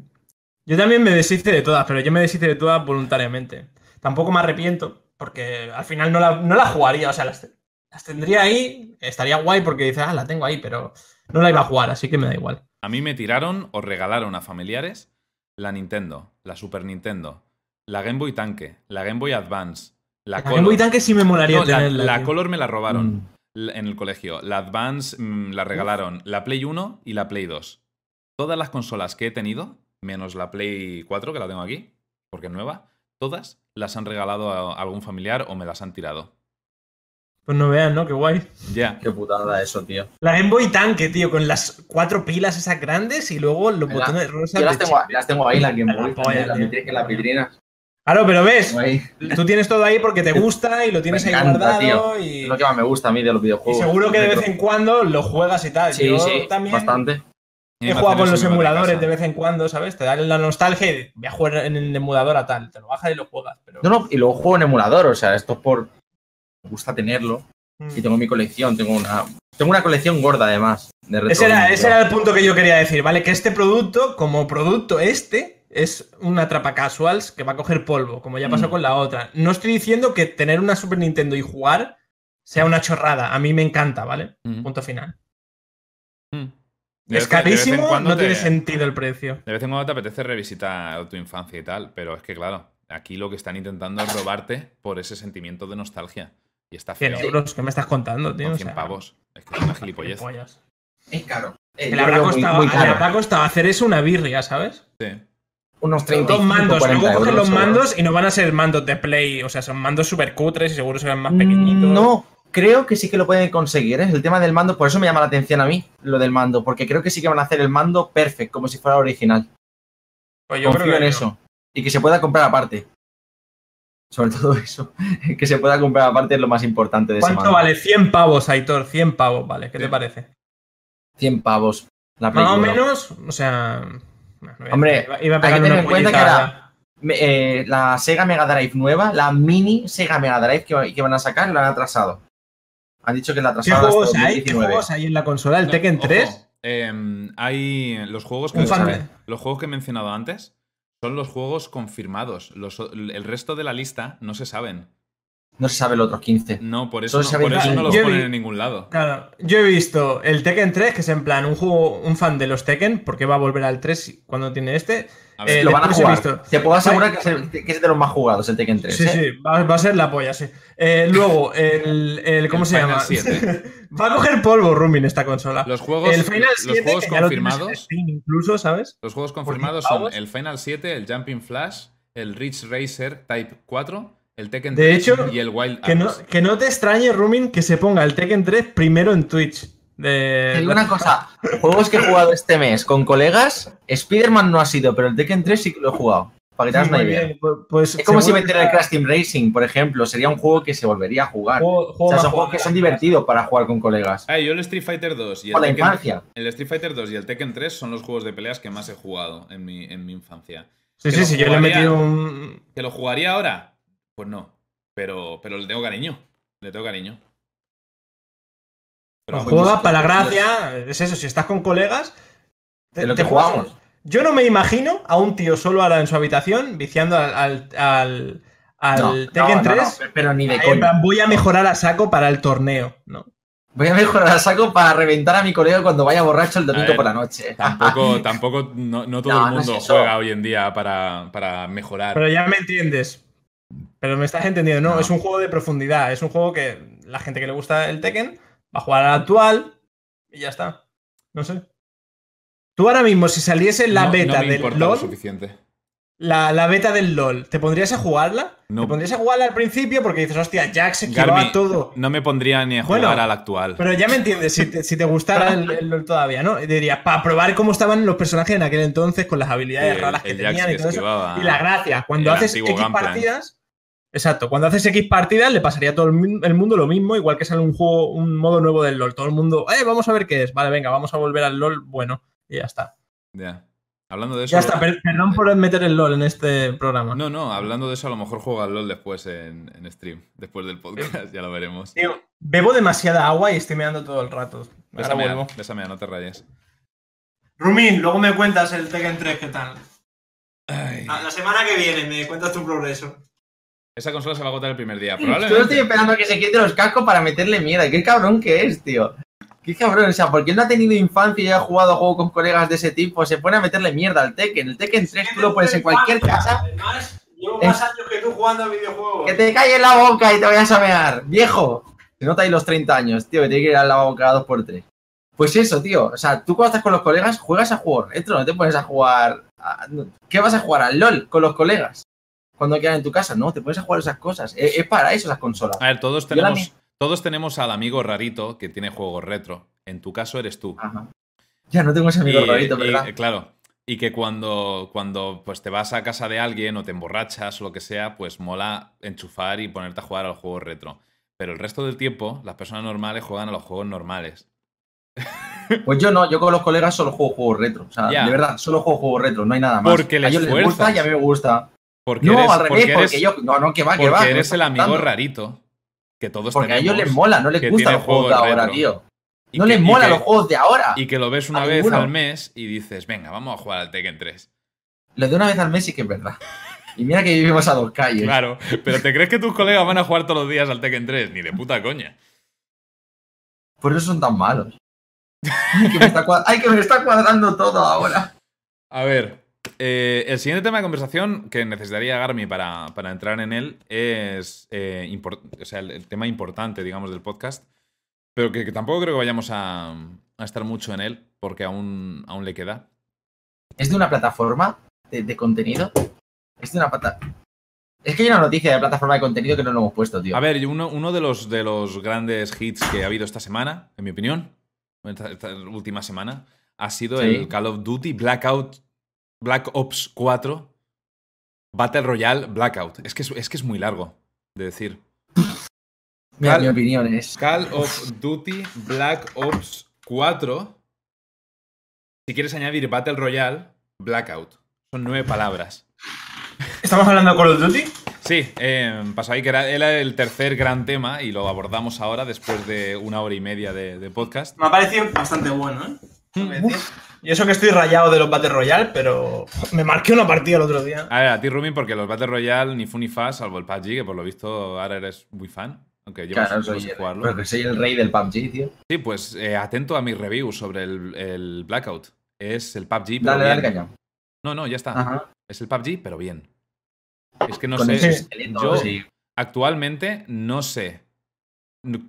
Yo también me deshice de todas, pero yo me deshice de todas voluntariamente. Tampoco me arrepiento, porque al final no la, no la jugaría. O sea, las, las tendría ahí, estaría guay porque dices, ah, la tengo ahí, pero no la iba a jugar, así que me da igual. A mí me tiraron o regalaron a familiares la Nintendo, la Super Nintendo, la Game Boy Tanque, la Game Boy Advance, la, Game Boy Tanque sí me molaría tenerla. La, Color me la robaron mm. en el colegio, la Advance mm, la regalaron, la Play 1 y la Play 2. Todas las consolas que he tenido, menos la Play 4 que la tengo aquí, porque es nueva, todas las han regalado a algún familiar o me las han tirado. Pues no vean, ¿no? Qué guay. Ya. Qué putada eso, tío. La Game Boy Tanque, tío, con las cuatro pilas esas grandes y luego los botones rosas. Yo las tengo, las tengo ahí, la Game Boy. La las Claro, pero ves, tú tienes todo ahí porque te gusta y lo tienes ahí guardado. Y... Es lo que más me gusta a mí de los videojuegos. Y seguro que de vez en cuando lo juegas y tal. Sí, sí, también bastante. He jugado con los emuladores de, vez en cuando, ¿sabes? Te da la nostalgia y voy a jugar en el emulador a tal. Te lo bajas y lo juegas. No, no, y luego juego en emulador, o sea, esto es por, gusta tenerlo. Y mm. tengo mi colección, tengo una, tengo una colección gorda además. De ese, era, ese era el punto que yo quería decir, ¿vale? Que este producto, como producto este, es una trapa casuals que va a coger polvo, como ya pasó mm. con la otra. No estoy diciendo que tener una Super Nintendo y jugar sea una chorrada. A mí me encanta, ¿vale? Mm. Punto final. Es carísimo, no tiene sentido el precio. De vez en cuando te apetece revisitar tu infancia y tal, pero es que claro, aquí lo que están intentando es robarte por ese sentimiento de nostalgia. Y está feo. 100 euros, ¿qué me estás contando, tío? 100 pavos. Es que es una gilipollez. Es caro. Eh, le, habrá costado, habrá costado hacer eso una birria, ¿sabes? Sí. Unos 30 Dos mandos. Luego cogen los mandos y no van a ser mandos de Play. O sea, son mandos súper cutres y seguro serán más pequeñitos. No, creo que sí que lo pueden conseguir. ¿eh? El tema del mando, por eso me llama la atención a mí, lo del mando. Porque creo que sí que van a hacer el mando perfecto, como si fuera original. Pues yo creo en eso. Y que se pueda comprar aparte sobre todo eso, que se pueda comprar aparte es lo más importante de ¿Cuánto vale? 100 pavos, Aitor, 100 pavos, vale. ¿Qué te parece? 100 pavos. La Más o menos, o sea... Hombre, iba, a hay que tener en cuenta que era eh, la Sega Mega Drive nueva, la mini Sega Mega Drive que, van a sacar, la han atrasado. Han dicho que la atrasado. ¿Qué juegos hay? ¿Qué juegos hay en la consola? ¿El Tekken 3? Em, hay los juegos que, los juegos que he mencionado antes son los juegos confirmados. el resto de la lista no se saben. No se sabe los otros 15. No, por eso, no, se por eso no los Yo ponen vi- en ningún lado. Claro, yo he visto el Tekken 3, que es en plan un juego, un fan de los Tekken, porque va a volver al 3 cuando tiene este. A ver, Eh, lo van a jugar. visto- Te puedo asegurar que es, el- que es de los más jugados el Tekken 3. Sí, ¿eh? sí, va, va a ser la polla, sí. Eh, luego, el, el- ¿Cómo El se Final llama? 7. va a coger polvo Rumin esta consola. Los juegos, el Final los 7, juegos que ya lo tienes en confirmados. Incluso, ¿sabes? Los juegos confirmados 10 son el Final 7, el Jumping Flash, el Ridge Racer Type 4, el Tekken De 3 hecho, y el Wild Que no, que no te extrañe, Rumin, que se ponga el Tekken 3 primero en Twitch. De... Te digo una cosa, juegos que he jugado este mes con colegas, Spider-Man no ha sido, pero el Tekken 3 sí que lo he jugado. Para que te hagas una idea. bien, pues- pues Es como si que el Crash Team Racing, por ejemplo. Sería un juego que se volvería a jugar. juego- O sea, son juegos que son divertidos para jugar con colegas. Ah, yo el Street Fighter 2 y el Por la Tekken, infancia. el Street Fighter 2 y el Tekken 3 son los juegos de peleas que más he jugado en mi, en mi infancia. Sí, Que sí, sí, yo le he metido un. ¿Que lo jugaría ahora? Pues no. Pero, pero le tengo cariño. Le tengo cariño. Pero pues juega yo- para la gracia. Es eso, si estás con colegas. De lo te que jugamos. Yo no me imagino a un tío solo ahora en su habitación viciando al, al, al, al No, Tekken no, no, 3. no, pero ni de En coña. plan, voy a mejorar a saco para el torneo, ¿no? Voy a mejorar a saco para reventar a mi colega cuando vaya borracho el domingo ver, por la noche. Tampoco, tampoco, no, no todo No, el no es mundo juega hoy en día para, para mejorar. Pero ya me entiendes. Pero me estás entendiendo, no, No. es un juego de profundidad. Es un juego que la gente que le gusta el Tekken va a jugar al actual y ya está. No sé. Tú ahora mismo, si saliese la No- no beta me del LOL, suficiente. la, la beta del LOL, ¿te pondrías a jugarla? No. ¿Te pondrías a jugarla al principio? Porque dices, hostia, Jack se Garmi, todo. No me pondría ni a jugar Bueno, al actual. Pero ya me entiendes, si te, si te gustara el, el LOL todavía, ¿no? Y dirías, para probar cómo estaban los personajes en aquel entonces, con las habilidades El- raras que tenían y todo eso. Y la gracia, cuando el haces X partidas. Exacto, cuando haces X partidas le pasaría a todo el, mu- el mundo lo mismo, igual que sale un juego, un modo nuevo del LOL. Todo el mundo, eh, vamos a ver qué es. Vale, venga, vamos a volver al LOL, bueno, y ya está. Ya. Hablando de eso. Ya está, per- perdón por meter el LOL en este programa. No, no, hablando de eso, a lo mejor juega al LOL después en, en stream. Después del podcast, ya lo veremos. Tío, bebo demasiada agua y estoy meando todo el rato. Ahora Bésame, vuelvo. bésame, no te rayes. Rumin, luego me cuentas el Tekken 3, ¿qué tal? Ay. La semana que viene me cuentas tu progreso. Esa consola se va a agotar el primer día. Solo estoy Probablemente. esperando a que se quite los cascos para meterle mierda. Qué cabrón que es, tío. Qué cabrón. O sea, porque él no ha tenido infancia y ha jugado a juego con colegas de ese tipo. Se pone a meterle mierda al Tekken. El Tekken 3 tú lo pones en cualquier casa. Además, llevo más años que tú jugando a videojuegos. Que te calle en la boca y te vayas a mear. Viejo. Se nota ahí los 30 años, tío. Que tiene que ir al lavabo cada 2x3. Pues eso, tío. O sea, tú cuando estás con los colegas juegas a juegos retro. No te pones a jugar. a- ¿Qué vas a jugar? Al LOL con los colegas. Cuando quedan en tu casa. No, te pones a jugar esas cosas. Es, es para eso esas consolas. A ver, todos tenemos, todos tenemos al amigo rarito que tiene juegos retro. En tu caso eres tú. Ajá. Ya no tengo ese amigo Y- rarito, ¿verdad? eh, claro. Y que cuando, cuando pues, te vas a casa de alguien o te emborrachas o lo que sea, pues mola enchufar y ponerte a jugar a los juegos retro. Pero el resto del tiempo, las personas normales juegan a los juegos normales. Pues yo no, yo con los colegas solo juego juegos retro. O sea, de verdad, solo juego juegos retro, no hay nada más. Porque a les ellos les gusta y a mí me gusta. Porque No, eres, al revés, porque porque, yo. No, no, que va, que porque va. que me eres el amigo contando. rarito. Que todos Porque a ellos les mola, no les gustan los juegos de ahora, retro. tío. y No que- les mola que- los juegos de ahora. Y que lo ves una vez ninguno. al mes y dices, venga, vamos a jugar al Tekken 3. Lo de una vez al mes sí que es verdad. Y mira que vivimos a dos calles. Claro, pero ¿te crees que tus colegas van a jugar todos los días al Tekken 3? Ni de puta coña. Por eso son tan malos. Ay, que me está, cua- ay, que me está cuadrando todo ahora. A ver, eh, el siguiente tema de conversación que necesitaría Garmi para, para entrar en él es eh, o sea, el, el tema importante, digamos, del podcast, pero que, que tampoco creo que vayamos a, a estar mucho en él, porque aún, aún le queda. Es de una plataforma de, de contenido. Es de una pata. Es que hay una noticia de plataforma de contenido que no lo hemos puesto, tío. A ver, uno, uno de, los, de los grandes hits que ha habido esta semana, en mi opinión, esta, esta última semana, ha sido Sí. el Call of Duty Blackout, Black Ops 4 Battle Royale Blackout. Es que es, es que es muy largo de decir. Mira, Cal- mi opinión es. Call of Duty Black Ops 4. Si quieres añadir Battle Royale, Blackout. Son nueve palabras. ¿Estamos hablando de Call of Duty? Sí, eh, pasó ahí que era, era el tercer gran tema y lo abordamos ahora después de una hora y media de, de podcast. Me ha parecido bastante bueno, ¿eh? Y eso que estoy rayado de los Battle Royale, pero me marqué una partida el otro día. A ver, a ti, Rumi, porque los Battle Royale ni fu ni fa, salvo el PUBG, que por lo visto ahora eres muy fan. Aunque llevas Claro, soy a el, jugarlo. porque soy el rey del PUBG, tío. Sí, pues eh, atento a mi review sobre el, el Blackout. Es el PUBG, pero Dale, dale bien. cañón. No, no, ya está. Ajá. Es el PUBG, pero bien. Es que no Con sé. Sí. yo- Actualmente no sé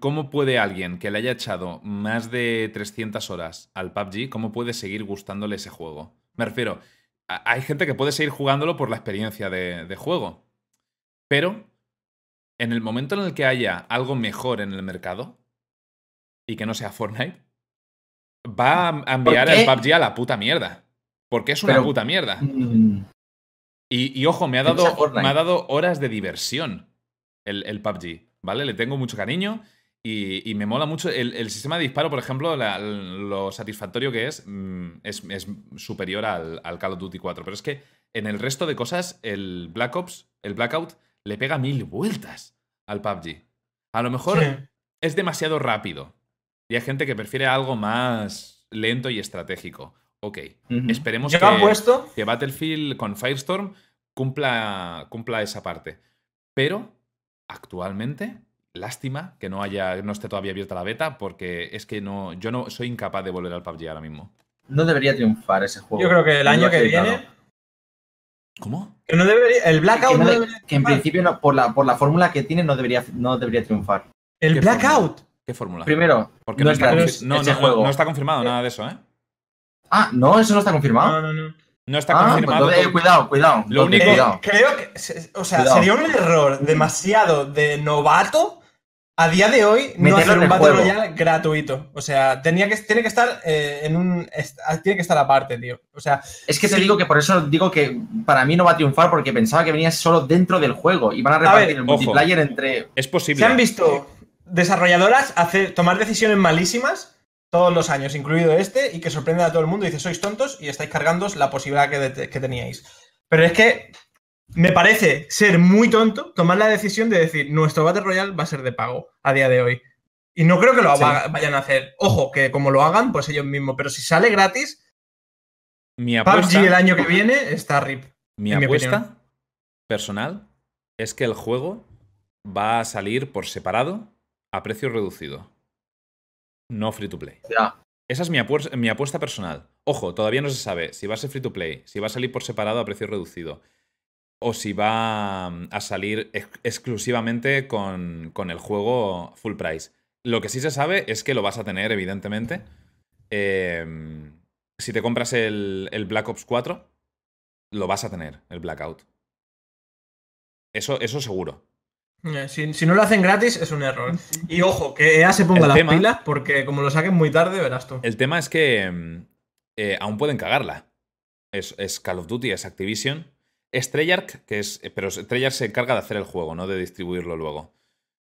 cómo puede alguien que le haya echado más de 300 horas al PUBG, cómo puede seguir gustándole ese juego. Me refiero, a- hay gente que puede seguir jugándolo por la experiencia de, de juego, pero en el momento en el que haya algo mejor en el mercado y que no sea Fortnite, va a enviar el PUBG a la puta mierda. Porque es una Pero- puta mierda. Mm, Y, y ojo, me ha, dado, me ha dado horas de diversión el, el PUBG, ¿vale? Le tengo mucho cariño y, y me mola mucho. El, el sistema de disparo, por ejemplo, la- lo satisfactorio que es, mm, es, es superior al, al Call of Duty 4. Pero es que en el resto de cosas, el Black Ops, el Blackout, le pega mil vueltas al PUBG. A lo mejor Sí. es demasiado rápido. Y hay gente que prefiere algo más lento y estratégico. Ok, esperemos que puesto. que Battlefield con Firestorm cumpla, cumpla esa parte. Pero actualmente, lástima que no haya, no esté todavía abierta la beta, porque es que no, yo no soy incapaz de volver al PUBG ahora mismo. No debería triunfar ese juego. Yo creo que el año que viene. ¿Cómo? Que no debería. El Blackout que, no no de- debería. que en principio, no, por, la, por la fórmula que tiene, no debería, no debería triunfar. El ¿Qué Blackout. ¿Qué fórmula? Primero, Porque no no, es está, juego. no está confirmado nada de eso, ¿eh? Ah, no, eso no está confirmado. No, no, no. No está ah, pues confirmado. eh, cuidado, cuidado. Lo único- cuidado. creo que. O sea, Cuidado. sería un error demasiado de novato a día de hoy no Meterlo hacer en un el Battle juego. Royale gratuito. O sea, tenía que, tiene que estar eh, en un. est- Tiene que estar aparte, tío. O sea, Es que te Sí. digo que por eso digo que para mí no va a triunfar porque pensaba que venía solo dentro del juego y van a repartir ver, el ojo. multiplayer entre. Es posible. se han visto desarrolladoras hacer, tomar decisiones malísimas todos los años, incluido este, y que sorprenden a todo el mundo y dice, sois tontos y estáis cargándoos la posibilidad que, teníais. Pero es que me parece ser muy tonto tomar la decisión de decir, nuestro Battle Royale va a ser de pago a día de hoy. Y no creo que lo Sí. vayan a hacer. Ojo, que como lo hagan, pues ellos mismos. Pero si sale gratis, Mi apuesta, PUBG el año que viene está RIP. mi apuesta personal es que el juego va a salir por separado a precio reducido. No free to play. Ya, Esa es mi, apues- mi apuesta personal. Ojo, todavía no se sabe si va a ser free to play, si va a salir por separado a precio reducido, o si va mm, a salir ex- exclusivamente con, con el juego full price. Lo que sí se sabe es que lo vas a tener, evidentemente. Eh, si te compras el, el Black Ops 4, lo vas a tener, el Blackout. Eso, eso seguro. Eh, Si, si no lo hacen gratis, es un error. Y ojo, que EA se ponga El las tema- pilas, porque como lo saquen muy tarde, verás tú. El tema es que mm, eh, aún pueden cagarla. Es, es Call of Duty, es Activision. Es Treyarch, que es. Pero Treyarch se encarga de hacer el juego, no de distribuirlo luego.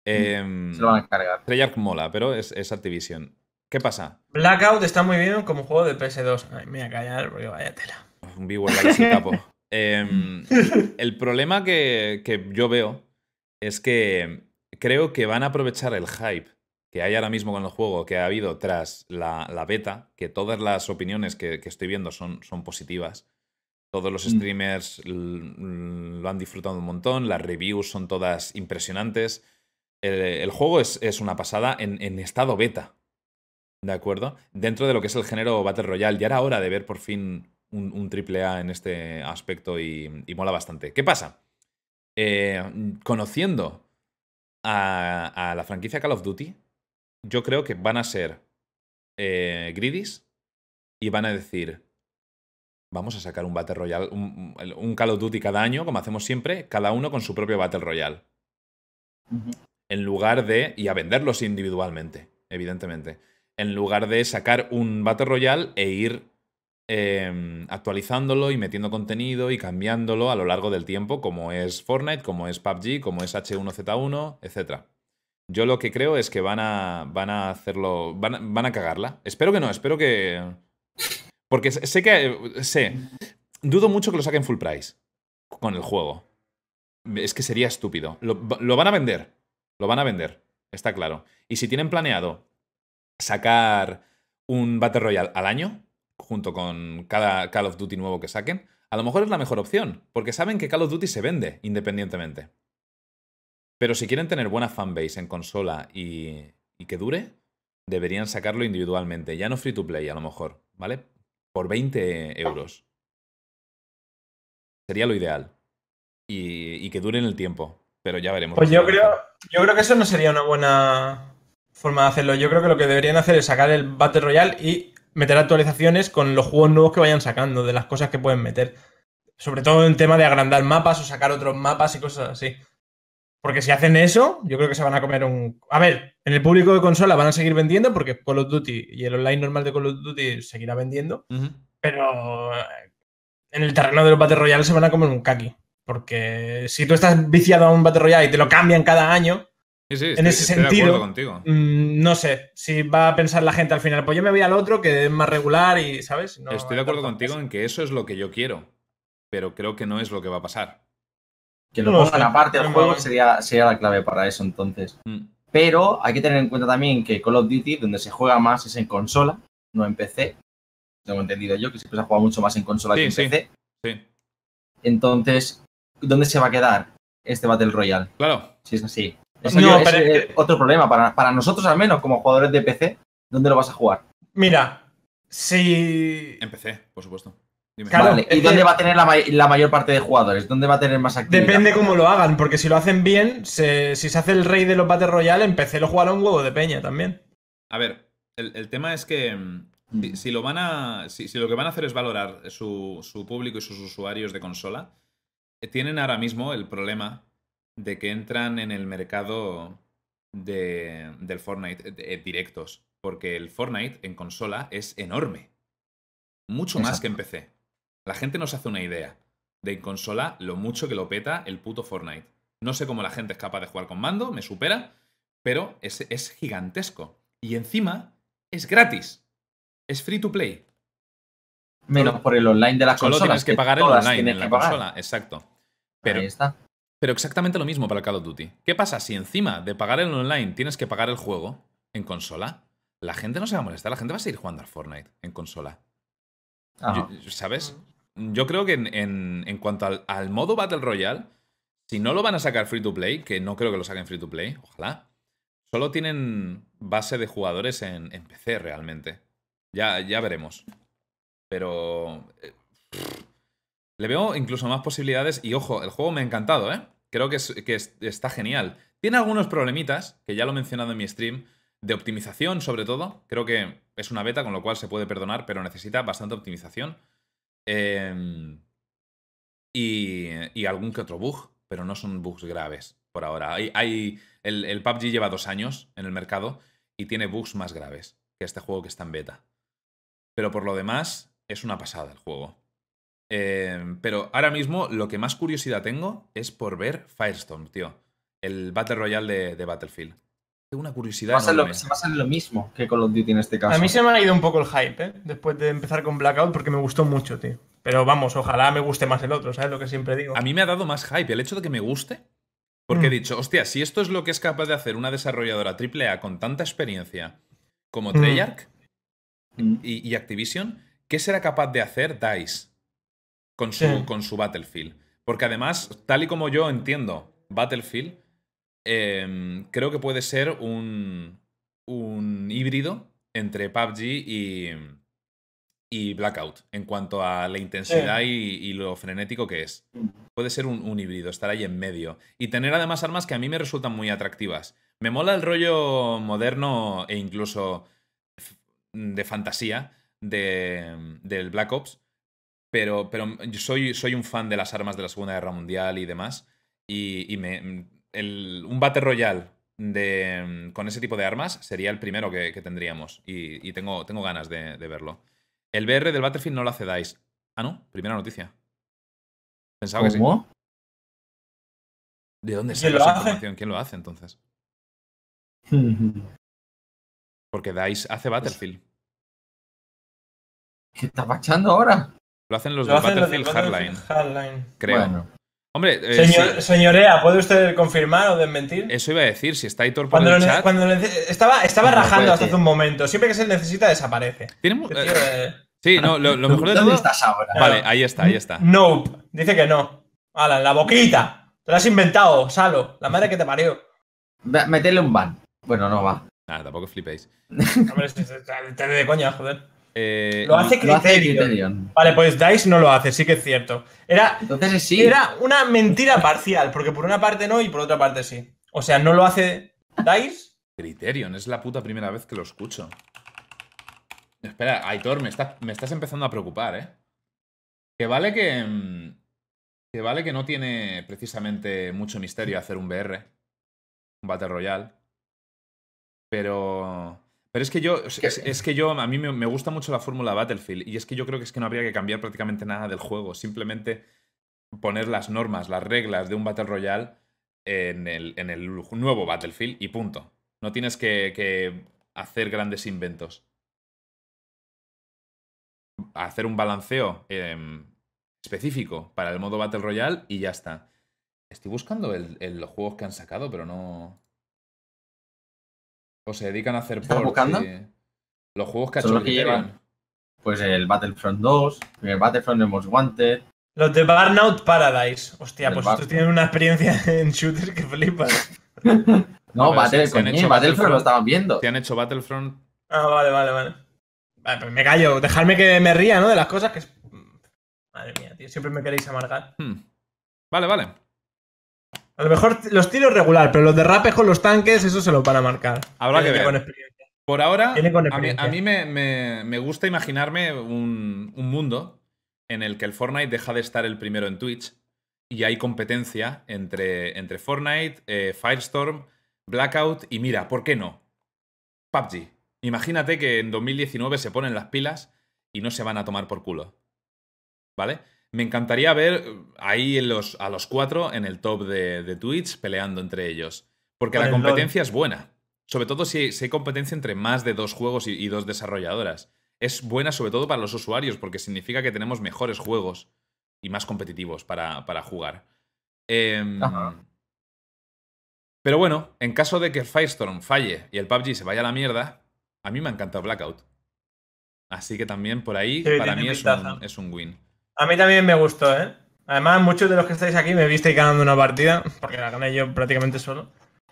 Em, se lo van a cargar. Treyarch mola, pero es, es Activision. ¿Qué pasa? Blackout está muy bien como juego de PS2. Ay, me voy a callar porque vaya tela. Un viewer capo. Em, el problema que, que yo veo es que creo que van a aprovechar el hype que hay ahora mismo con el juego, que ha habido tras la, la beta, que todas las opiniones que, que estoy viendo son, son positivas. Todos los Mm. streamers lo han disfrutado un montón, las reviews son todas impresionantes. El, el juego es, es una pasada en, en estado beta. ¿De acuerdo? Dentro de lo que es el género Battle Royale. Ya era hora de ver por fin un, un triple A en este aspecto y, y mola bastante. ¿Qué pasa? Eh, conociendo a, a la franquicia Call of Duty, yo creo que van a ser eh, greedies y van a decir, vamos a sacar un Battle Royale, un, un Call of Duty cada año, como hacemos siempre, cada uno con su propio Battle Royale. En lugar de, y a venderlos individualmente, evidentemente, en lugar de sacar un Battle Royale e ir eh, actualizándolo y metiendo contenido y cambiándolo a lo largo del tiempo, como es Fortnite, como es PUBG, como es H1Z1, etc. Yo lo que creo es que van a, van a hacerlo, van, a- cagarla. Espero que no, espero que... Porque sé sé que, sé, dudo mucho que lo saquen full price con el juego. Es que sería estúpido. Lo, lo van a vender, lo van a vender, está claro. Y si tienen planeado sacar un Battle Royale al año, junto con cada Call of Duty nuevo que saquen, a lo mejor es la mejor opción, porque saben que Call of Duty se vende independientemente. Pero si quieren tener buena fanbase en consola y, y que dure, deberían sacarlo individualmente, ya no free to play a lo mejor, ¿vale? Por 20 euros. Sería lo ideal. Y, y que dure en el tiempo, pero ya veremos. Pues yo creo, yo creo que eso no sería una buena forma de hacerlo. Yo creo que lo que deberían hacer es sacar el Battle Royale y meter actualizaciones con los juegos nuevos que vayan sacando, de las cosas que pueden meter. Sobre todo en tema de agrandar mapas o sacar otros mapas y cosas así. Porque si hacen eso, yo creo que se van a comer un. A ver, en el público de consola van a seguir vendiendo porque Call of Duty y el online normal de Call of Duty seguirá vendiendo. Pero eh, en el terreno de los Battle Royale se van a comer un kaki. Porque si tú estás viciado a un Battle Royale y te lo cambian cada año, Sí, sí, en estoy- ese sentido, mm, no sé si va a pensar la gente al final, pues yo me voy al otro que es más regular y, ¿sabes? No Estoy de acuerdo contigo en que eso es lo que yo quiero, pero creo que no es lo que va a pasar. Que lo No pongan aparte me juego sería, sería la clave para eso entonces. Mm. Pero hay que tener en cuenta también que Call of Duty, donde se juega más es en consola, no en PC. Tengo entendido yo que siempre se ha jugado mucho más en consola Sí, que en sí. PC. Sí, Entonces, ¿dónde se va a quedar este Battle Royale? claro. Si es así. Eso No, yo- es pero es eh, otro problema. Para, para nosotros, al menos, como jugadores de PC, ¿dónde lo vas a jugar? Mira, si. Empecé, por supuesto. Dime. Claro, Vale, es ¿Y dónde va a tener la, ma- la mayor parte de jugadores? ¿Dónde va a tener más actividad? Depende cómo lo hagan, porque si lo hacen bien, se- si se hace el rey de los Battle Royale, en PC lo jugará un huevo de peña también. A ver, el, el tema es que mm, Mm. si, si lo van a. Si, si lo que van a hacer es valorar su, su público y sus usuarios de consola, eh, tienen ahora mismo el problema de que entran en el mercado de, del Fortnite eh, de- eh, directos. Porque el Fortnite en consola es enorme. Mucho más que en PC. La gente no se hace una idea de en consola lo mucho que lo peta el puto Fortnite. No sé cómo la gente es capaz de jugar con mando, me supera, pero es, es gigantesco. Y encima es gratis. Es free to play. Menos por el online de las Solo consolas. tienes que pagar el online en la pagar. consola. Exacto. Pero, Ahí está. Pero exactamente lo mismo para el Call of Duty. ¿Qué pasa si encima de pagar el online tienes que pagar el juego en consola? La gente no se va a molestar, la gente va a seguir jugando al Fortnite en consola. Yo- ¿Sabes? Yo creo que en, en- en cuanto al, al modo Battle Royale, si no lo van a sacar free to play, que no creo que lo saquen free to play, ojalá, solo tienen base de jugadores en, en PC realmente. Ya, ya veremos. Pero. eh, le veo incluso más posibilidades. Y ojo, el juego me ha encantado, ¿eh? Creo que, es- que es- está genial. Tiene algunos problemitas, que ya lo he mencionado en mi stream, de optimización sobre todo. Creo que es una beta, con lo cual se puede perdonar, pero necesita bastante optimización. Eh, y, y algún que otro bug, pero no son bugs graves por ahora. Hay, el PUBG lleva dos años en el mercado y tiene bugs más graves que este juego que está en beta. Pero por lo demás, es una pasada el juego. Eh, pero ahora mismo lo que más curiosidad tengo es por ver Firestorm, tío. El Battle Royale de, de Battlefield. Tengo una curiosidad. Va a lo, enorme. se va a ser lo mismo que Call of Duty en este caso. A mí se me ha ido un poco el hype, ¿eh? Después de empezar con Blackout, porque me gustó mucho, tío. Pero vamos, ojalá me guste más el otro, ¿sabes lo que siempre digo? A mí me ha dado más hype el hecho de que me guste. Porque he Mm. dicho, hostia, si esto es lo que es capaz de hacer una desarrolladora AAA con tanta experiencia como Mm. Treyarch Mm. y, y Activision, ¿qué será capaz de hacer DICE con su, Sí. con su Battlefield? Porque además, tal y como yo entiendo Battlefield, em, creo que puede ser un, un híbrido entre PUBG y, y Blackout en cuanto a la intensidad y, y lo frenético que es. Puede ser un, un híbrido, estar ahí en medio. Y tener además armas que a mí me resultan muy atractivas. Me mola el rollo moderno e incluso de fantasía de, del Black Ops, pero, pero yo soy, soy un fan de las armas de la Segunda Guerra Mundial y demás. Y, y me, el- un Battle Royale de, con ese tipo de armas sería el primero que, que tendríamos. Y, y tengo, tengo ganas de, de verlo. El BR del Battlefield no lo hace DICE. Ah, no, primera noticia. Pensaba que sí. ¿Cómo? ¿De dónde ¿Quién sale lo esa hace? información? ¿Quién lo hace entonces? Porque DICE hace Battlefield. ¿Qué está pachando ahora? Lo hacen los Lo de hacen los de Battlefield Hardline, Hardline. creo. Bueno, Hombre, eh, Señor- sí, Señorea, ¿puede usted confirmar o desmentir? eso iba a decir. Si está Hitor por Cuando, el chat. cuando estaba, estaba No, rajando hasta hace un momento. Siempre que se necesita, desaparece. tiene Este eh, tío, eh, Sí, no, lo, lo mejor de ¿Dónde todo. estás ahora? Vale, ahí está, ahí está. Nope. Dice que no. Hala, en la boquita. Te lo has inventado, Salo. La madre que te parió. Metele un ban. Bueno, no va. Nada, tampoco flipéis. Hombre, te de coña, joder. Eh, Lo hace Lo hace Criterion. Vale, pues Dice no lo hace, sí que es cierto. Era, Entonces sí. era una mentira parcial, porque por una parte no y por otra parte sí. O sea, no lo hace Dice. Criterion, es la puta primera vez que lo escucho. Espera, Aitor, me, está- me estás empezando a preocupar, ¿eh? Que vale que. mm, Que vale que no tiene precisamente mucho misterio hacer un BR. Un Battle Royale. Pero. Pero es que yo. Es, es- que yo. A mí me, me gusta mucho la fórmula Battlefield. Y es que yo creo que es que no habría que cambiar prácticamente nada del juego. Simplemente poner las normas, las reglas de un Battle Royale en el, en el nuevo Battlefield y punto. No tienes que, que hacer grandes inventos. Hacer un balanceo em, específico para el modo Battle Royale y ya está. Estoy buscando el- el- los juegos que han sacado, pero no. O se dedican a hacer ¿Estás ports buscando? y- Los juegos que ha Son hecho los que llevan. Pues el Battlefront 2, el Battlefront de Most Wanted. Los de Burnout Paradise. Hostia, El pues Bar- estos tienen una experiencia en shooters que flipas. No, Battle, si- si han coño, hecho Battlefront Battlefront. lo estaban viendo. Si han hecho Battlefront. Ah, vale, vale, vale. Vale, pues me callo. Dejadme que me ría, ¿no? De las cosas que... es- Madre mía, tío. Siempre me queréis amargar. hmm. Vale, vale. A lo mejor los tiros regular, pero los derrapes con los tanques, eso se los van a marcar. Habrá que ver. con experiencia. Por ahora, Viene con a mí, experiencia. a mí me, me- me gusta imaginarme un, un mundo en el que el Fortnite deja de estar el primero en Twitch y hay competencia entre, entre Fortnite, eh, Firestorm, Blackout y mira, ¿por qué no? PUBG. Imagínate que en 2019 se ponen las pilas y no se van a tomar por culo. ¿Vale? Me encantaría ver ahí en los, a los cuatro en el top de, de Twitch peleando entre ellos. Porque la LoL. competencia es buena. Sobre todo si, si hay competencia entre más de dos juegos y, y dos desarrolladoras. Es buena sobre todo para los usuarios porque significa que tenemos mejores juegos y más competitivos para, para jugar. Em, pero bueno, en caso de que Firestorm falle y el PUBG se vaya a la mierda, a mí me ha encantado Blackout. Así que también por ahí, Sí, para mí es pintaza. un, es un win. A mí también me gustó, ¿eh? Además, muchos de los que estáis aquí me visteis ganando una partida, porque la gané yo prácticamente solo.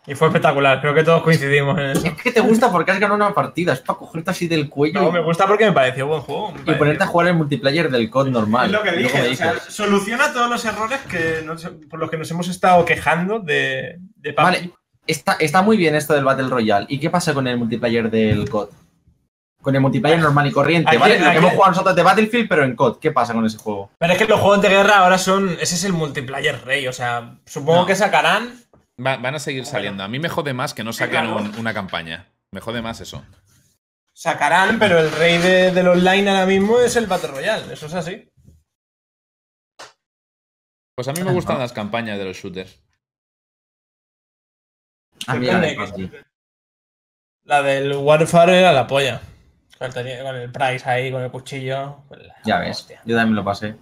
Y fue espectacular, creo que todos coincidimos en eso. Es que te gusta porque has ganado una partida. Es para cogerte así del cuello No, y- me gusta porque me pareció buen juego. y, pareció. ponerte a jugar el multiplayer del COD normal. Es lo que dije, o sea, soluciona todos los errores que nos- por los que nos hemos estado quejando de, de PUBG. Vale, está, está muy bien esto del Battle Royale. ¿Y qué pasa con el multiplayer del COD? Con el multiplayer normal y corriente, Aquí- ¿vale? Lo que aquí- hemos jugado nosotros de Battlefield, pero en COD. ¿Qué pasa con ese juego? Pero es que los juegos de guerra ahora son. Ese es el multiplayer rey. O sea, supongo No. que sacarán. Va- van a seguir saliendo. A mí me jode más que no saquen claro. un- una campaña. Me jode más eso. Sacarán, pero el rey de- del online ahora mismo es el Battle Royale. Eso es así. Pues a mí me gustan no. las campañas de los shooters. A mí la La del Warfare era la polla. Con el, Price ahí, con el cuchillo. pues Ya ves, hostia. yo también lo pasé.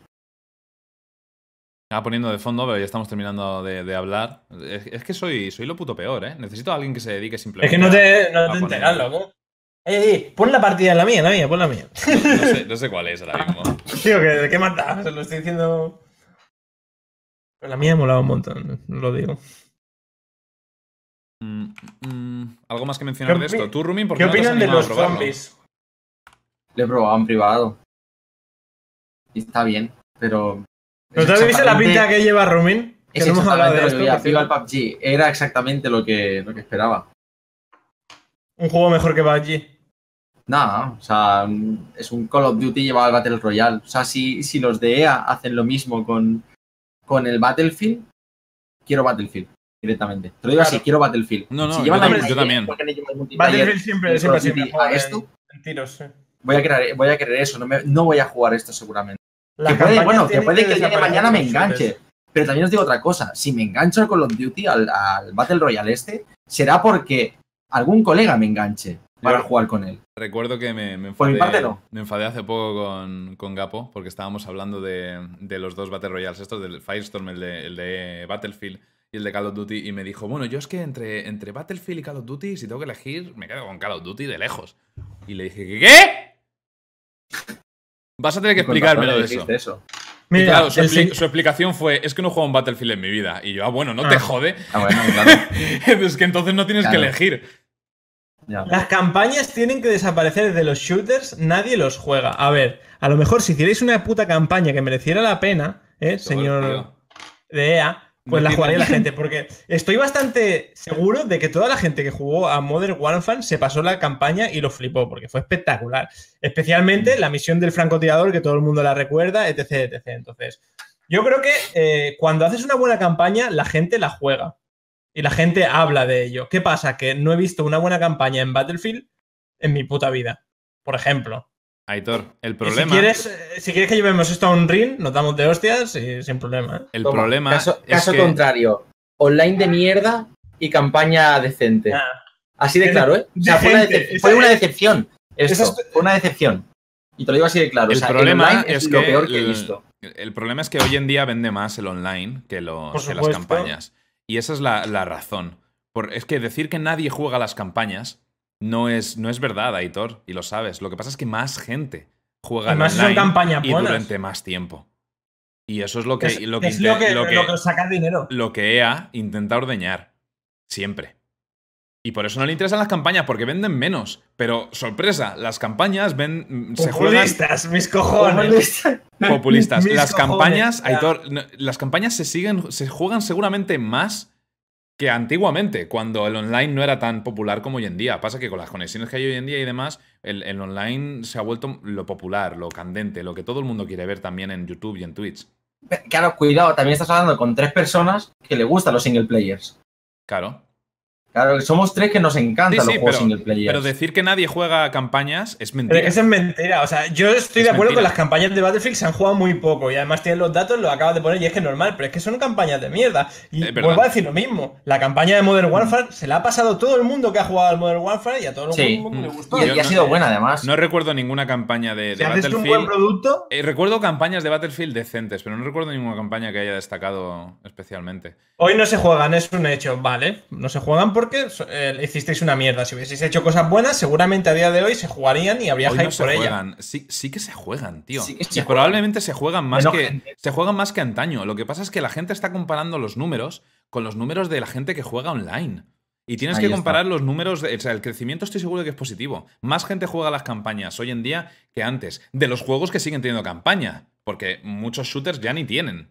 Estaba poniendo de fondo, pero ya estamos terminando de, de hablar. Es, es que soy, soy lo puto peor, ¿eh? Necesito a alguien que se dedique Es simplemente que no te, no te enteras, loco. Ey, ey, pon la partida en la mía, la mía, pon la mía. No sé, no sé cuál es ahora mismo. Tío, que ¿de qué mata? Se lo estoy diciendo. Pero la mía me molaba un montón, no lo digo. Mm, mm, ¿Algo más que mencionar ¿Qué de esto? ¿Tú, Rumin, por ¿Qué no te has opinan de los probarlo? zombies? Probado en privado. Y está bien, pero. ¿No te has visto la pinta que lleva Rumin? Que Es no hemos hablado de esto. PUBG. Era exactamente lo que, lo que esperaba. Un juego mejor que PUBG. Nada, o sea, es un Call of Duty llevado al Battle Royale. O sea, si, si los de EA hacen lo mismo con, con el Battlefield, quiero Battlefield directamente. Te lo digo así, quiero Battlefield. No, no, si yo también- yo también. ¿por qué no llevan el multiplayer Battlefield siempre, siempre mejor a en- esto? en tiros, sí. Voy a, querer, voy a querer eso, no, me- no voy a jugar esto seguramente. Que puede, bueno, que puede que el día de mañana me enganche. Pero también os digo otra cosa, si me engancho al Call of Duty, al, al Battle Royale este, será porque algún colega me enganche para Yo- jugar con él. Recuerdo que me, me Por enfadé, mi parte, no. me enfadé hace poco con, con Gapo porque estábamos hablando de, de los dos Battle Royales, estos del Firestorm, el de, el de Battlefield y el de Call of Duty, y me dijo, bueno, yo es que entre, entre Battlefield y Call of Duty, si tengo que elegir, me quedo con Call of Duty de lejos. Y le dije, ¿qué? Vas a tener que explicármelo eso. eso. Mira, claro, su, expli- explicación fue, es que no juego un Battlefield en mi vida. Y yo, ah, bueno, no te Ah. jode. Ah, bueno, claro. es que entonces no tienes que elegir. ya. Las campañas tienen que desaparecer de los shooters, nadie los juega. A ver, a lo mejor si hicierais una puta campaña que mereciera la pena, ¿eh, señor de EA, pues la jugaría la gente. Porque estoy bastante seguro de que toda la gente que jugó a Modern Warfare se pasó la campaña y lo flipó, porque fue espectacular. Especialmente la misión del francotirador, que todo el mundo la recuerda, etc. etc. Entonces, yo creo que eh, cuando haces una buena campaña, la gente la juega. Y la gente habla de ello. ¿Qué pasa? Que no he visto una buena campaña en Battlefield en mi puta vida. Por ejemplo. Aitor, el problema. Si quieres, eh, si quieres que llevemos esto a un ring, nos damos de hostias y sin problema. ¿eh? El Toma, problema Caso, es caso que contrario. Online de mierda y campaña decente. Ah. Así de claro, ¿eh? O sea, fue una, Decente. decep- fue Esa una es- decepción. Esto, es- fue una decepción. Y te lo digo así de claro. el o sea, problema online es, lo que peor que he el- visto. El problema es que hoy en día vende más el online que, los- Por que las campañas. Y esa es la, la razón. Por, es que decir que nadie juega las campañas no es, no es verdad, Aitor, y lo sabes. Lo que pasa es que más gente juega Además, son online campañas y durante más tiempo. Y eso es lo que, Es, lo que, es lo que, lo que- lo que saca dinero. lo que EA intenta ordeñar. Siempre. Y por eso no le interesan las campañas, porque venden menos. Pero, sorpresa, las campañas ven, mm, se juegan Populistas, mis cojones. populistas. Mis las cojones, campañas, ya. Aitor, las campañas se siguen, se juegan seguramente más que antiguamente, cuando el online no era tan popular como hoy en día. Pasa que con las conexiones que hay hoy en día y demás, el, el online se ha vuelto lo popular, lo candente, lo que todo el mundo quiere ver también en YouTube y en Twitch. Claro, cuidado, también estás hablando con tres personas que le gustan los single players. Claro. Claro, somos tres que nos encantan Sí, los sí, juegos pero- single players. Pero decir que nadie juega campañas es Pero mentira. Eso es mentira. O sea, yo estoy Es de acuerdo mentira. con las campañas de Battlefield, se han jugado muy poco. Y además tienen los datos, los acabas de poner, y es que es normal, pero es que son campañas de mierda. Y vuelvo a decir lo mismo. La campaña de Modern Warfare se la ha pasado todo el mundo que ha jugado al Modern Warfare y a todo el Sí. mundo le Mm. gustó. y, ha no- sido buena además. No recuerdo ninguna campaña de, de si haces un buen Battlefield. producto, Eh, recuerdo campañas de Battlefield decentes, pero no recuerdo ninguna campaña que haya destacado especialmente. hoy no se juegan, es un hecho, vale. No se juegan porque eh, hicisteis una mierda. Si hubieseis hecho cosas buenas, seguramente a día de hoy se jugarían y habría Hoy hype no se por ella. Sí, sí que se juegan, tío. Sí que se y juegan. probablemente se juegan más que. gente. Se juegan más que antaño. Lo que pasa es que la gente está comparando los números con los números de la gente que juega online. Y tienes Ahí que está. comparar los números. de- o sea, el crecimiento estoy seguro de que es positivo. Más gente juega las campañas hoy en día que antes. De los juegos que siguen teniendo campaña. Porque muchos shooters ya ni tienen.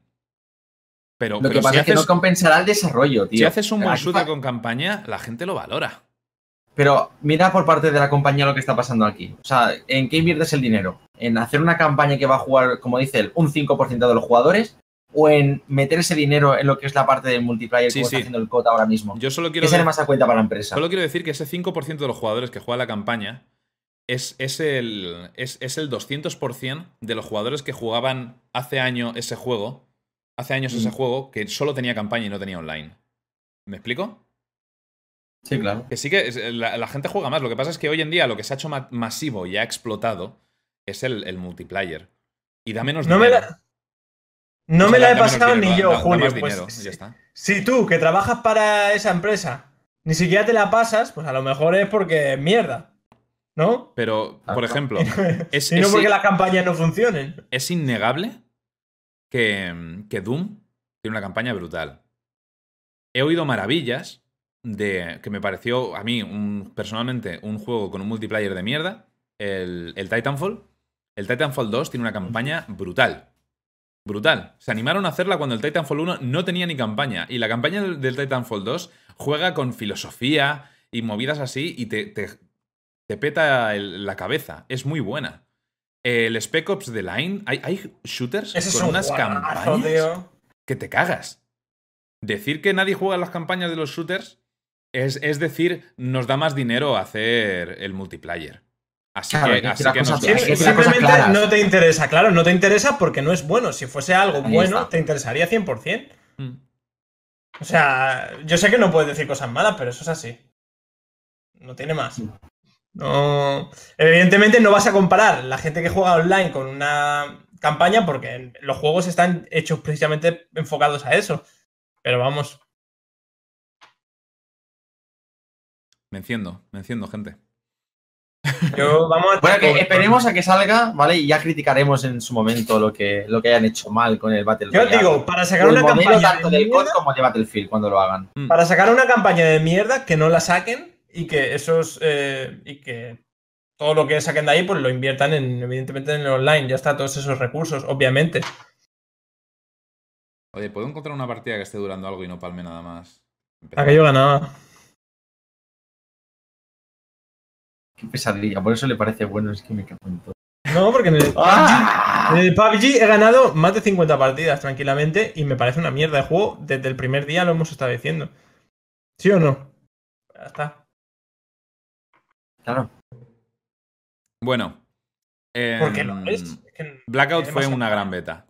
Pero, Lo pero que pasa si, es que no compensará el desarrollo, tío. si haces un fa- con campaña, la gente lo valora. Pero mira por parte de la compañía lo que está pasando aquí. O sea, ¿en qué inviertes el dinero? ¿En hacer una campaña que va a jugar, como dice él, un 5% de los jugadores? ¿O en meter ese dinero en lo que es la parte del multiplayer Sí, como sí. está haciendo el COTA ahora mismo? Yo solo quiero ¿Qué sale ver- más a cuenta para la empresa? Solo quiero decir que ese 5% de los jugadores que juega la campaña es, es el, es, es el 200% de los jugadores que jugaban hace año ese juego, hace años ese Mm. juego, que solo tenía campaña y no tenía online. ¿Me explico? Sí, claro. Que sí que es- la, la gente juega más. Lo que pasa es que hoy en día lo que se ha hecho ma- masivo y ha explotado es el, el multiplayer. Y da menos No me la, no O sea, me la he pasado dinero, ni yo, da- da Julio. más pues, dinero, si- ya está. Si tú, que trabajas para esa empresa, ni siquiera te la pasas, pues a lo mejor es porque es mierda. ¿No? Pero, por ejemplo, es, y no porque las campañas no funcionen. es innegable que, que Doom tiene una campaña brutal. He oído maravillas de que me pareció a mí un- personalmente un juego con un multiplayer de mierda, el, el Titanfall. El Titanfall 2 tiene una campaña brutal. Brutal. Se animaron a hacerla cuando el Titanfall 1 no tenía ni campaña. Y la campaña del, Titanfall 2 juega con filosofía y movidas así y te, te, te peta el- la cabeza. Es muy buena. El Spec Ops The Line, hay, hay shooters Ese es con un unas campañas tío. que te cagas. Decir que nadie juega las campañas de los shooters es, es decir, nos da más dinero hacer el multiplayer. Así Claro, que, así que nos Sí, Sí, simplemente claras. no te interesa, claro, no te interesa porque no es bueno. Si fuese algo Ahí bueno, está. te interesaría 100%. Mm. O sea, yo sé que no puedes decir cosas malas, pero eso es así. No tiene más. No. Evidentemente no vas a comparar la gente que juega online con una campaña porque los juegos están hechos precisamente enfocados a eso. Pero vamos. Me enciendo, me enciendo, gente. Yo, vamos a Bueno, que esperemos a que salga, ¿vale? Y ya criticaremos en su momento lo que, lo que hayan hecho mal con el Battle Yo Royale. digo, para sacar una campaña tanto de del COD mierda, como de Battlefield cuando lo hagan. Mm. para sacar una campaña de mierda que no la saquen y que esos eh, y que todo lo que saquen de ahí pues lo inviertan en evidentemente en el online, ya está todos esos recursos, obviamente. Oye, ¿puedo encontrar una partida que esté durando algo y no palme nada más? Aquello ganaba. Qué pesadilla, por eso le parece bueno, es que me cago en todo. No, porque en el, ¡Ah! en el PUBG he ganado más de 50 partidas tranquilamente y me parece una mierda de juego. Desde el primer día lo hemos estado diciendo. ¿Sí o no? Ya está. Claro. Bueno. ¿Por qué no em, es? Es que Blackout fue una gran beta.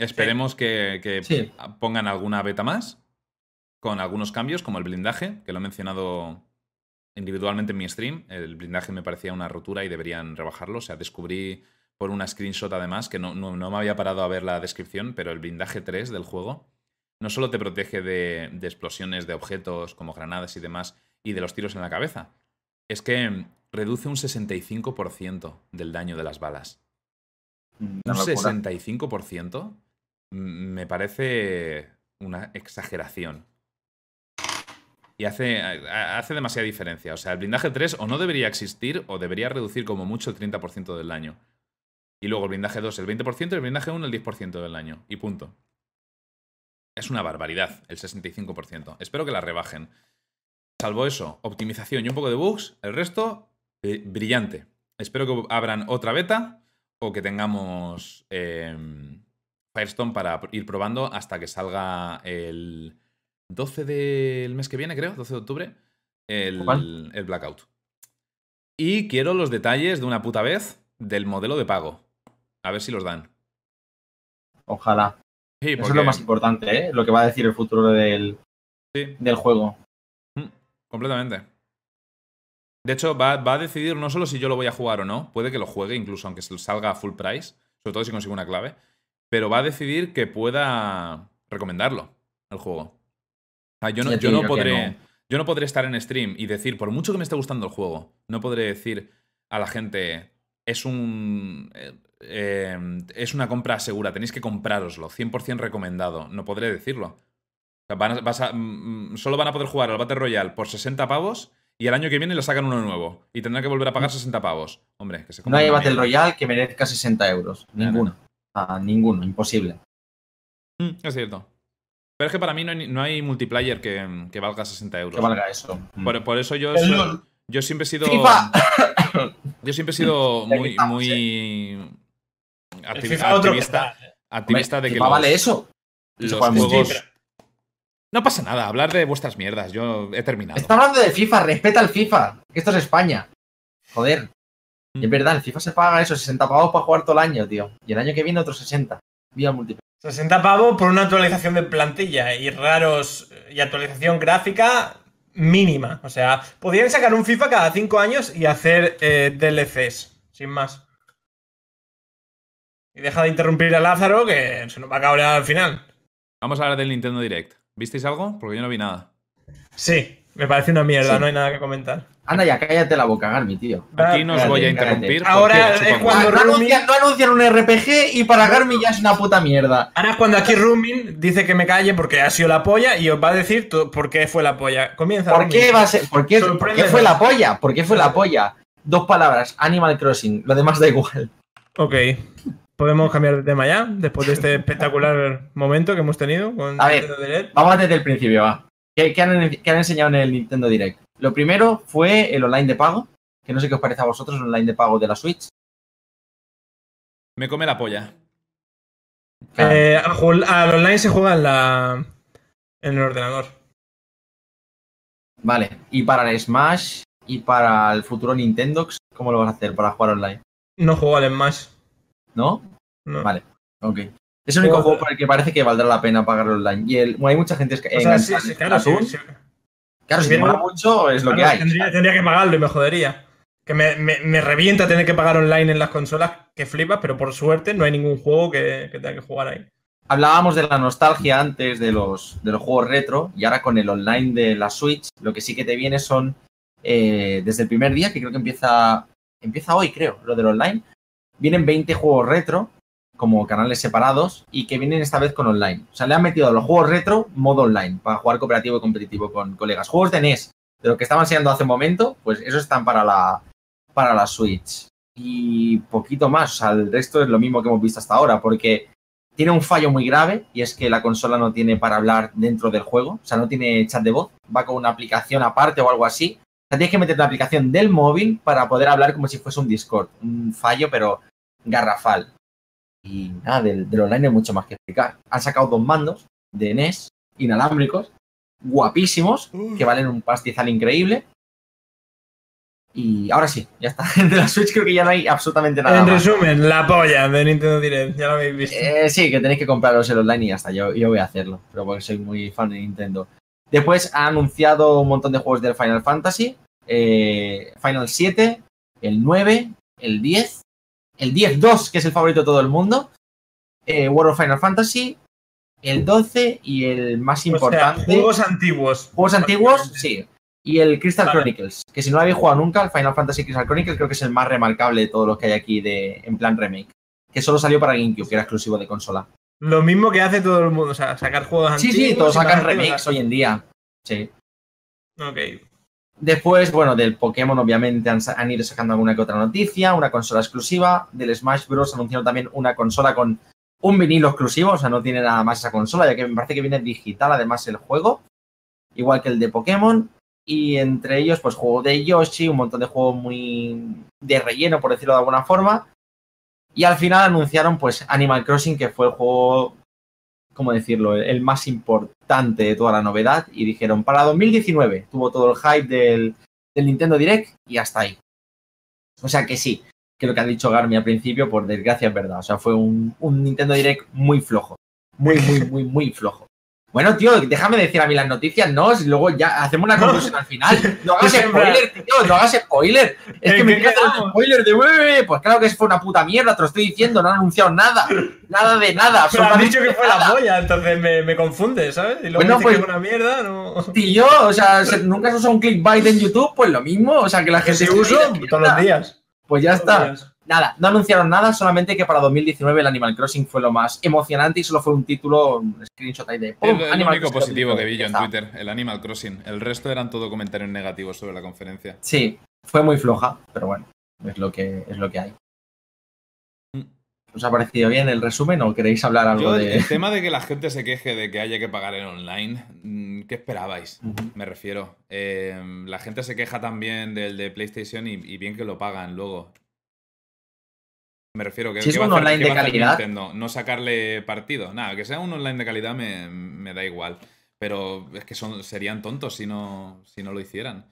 Esperemos que, que Sí. pongan alguna beta más, con algunos cambios, como el blindaje, que lo he mencionado individualmente en mi stream. El blindaje me parecía una rotura y deberían rebajarlo. O sea, descubrí por una screenshot además, que no, no- no me había parado a ver la descripción, pero el blindaje 3 del juego no solo te protege de, de explosiones de objetos como granadas y demás y de los tiros en la cabeza, es que reduce un 65% del daño de las balas. Una Un locura. 65% mm, me parece una exageración. Y hace demasiada diferencia. O sea, el blindaje 3 o no debería existir o debería reducir como mucho el 30% del daño. Y luego el blindaje 2 el 20% y el blindaje 1 el 10% del daño. Y punto. Es una barbaridad el 65%. Espero que la rebajen. Salvo eso, optimización y un poco de bugs, el resto, eh, brillante. Espero que abran otra beta o que tengamos em, Firestone para ir probando hasta que salga el 12 del mes que viene, creo, 12 de octubre, el, Blackout. Y quiero los detalles de una puta vez del modelo de pago. A ver si los dan. Ojalá. Sí, Eso es lo más importante, ¿eh? Lo que va a decir el futuro del, sí, del juego. Completamente. De hecho, va, va a decidir no solo si yo lo voy a jugar o no, puede que lo juegue, incluso aunque salga a full price, sobre todo si consigo una clave, pero va a decidir que pueda recomendarlo, el juego. O sea, yo no, yo no podré. no. Yo no podré estar en stream y decir, por mucho que me esté gustando el juego, no podré decir a la gente, es un. eh, eh, es una compra segura, tenéis que comprároslo, 100% recomendado. No podré decirlo. O sea, van a- vas a- mm, mm, solo van a poder jugar al Battle Royale por 60 pavos y el año que viene le sacan uno nuevo y tendrán que volver a pagar 60 pavos. Hombre, que se No coman hay Battle mierda. Royale que merezca 60 euros. No, no. Ninguno. Ah, ninguno, imposible. Mm, es cierto. Pero es que para mí no hay, no hay multiplayer que, que valga 60 euros. Que valga eso. Por, por eso yo, soy- yo siempre he sido. ¡FIFA! Yo siempre he sido muy, muy activista, activista de que FIFA los, vale eso. los juegos. No pasa nada, hablar de vuestras mierdas. Yo he terminado. Está hablando de FIFA, respeta el FIFA. Que esto es España. Joder. Mm. Y es verdad, el FIFA se paga eso, 60 pavos para jugar todo el año, tío. Y el año que viene otros 60. Vía multiplayer. 60 pavos por una actualización de plantilla y raros y actualización gráfica mínima. O sea, podrían sacar un FIFA cada 5 años y hacer eh, DLCs, sin más. Y deja de interrumpir a Lázaro que se nos va a cabrear al final. Vamos a hablar del Nintendo Direct. ¿Visteis algo? Porque yo no vi nada. Sí, me parece una mierda, Sí. no hay nada que comentar. Anda ya, cállate la boca, Garmi, tío. Aquí no os voy a interrumpir. Ahora es cuando- huevo. no, anuncian, no anuncian un RPG y para Garmi ya es una puta mierda. Ahora es cuando aquí Rumin dice que me calle porque ha sido la polla y os va a decir por qué fue la polla. Comienza. ¿Por Rumin. qué va a ser? ¿Por qué, ¿por qué fue la polla? ¿Por qué fue la polla? Dos palabras, Animal Crossing, lo demás da igual. Ok. ¿Podemos cambiar de tema ya? Después de este espectacular momento que hemos tenido con A ver. Nintendo Direct. Vamos desde el principio, va. ¿Qué, qué han, qué han enseñado en el Nintendo Direct? Lo primero fue el online de pago, que no sé qué os parece a vosotros el online de pago de la Switch. Me come la polla. Claro. Eh, al online se juega en, la, en el ordenador. Vale, y para el Smash y para el futuro Nintendo, ¿cómo lo vas a hacer para jugar online? No juego al Smash. ¿No? No. Vale. Ok. Es el único Juego- juego por el que parece que valdrá la pena pagarlo online. Y el, bueno, hay mucha gente que O sea, sí, sí, claro, sí. Claro, si te mola mucho es lo que hay. Tendría, tendría que pagarlo y me jodería. Que me, me- me revienta tener que pagar online en las consolas que flipas, pero por suerte no hay ningún juego que, que tenga que jugar ahí. Hablábamos de la nostalgia antes de los, de los juegos retro y ahora con el online de la Switch, lo que sí que te viene son eh, desde el primer día, que creo que empieza, empieza hoy, creo, lo del online. Vienen 20 juegos retro como canales separados y que vienen esta vez con online. O sea, le han metido a los juegos retro modo online para jugar cooperativo y competitivo con colegas. Juegos de NES, de lo que estaban enseñando hace un momento, pues esos están para la, para la Switch. Y poquito más, o sea, el resto es lo mismo que hemos visto hasta ahora, porque tiene un fallo muy grave y es que la consola no tiene para hablar dentro del juego, o sea, no tiene chat de voz, va con una aplicación aparte o algo así. O sea, tienes que meter la aplicación del móvil para poder hablar como si fuese un Discord. Un fallo, pero garrafal. Y nada, del, del online hay mucho más que explicar. Han sacado dos mandos de NES inalámbricos, guapísimos, que valen un pastizal increíble. Y ahora sí, ya está. De la Switch creo que ya no hay absolutamente nada. En más. resumen, la polla de Nintendo Direct, ya lo habéis visto. Eh, sí, que tenéis que compraros el online y ya está. Yo, yo voy a hacerlo, pero porque soy muy fan de Nintendo. Después ha anunciado un montón de juegos del Final Fantasy. eh, Final 7, el 9, el 10, el 10-2, que es el favorito de todo el mundo. eh, World of Final Fantasy, el 12 y el más O sea, importante. juegos antiguos. Juegos antiguos, sí. Y el Crystal Vale. Chronicles, que si no lo habéis jugado nunca, el Final Fantasy Crystal Chronicles creo que es el más remarcable de todos los que hay aquí de, en plan remake. Que solo salió para GameCube, que era exclusivo de consola. Lo mismo que hace todo el mundo, o sea, sacar juegos Sí, antiguos. sí, todos y sacan remakes hoy en día. Sí. Ok. Después, bueno, del Pokémon obviamente han, ido sacando alguna que otra noticia, una consola exclusiva. Del Smash Bros. anunciaron también una consola con un vinilo exclusivo, o sea, no tiene nada más esa consola, ya que me parece que viene digital además el juego, igual que el de Pokémon. Y entre ellos, pues juego de Yoshi, un montón de juegos muy de relleno, por decirlo de alguna forma. Y al final anunciaron, pues, Animal Crossing, que fue el juego, ¿cómo decirlo?, el, más importante de toda la novedad. Y dijeron, para 2019, tuvo todo el hype del, del Nintendo Direct y hasta ahí. O sea que sí, que lo que ha dicho Garmi al principio, por desgracia es verdad. O sea, fue un, un Nintendo Direct muy flojo. Muy, muy, muy, muy flojo. Bueno, tío, déjame decir a mí las noticias, ¿no? Si luego ya hacemos una conclusión al final. No hagas spoiler, tío, no hagas spoiler. Es que ¿En me quieres hacer quedamos? spoiler de "Ué, Pues claro que fue una puta mierda, te lo estoy diciendo, no han anunciado nada. Nada de nada, Pero has absolutamente dicho que fue la polla, entonces me, me confunde, ¿sabes? Y luego Bueno, pues- que una mierda, no. Tío, o sea, se- nunca has usado un clickbait en YouTube, pues lo mismo. O sea, que la gente. uso escribe, todos los días. Pues ya está. Nada, no anunciaron nada, solamente que para 2019 el Animal Crossing fue lo más emocionante y solo fue un título, un screenshot ahí de. Animal único Crossing positivo que vi 2019, yo en está. Twitter, el Animal Crossing. El resto eran todo comentarios negativos sobre la conferencia. Sí, fue muy floja, pero bueno, es lo que, es lo que hay. Mm. ¿Os ha parecido bien el resumen o queréis hablar algo Yo, de.? el tema de que la gente se queje de que haya que pagar en online, mm, ¿qué esperabais? Me refiero. Eh, la gente se queja también del de PlayStation y, y bien que lo pagan luego. Me refiero que Si es ¿qué va un online de calidad. Nintendo? No sacarle partido. Nada, que sea un online de calidad me, me da igual. Pero es que son, serían tontos si no, si no lo hicieran.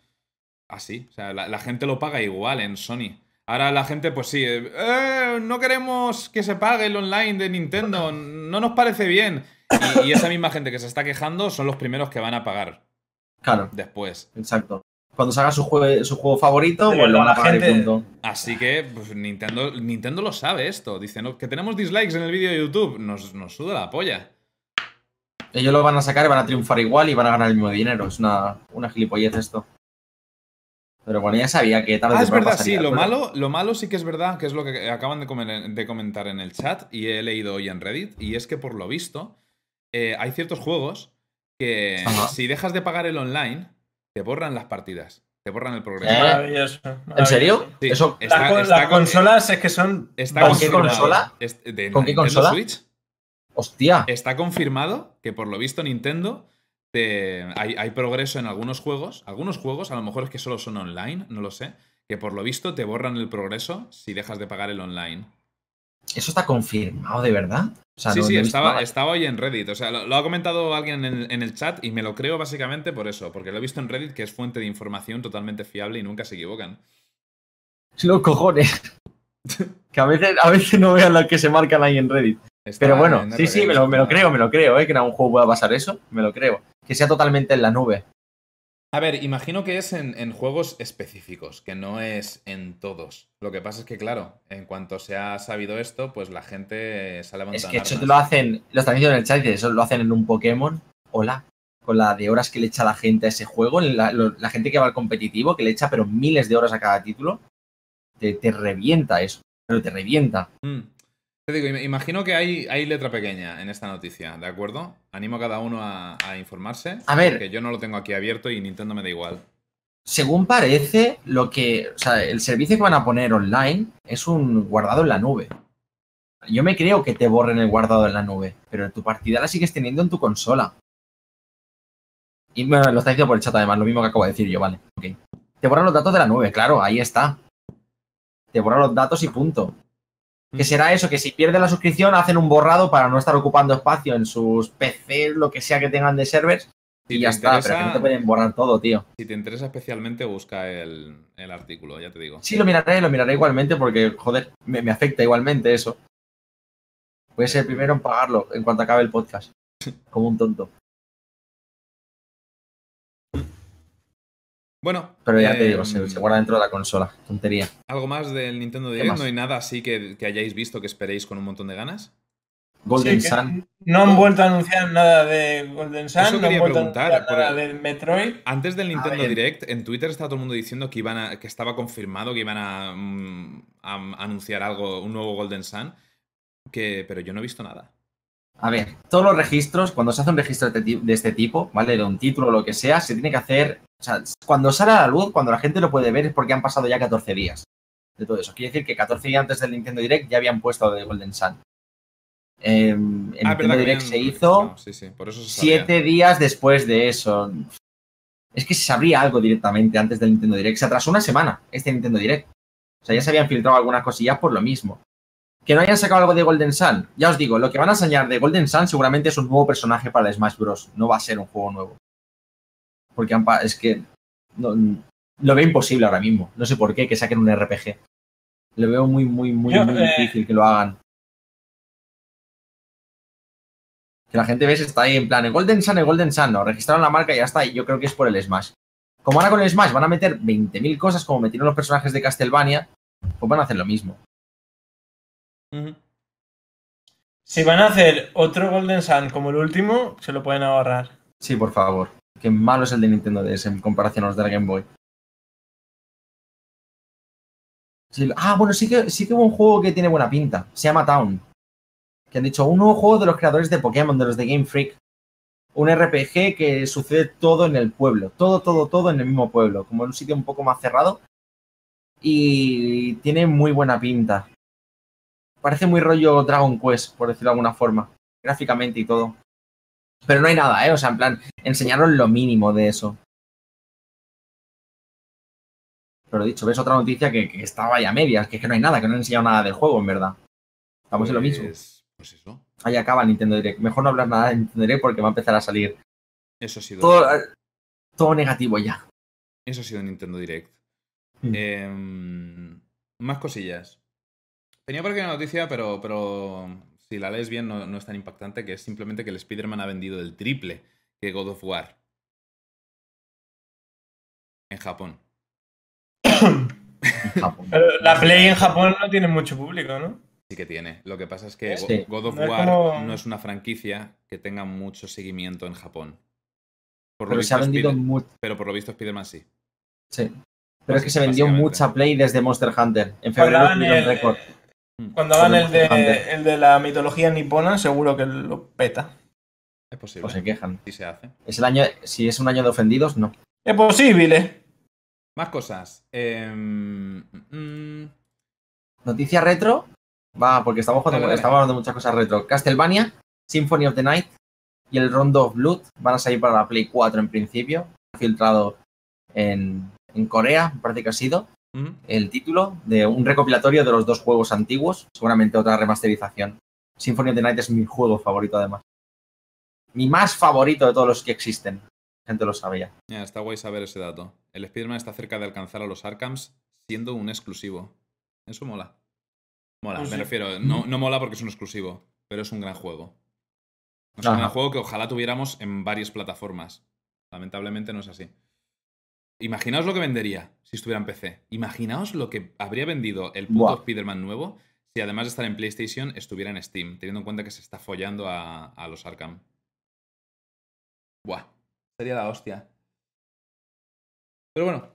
Así. O sea, la, la gente lo paga igual en Sony. Ahora la gente, pues sí, eh, "Eh, no queremos que se pague el online de Nintendo, no nos parece bien. Y, y esa misma gente que se está quejando son los primeros que van a pagar Claro, después. exacto. Cuando salga su, jue- su juego favorito, pues lo van a la gente- punto. Así que pues, Nintendo, Nintendo lo sabe esto. Dice, "No, que tenemos dislikes en el vídeo de YouTube. Nos, nos suda la polla. Ellos lo van a sacar y van a triunfar igual y van a ganar el mismo dinero. Es una, una gilipollez esto. Pero bueno, ya sabía que tarde Ah, es verdad, sí, lo pero- malo, lo malo sí que es verdad, que es lo que acaban de, comer- de comentar en el chat y he leído hoy en Reddit, y es que por lo visto eh, hay ciertos juegos que Ajá. si dejas de pagar el online, te borran las partidas, te borran el progreso. ¿Eh? Maravilloso. ¿En serio? Sí, Eso, está- Las, con- está las con- consolas es que son. Está ¿Con qué consola? Es- de ¿Con qué Nintendo consola? Switch. hostia. Está confirmado que por lo visto Nintendo te- hay, hay progreso en algunos juegos. Algunos juegos, a lo mejor es que solo son online, no lo sé. Que por lo visto te borran el progreso si dejas de pagar el online. ¿Eso está confirmado de verdad? O sea, sí, no- sí, no he visto estaba, estaba hoy en Reddit. O sea, lo, lo ha comentado alguien en el, en el chat y me lo creo básicamente por eso. Porque lo he visto en Reddit que es fuente de información totalmente fiable y nunca se equivocan. Los cojones. que a veces, a veces no vean lo que se marcan ahí en Reddit. Está Pero bueno, en sí, sí, me lo, me lo creo, me lo creo, ¿eh? Que en algún juego pueda pasar eso, me lo creo. Que sea totalmente en la nube. A ver, imagino que es en, en juegos específicos, que no es en todos. Lo que pasa es que, claro, en cuanto se ha sabido esto, pues la gente se ha levantado. Es que eso te lo hacen, lo están diciendo en el chat, eso lo hacen en un Pokémon. Hola. con la de horas que le echa la gente a ese juego, la, la gente que va al competitivo, que le echa pero miles de horas a cada título, te, te revienta eso, pero te revienta. Mm. Te digo, im- imagino que hay, hay letra pequeña en esta noticia, ¿de acuerdo? Animo a cada uno a, a informarse. A ver. Que yo no lo tengo aquí abierto y Nintendo me da igual. Según parece, lo que, o sea, el servicio que van a poner online es un guardado en la nube. Yo me creo que te borren el guardado en la nube, pero tu partida la sigues teniendo en tu consola. Y bueno, lo está diciendo por el chat además, lo mismo que acabo de decir yo, vale. ok. Te borran los datos de la nube, claro, ahí está. Te borran los datos y punto. Que será eso, que si pierden la suscripción hacen un borrado para no estar ocupando espacio en sus PCs, lo que sea que tengan de servers, Si y ya está, pero que no te pueden borrar todo, tío. Si te interesa especialmente, busca el, el artículo, ya te digo. Sí, lo miraré, lo miraré igualmente porque, joder, me, me afecta igualmente eso. Voy a ser el primero en pagarlo en cuanto acabe el podcast. Como un tonto. Bueno, Pero ya te digo, se, se guarda dentro de la consola. Tontería. ¿Algo más del Nintendo ¿Qué Direct? ¿No hay nada así que, que hayáis visto que esperéis con un montón de ganas? Golden Sí, Sun. No han vuelto a anunciar nada de Golden Sun, Eso no han quería preguntar, a nada Metroid. Antes del Nintendo. Direct, en Twitter estaba todo el mundo diciendo que iban a, que estaba confirmado que iban a, mm, a anunciar algo, un nuevo Golden Sun, que, pero yo no he visto nada. A ver, todos los registros, cuando se hace un registro de, de este tipo, ¿vale? De un título o lo que sea, se tiene que hacer. O sea, cuando sale a la luz, cuando la gente lo puede ver, es porque han pasado ya 14 días de todo eso. Quiere decir que 14 días antes del Nintendo Direct ya habían puesto de Golden Sun. Eh, el Ah, Nintendo Direct se hizo registrado, Sí, sí, por eso se sabía. siete días después de eso. Es que se sabría algo directamente antes del Nintendo Direct. Se atrasó una semana este Nintendo Direct. O sea, ya se habían filtrado algunas cosillas por lo mismo. Que no hayan sacado algo de Golden Sun. Ya os digo, lo que van a enseñar de Golden Sun seguramente es un nuevo personaje para el Smash Bros. No va a ser un juego nuevo. Porque han es que no- lo veo imposible ahora mismo. No sé por qué que saquen un RPG. Lo veo muy, muy, muy, Yo, muy eh, difícil que lo hagan. Que la gente ves está ahí en plan, el Golden Sun, el Golden Sun, no, registraron la marca y ya está, y yo creo que es por el Smash. Como ahora con el Smash van a meter 20.000 cosas como metieron los personajes de Castlevania, pues van a hacer lo mismo. Si van a hacer otro Golden Sun como el último, se lo pueden ahorrar. Sí, por favor. Qué malo es el de Nintendo DS en comparación a los del Game Boy. Ah, bueno, sí que, sí que hubo un juego que tiene buena pinta. Se llama Town. Que han dicho, un nuevo juego de los creadores de Pokémon, de los de Game Freak. Un RPG que sucede todo en el pueblo. Todo, todo, todo en el mismo pueblo. Como en un sitio un poco más cerrado. Y tiene muy buena pinta. Parece muy rollo Dragon Quest, por decirlo de alguna forma. Gráficamente y todo. Pero no hay nada, ¿eh? O sea, en plan, enseñaron lo mínimo de eso. Pero dicho, ves otra noticia que, que estaba ya a medias, que es que no hay nada, que no han enseñado nada del juego, en verdad. Estamos en lo mismo. Pues- Pues eso. Ahí acaba el Nintendo Direct. Mejor no hablar nada de Nintendo Direct porque va a empezar a salir Eso ha sido, todo, todo negativo ya. eso ha sido Nintendo Direct. Mm. Em, más cosillas. Tenía por aquí una noticia, pero, pero si la lees bien no, no es tan impactante, que es simplemente que el Spider-Man ha vendido el triple que God of War. En Japón. en Japón. Pero la Play en Japón no tiene mucho público, ¿no? Sí que tiene. Lo que pasa es que Sí. God of No es War como- no es una franquicia que tenga mucho seguimiento en Japón. Por lo Pero se ha visto, vendido Spider- mucho. pero por lo visto Spider-Man sí. Sí. Pero es que se vendió mucha Play desde Monster Hunter. En febrero tuvieron el, récord. Mm. cuando hagan el de, el de la mitología nipona, seguro que lo peta. Es posible. Pues se quejan. Sí se hace. Es el año, si es un año de ofendidos, no. Es posible. Más cosas. Em, mm, Noticia retro. Va, porque estamos, jugando- estamos hablando de muchas cosas retro. Castlevania, Symphony of the Night y el Rondo of Blood van a salir para la Play 4 en principio. Filtrado en, en Corea, me parece que ha sido el título de un recopilatorio de los dos juegos antiguos. Seguramente otra remasterización. Symphony of the Night es mi juego favorito, además. Mi más favorito de todos los que existen. La gente lo sabía. ya, está guay saber ese dato. El Spider-Man está cerca de alcanzar a los Arkhams siendo un exclusivo. Eso mola. Mola, Pues me sí. refiero. No, no mola porque es un exclusivo, pero es un gran juego. Es un gran juego que ojalá tuviéramos en varias plataformas. Lamentablemente no es así. Imaginaos lo que vendería si estuviera en PC. Imaginaos lo que habría vendido el puto. Spider-Man nuevo si además de estar en PlayStation estuviera en Steam, teniendo en cuenta que se está follando a, a los Arkham. Buah. Sería la hostia. Pero bueno.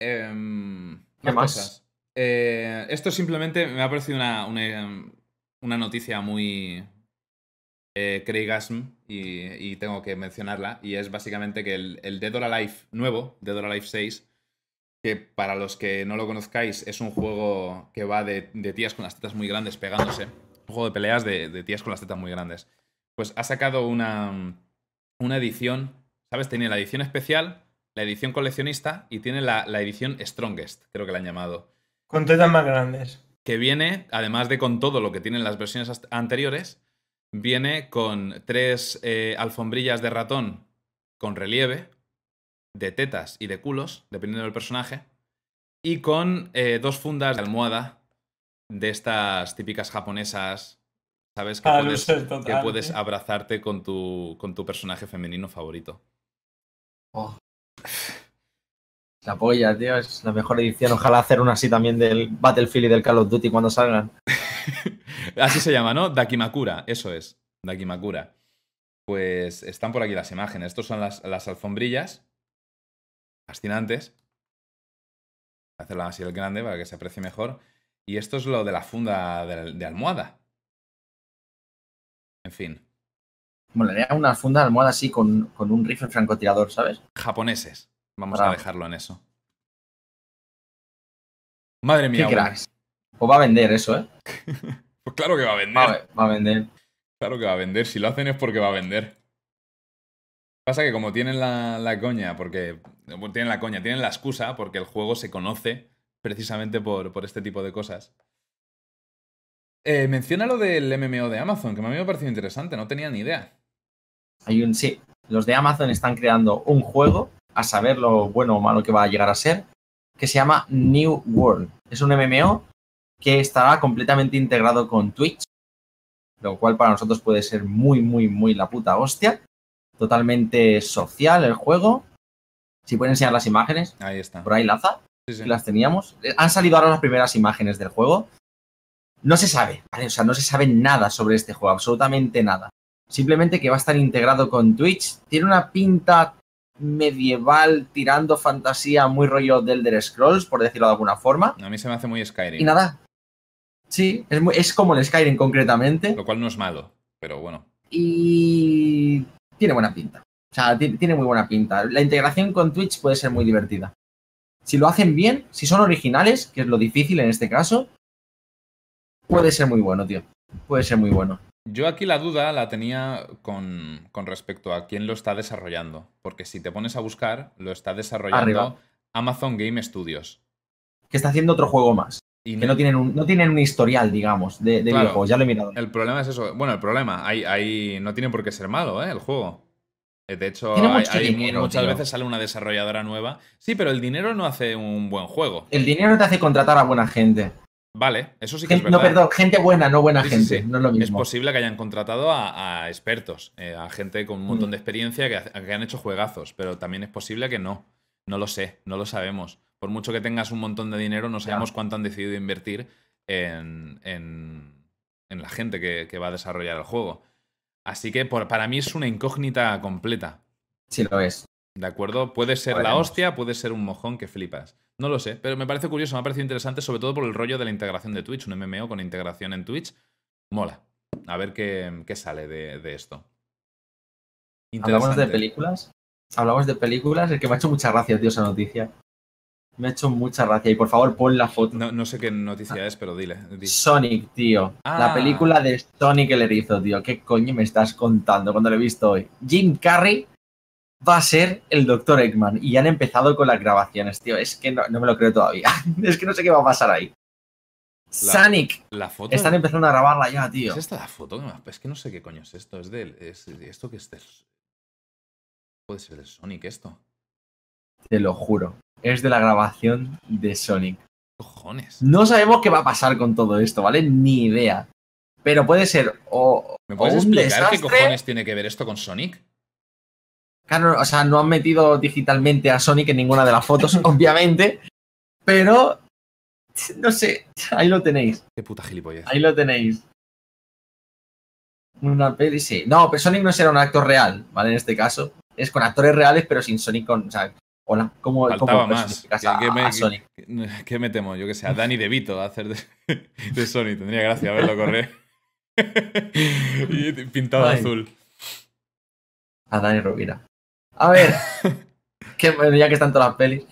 em, ¿Qué más cosas. Eh, esto simplemente me ha parecido una, una, una noticia muy eh, Craigasm y, y tengo que mencionarla. Y es básicamente que el, el Dead or Alive nuevo, Dead or Alive 6, que para los que no lo conozcáis es un juego que va de, de tías con las tetas muy grandes pegándose. Un juego de peleas de, de tías con las tetas muy grandes. Pues ha sacado una, una edición, ¿sabes? Tiene la edición especial, la edición coleccionista y tiene la, la edición Strongest, creo que la han llamado. Con tetas más grandes. Que viene, además de con todo lo que tienen las versiones anteriores, viene con tres eh, alfombrillas de ratón con relieve, de tetas y de culos, dependiendo del personaje, y con eh, dos fundas de almohada de estas típicas japonesas, ¿sabes? Que puedes, que abrazarte con tu, con tu personaje femenino favorito. Oh. La polla, tío, es la mejor edición. Ojalá hacer una así también del Battlefield y del Call of Duty cuando salgan. Así se llama, ¿no? Dakimakura, eso es. Dakimakura. Pues están por aquí las imágenes. Estos son las, las alfombrillas. Fascinantes. Voy a hacerla así el grande para que se aprecie mejor. Y esto es lo de la funda de, de almohada. En fin, Molaría una funda de almohada así con, con un rifle francotirador, ¿sabes? japoneses. Vamos a dejarlo en eso. Madre Qué mía. bueno. cracks. O va a vender eso, ¿eh? Pues claro que va a vender. Va a, va a vender. Claro que va a vender. Si lo hacen es porque va a vender. Pasa que como tienen la, la coña, porque. bueno, Tienen la coña, tienen la excusa, porque el juego se conoce precisamente por, por este tipo de cosas. Eh, menciona lo del MMO de Amazon, que a mí me ha parecido interesante, no tenía ni idea. Hay un sí. Los de Amazon están creando un juego, a saber lo bueno o malo que va a llegar a ser, que se llama New World. Es un MMO que estará completamente integrado con Twitch, lo cual para nosotros puede ser muy, muy, muy la puta hostia. Totalmente social el juego. Si pueden enseñar las imágenes, Ahí está. por ahí Laza, Sí, las teníamos. Han salido ahora las primeras imágenes del juego. No se sabe, ¿vale? O sea, no se sabe nada sobre este juego, absolutamente nada. Simplemente que va a estar integrado con Twitch. Tiene una pinta medieval tirando fantasía muy rollo de Elder Scrolls, por decirlo de alguna forma. A mí se me hace muy Skyrim. Y nada. Sí, es, muy- es como el Skyrim concretamente. Lo cual no es malo, pero bueno. Y tiene buena pinta. O sea, ti- tiene muy buena pinta. La integración con Twitch puede ser muy divertida. Si lo hacen bien, si son originales, que es lo difícil en este caso, puede ser muy bueno, tío. Puede ser muy bueno. Yo aquí la duda la tenía con, con respecto a quién lo está desarrollando. Porque si te pones a buscar, lo está desarrollando Arriba. Amazon Game Studios. Que está haciendo otro juego más. Y Que no tienen un, no tienen un historial, digamos, de, de Claro. videojuegos. Ya lo he mirado. El problema es eso. Bueno, el problema, hay, hay, no tiene por qué ser malo, ¿eh? El juego. Eh, De hecho, hay- hay dinero, muchas tío. veces sale una desarrolladora nueva. Sí, pero el dinero no hace un buen juego. El dinero te hace contratar a buena gente. Vale, eso sí que es Gente- no, verdad. perdón, gente buena, no buena Sí, gente. sí. No es lo Es mismo. posible que hayan contratado a, a expertos, eh, a gente con un montón Mm. de experiencia que, ha- que han hecho juegazos, pero también es posible que no. No lo sé, no lo sabemos. Por mucho que tengas un montón de dinero, no sabemos cuánto han decidido invertir en, en- en la gente que, que va a desarrollar el juego. Así que por- para mí es una incógnita completa. Sí, lo es. ¿De acuerdo? Puede ser la hostia, puede ser un mojón que flipas. No lo sé, pero me parece curioso, me ha parecido interesante, sobre todo por el rollo de la integración de Twitch. Un MMO con integración en Twitch. Mola. A ver qué, qué sale de, de esto. Hablamos de películas. Hablamos de películas. Es que me ha hecho mucha gracia, tío, esa noticia. Me ha hecho mucha gracia. Y por favor, pon la foto. No, no sé qué noticia es, pero dile. di. Sonic, tío. Ah. La película de Sonic el erizo, tío. ¿Qué coño me estás contando cuando lo he visto hoy? Jim Carrey va a ser el Dr. Eggman. Y han empezado con las grabaciones, tío. Es que no, no me lo creo todavía. es que no sé qué va a pasar ahí. Sonic. La foto. Están empezando a grabarla ya, tío. ¿Es esta la foto? que me- Es que no sé qué coño es esto. Es del. Es, ¿Esto qué es del- Puede ser del Sonic esto. Te lo juro. Es de la grabación de Sonic. Cojones. No sabemos qué va a pasar con todo esto, ¿vale? Ni idea. Pero puede ser o, ¿Me o puedes un explicar qué cojones tiene que ver esto con Sonic? Claro, o sea, no han metido digitalmente a Sonic en ninguna de las fotos, obviamente. Pero, no sé, ahí lo tenéis. Qué puta gilipollez. Ahí lo tenéis. Una peli, sí. No, pero Sonic no será un actor real, ¿vale? En este caso. es con actores reales, pero sin Sonic con. O sea, hola, ¿cómo, Faltaba cómo más. ¿Qué, a- qué me, a Sonic? qué- qué me temo? Yo que sé, a Danny DeVito a hacer de, de Sony. Tendría gracia verlo correr. y pintado Ay. azul. A Dani Rovira. A ver. que, bueno, ya que están todas las pelis.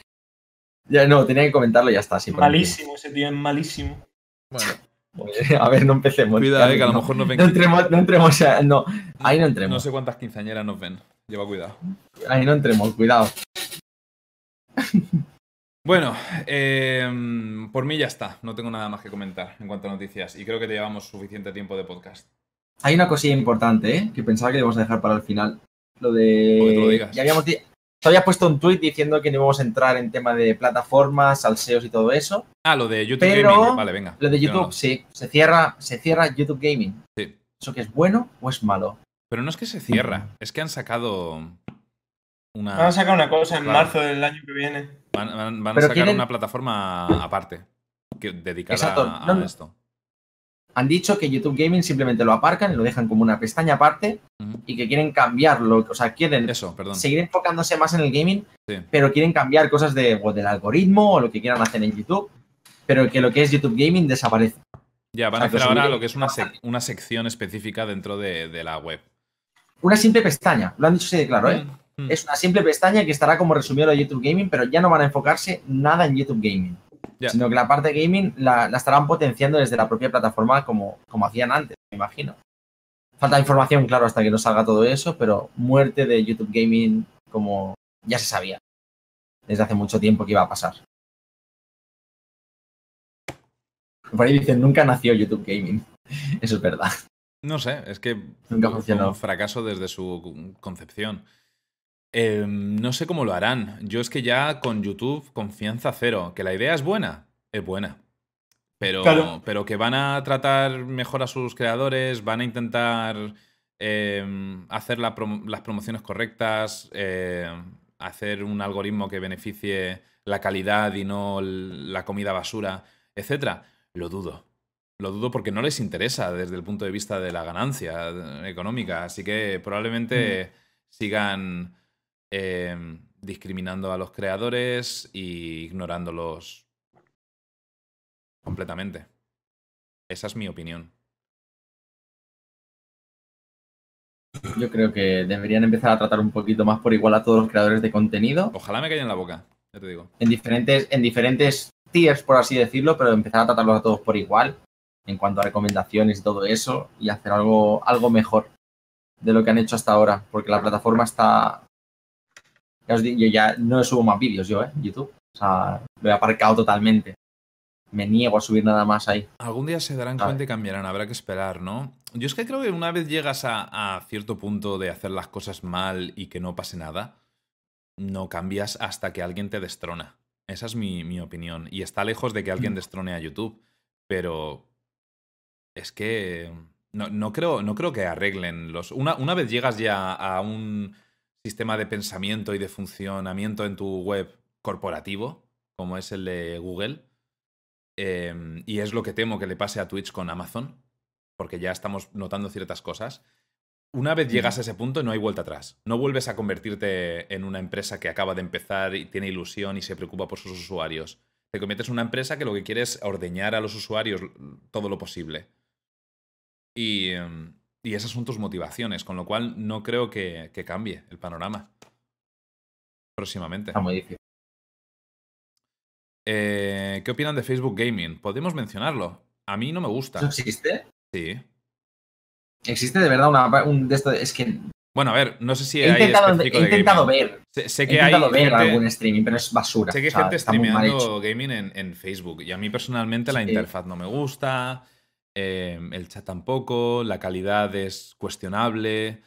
Ya no, tenía que comentarlo y ya está. Malísimo, ese tío es malísimo. Bueno, A ver, no empecemos. cuidado, eh, que a lo no, mejor nos ven. no entremos, no entremos, no, ahí no entremos. No sé cuántas quinceañeras nos ven. Lleva cuidado. Ahí no entremos, cuidado. Bueno, eh, por mí ya está. No tengo nada más que comentar en cuanto a noticias. Y creo que te llevamos suficiente tiempo de podcast. Hay una cosilla importante, ¿eh? Que pensaba que íbamos a dejar para el final. Lo de. Ya habíamos Te había puesto un tweet diciendo que no íbamos a entrar en tema de plataformas, salseos y todo eso. Ah, lo de YouTube Pero Gaming. Vale, venga. Lo de Yo YouTube, no. sí. Se cierra, se cierra YouTube Gaming. Sí. ¿Eso que es bueno o es malo? Pero no es que se cierra. Es que han sacado una. Van a sacar una cosa en Claro. marzo del año que viene. Van, van- van a sacar quieren- una plataforma aparte. Que, dedicada Exacto, a, no. esto. Han dicho que YouTube Gaming simplemente lo aparcan y lo dejan como una pestaña aparte y que quieren cambiarlo. O sea, quieren Eso, seguir enfocándose más en el gaming, Sí. pero quieren cambiar cosas de, o del algoritmo o lo que quieran hacer en YouTube, pero que lo que es YouTube Gaming desaparece. Ya, van O a sea, hacer ahora lo que es una, sec- una sección específica dentro de, de la web. Una simple pestaña, lo han dicho así de claro, ¿eh? Mm, mm. Es una simple pestaña que estará como resumido de YouTube Gaming, pero ya no van a enfocarse nada en YouTube Gaming. Sino que la parte gaming la, la estarán potenciando desde la propia plataforma como, como hacían antes, me imagino. Falta información, claro, hasta que no salga todo eso, pero muerte de YouTube Gaming como ya se sabía. Desde hace mucho tiempo que iba a pasar. Por ahí dicen, nunca nació YouTube Gaming. Eso es verdad. No sé, es que Nunca fue funcionó. un fracaso desde su concepción. Eh, no sé cómo lo harán. Yo es que ya con YouTube confianza cero. Que la idea es buena, es buena. Pero, Claro. pero que van a tratar mejor a sus creadores, van a intentar eh, hacer la prom- las promociones correctas, eh, hacer un algoritmo que beneficie la calidad y no la comida basura, etcétera. Lo dudo. Lo dudo porque no les interesa desde el punto de vista de la ganancia eh, económica. Así que probablemente sigan eh, discriminando a los creadores y ignorándolos completamente. Esa es mi opinión. Yo creo que deberían empezar a tratar un poquito más por igual a todos los creadores de contenido Ojalá me caiga en la boca, ya te digo. en diferentes, en diferentes tiers, por así decirlo, pero empezar a tratarlos a todos por igual en cuanto a recomendaciones y todo eso y hacer algo, algo mejor de lo que han hecho hasta ahora, porque la plataforma está... Ya os digo, yo ya no subo más vídeos yo, ¿eh? YouTube. O sea, lo he aparcado totalmente. Me niego a subir nada más ahí. Algún día se darán cuenta y cambiarán, habrá que esperar, ¿no? Yo es que creo que una vez llegas a, a cierto punto de hacer las cosas mal y que no pase nada, no cambias hasta que alguien te destrona. Esa es mi, mi opinión. Y está lejos de que alguien Mm. destrone a YouTube, pero es que no, no creo, no creo que arreglen los... Una, una vez llegas ya a un sistema de pensamiento y de funcionamiento en tu web corporativo, como es el de Google, eh, y es lo que temo que le pase a Twitch con Amazon, porque ya estamos notando ciertas cosas. Una vez llegas a ese punto, no hay vuelta atrás. No vuelves a convertirte en una empresa que acaba de empezar y tiene ilusión y se preocupa por sus usuarios. Te conviertes en una empresa que lo que quiere es ordeñar a los usuarios todo lo posible. Y, em, y esas son tus motivaciones, con lo cual no creo que, que cambie el panorama próximamente. Está muy difícil. Eh, ¿Qué opinan de Facebook Gaming? Podemos mencionarlo. A mí no me ¿Eso gusta. existe? Sí. ¿Existe de verdad una, un de esto? Es que Bueno, a ver, no sé si he hay intentado, específico he de intentado gaming. ver. Sé, sé He que hay intentado ver gente, algún streaming, pero es basura. sé que hay O sea, gente streameando gaming en, en Facebook. Y a mí personalmente la Sí. interfaz no me gusta. Eh, el chat tampoco. La calidad es cuestionable.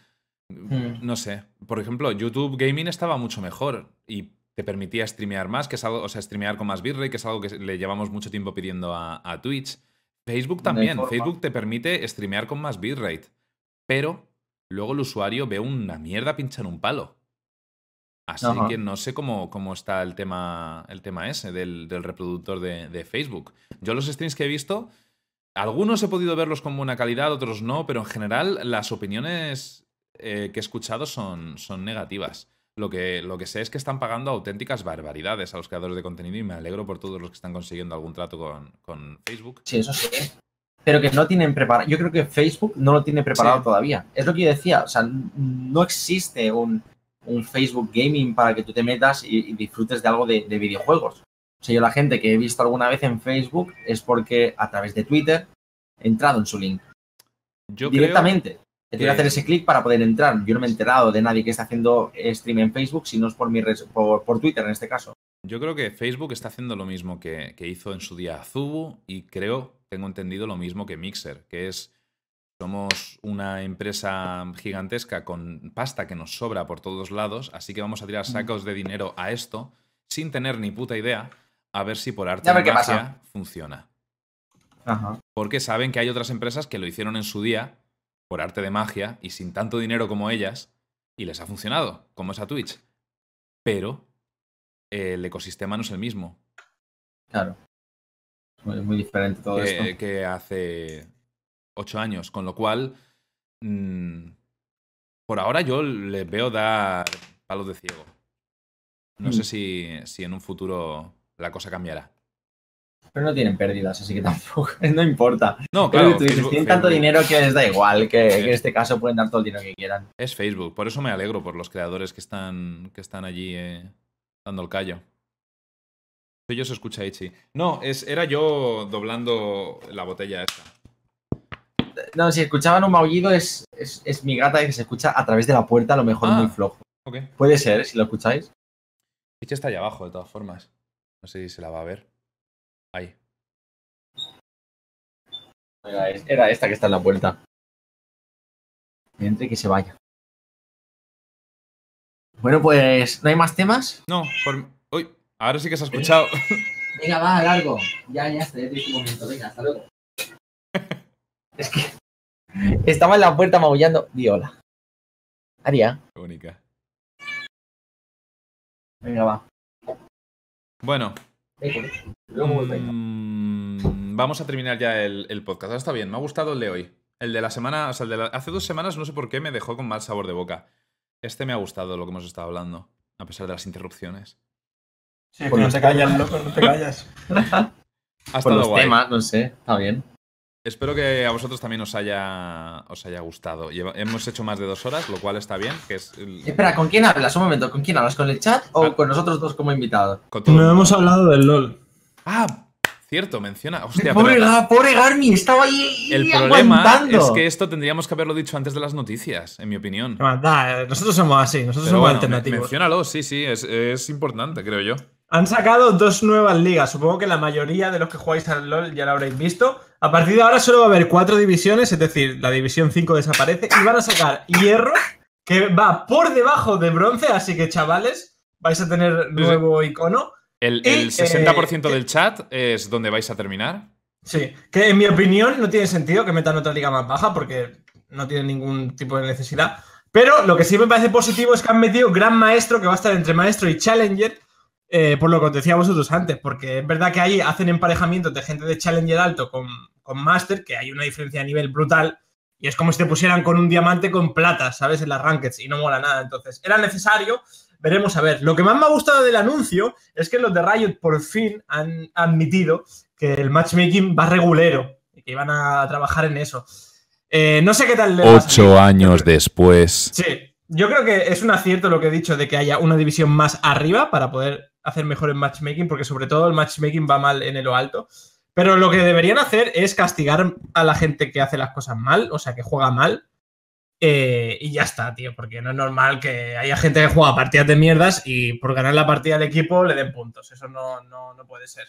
Mm. No sé. Por ejemplo, YouTube Gaming estaba mucho mejor. Y te permitía streamear más, que es algo, o sea, streamear con más bitrate, que es algo que le llevamos mucho tiempo pidiendo a, a Twitch. Facebook también. Facebook te permite streamear con más bitrate. Pero luego el usuario ve una mierda pinchar un palo. Así Ajá. que no sé cómo, cómo está el tema, el tema ese del, del reproductor de, de Facebook. Yo los streams que he visto, algunos he podido verlos con buena calidad, otros no, pero en general las opiniones eh, que he escuchado son, son negativas. Lo que, lo que sé es que están pagando auténticas barbaridades a los creadores de contenido y me alegro por todos los que están consiguiendo algún trato con, con Facebook. Sí, eso sí. Pero que no tienen preparado. Yo creo que Facebook no lo tiene preparado Sí. todavía. Es lo que yo decía. O sea, no existe un, un Facebook Gaming para que tú te metas y, y disfrutes de algo de, de videojuegos. O sea, yo la gente que he visto alguna vez en Facebook es porque a través de Twitter he entrado en su link. Yo directamente. He tenido que- hacer ese clic para poder entrar. Yo no me he enterado de nadie que esté haciendo stream en Facebook, si no es por, mi res- por, por Twitter en este caso. yo creo que Facebook está haciendo lo mismo que, que hizo en su día Zubu y creo, tengo entendido lo mismo que Mixer, que es somos una empresa gigantesca con pasta que nos sobra por todos lados, así que vamos a tirar sacos de dinero a esto sin tener ni puta idea a ver si por arte qué magia pasa. funciona. Ajá. Porque saben que hay otras empresas que lo hicieron en su día por arte de magia y sin tanto dinero como ellas y les ha funcionado, como es a Twitch. Pero eh, el ecosistema no es el mismo Claro. Es muy, diferente todo que, esto. que hace ocho años, con lo cual mm, por ahora yo le veo dar palos de ciego. No Mm. sé si, si en un futuro la cosa cambiará. Pero no tienen pérdidas, así que tampoco. No importa. No, Creo claro, que tú dices, Facebook- tienen tanto Facebook- dinero que les da igual, que, que en este caso pueden dar todo el dinero que quieran. Es Facebook, por eso me alegro por los creadores que están, que están allí eh, dando el callo. Soy yo se escucha Ichi. No, es, era yo doblando la botella esta. No, si escuchaban un maullido es, es, es mi gata que se escucha a través de la puerta, a lo mejor Ah. muy flojo. Puede ser, si lo escucháis. Ichi está allá abajo, de todas formas. No sé si se la va a ver. Ahí. Era es- Era esta que está en la puerta. Entre y que se vaya. Bueno, pues, ¿no hay más temas? No, por... Uy, ahora sí que se ha escuchado. Venga, va, largo. Ya, ya está, ya te un momento. Venga, hasta luego. es que estaba en la puerta maullando. Di hola. Aria, Qué bonita. venga, va. Bueno, mm, vamos a terminar ya el, el podcast. Ahora está bien, me ha gustado el de hoy. El de la semana, o sea, el de la- hace dos semanas no sé por qué me dejó con mal sabor de boca. Este me ha gustado lo que hemos estado hablando, a pesar de las interrupciones. Sí, Por no te callas, loco, no te callas. Ha Por los guay. temas, no sé, está bien. Espero que a vosotros también os haya, os haya gustado. Lleva- hemos hecho más de dos horas, lo cual está bien, que es el- Espera, ¿con quién hablas? Un momento, ¿con quién hablas? ¿Con el chat o Ah. con nosotros dos como invitados? No mundo. hemos hablado del LOL. Ah, cierto, menciona. Hostia, pobre, pero Gar- pobre Garmi, estaba ahí el problema aguantando. es que esto tendríamos que haberlo dicho antes de las noticias, en mi opinión. ¿Qué más da? Eh, Nosotros somos así, nosotros Pero somos bueno, alternativos. men- menciónalo, sí, sí, es, es importante, creo yo. Han sacado dos nuevas ligas. Supongo que la mayoría de los que jugáis al LOL ya lo habréis visto. A partir de ahora solo va a haber cuatro divisiones, es decir, la división 5 desaparece. Y van a sacar hierro, que va por debajo de bronce. Así que, chavales, vais a tener nuevo icono. El, Y, el 60% eh, del chat es donde vais a terminar. Sí, que en mi opinión no tiene sentido que metan otra liga más baja porque no tiene ningún tipo de necesidad. Pero lo que sí me parece positivo es que han metido Gran Maestro, que va a estar entre Maestro y Challenger, eh, por lo que os decía vosotros antes, porque es verdad que ahí hacen emparejamientos de gente de Challenger alto con, con Master, que hay una diferencia de nivel brutal, y es como si te pusieran con un diamante con plata, ¿sabes? En las rankeds, y no mola nada. Entonces, era necesario, veremos a ver. Lo que más me ha gustado del anuncio es que los de Riot por fin han admitido que el matchmaking va regulero y que iban a trabajar en eso. Eh, no sé qué tal. le a. Ocho años después. Sí, yo creo que es un acierto lo que he dicho de que haya una división más arriba para poder hacer mejor el matchmaking, porque sobre todo el matchmaking va mal en lo alto. Pero lo que deberían hacer es castigar a la gente que hace las cosas mal, o sea, que juega mal. eh, y ya está, tío, porque no es normal que haya gente que juega partidas de mierdas y por ganar la partida al equipo le den puntos. Eso no, no, no puede ser.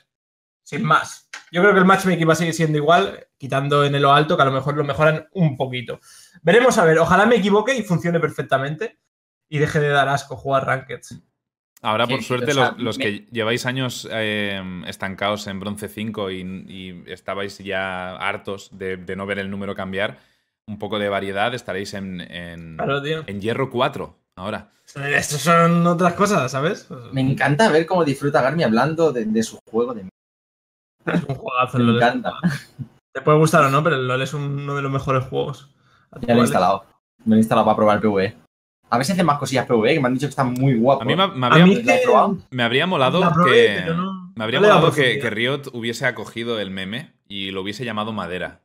Sin más. Yo creo que el matchmaking va a seguir siendo igual, quitando en lo alto, que a lo mejor lo mejoran un poquito. Veremos a ver, ojalá me equivoque y funcione perfectamente y deje de dar asco jugar Rankeds. Ahora, por suerte, o sea, los, los me- que lleváis años eh, estancados en bronce 5 y, y estabais ya hartos de, de no ver el número cambiar, un poco de variedad, estaréis en, en, Claro, tío. en hierro 4 ahora. Estos son otras cosas, ¿sabes? Me encanta ver cómo disfruta Garmi hablando de, de su juego de Es un juegazo. Me encanta. Te puede gustar o no, pero el LoL es uno de los mejores juegos. Ya lo he instalado. Me he instalado para probar el PvE. A si hacen más cosillas PvE, que me han dicho que están muy guapos. A mí me, me A habría, me habría molado probé, que. no- Me habría no molado que, Riot hubiese acogido el meme y lo hubiese llamado madera.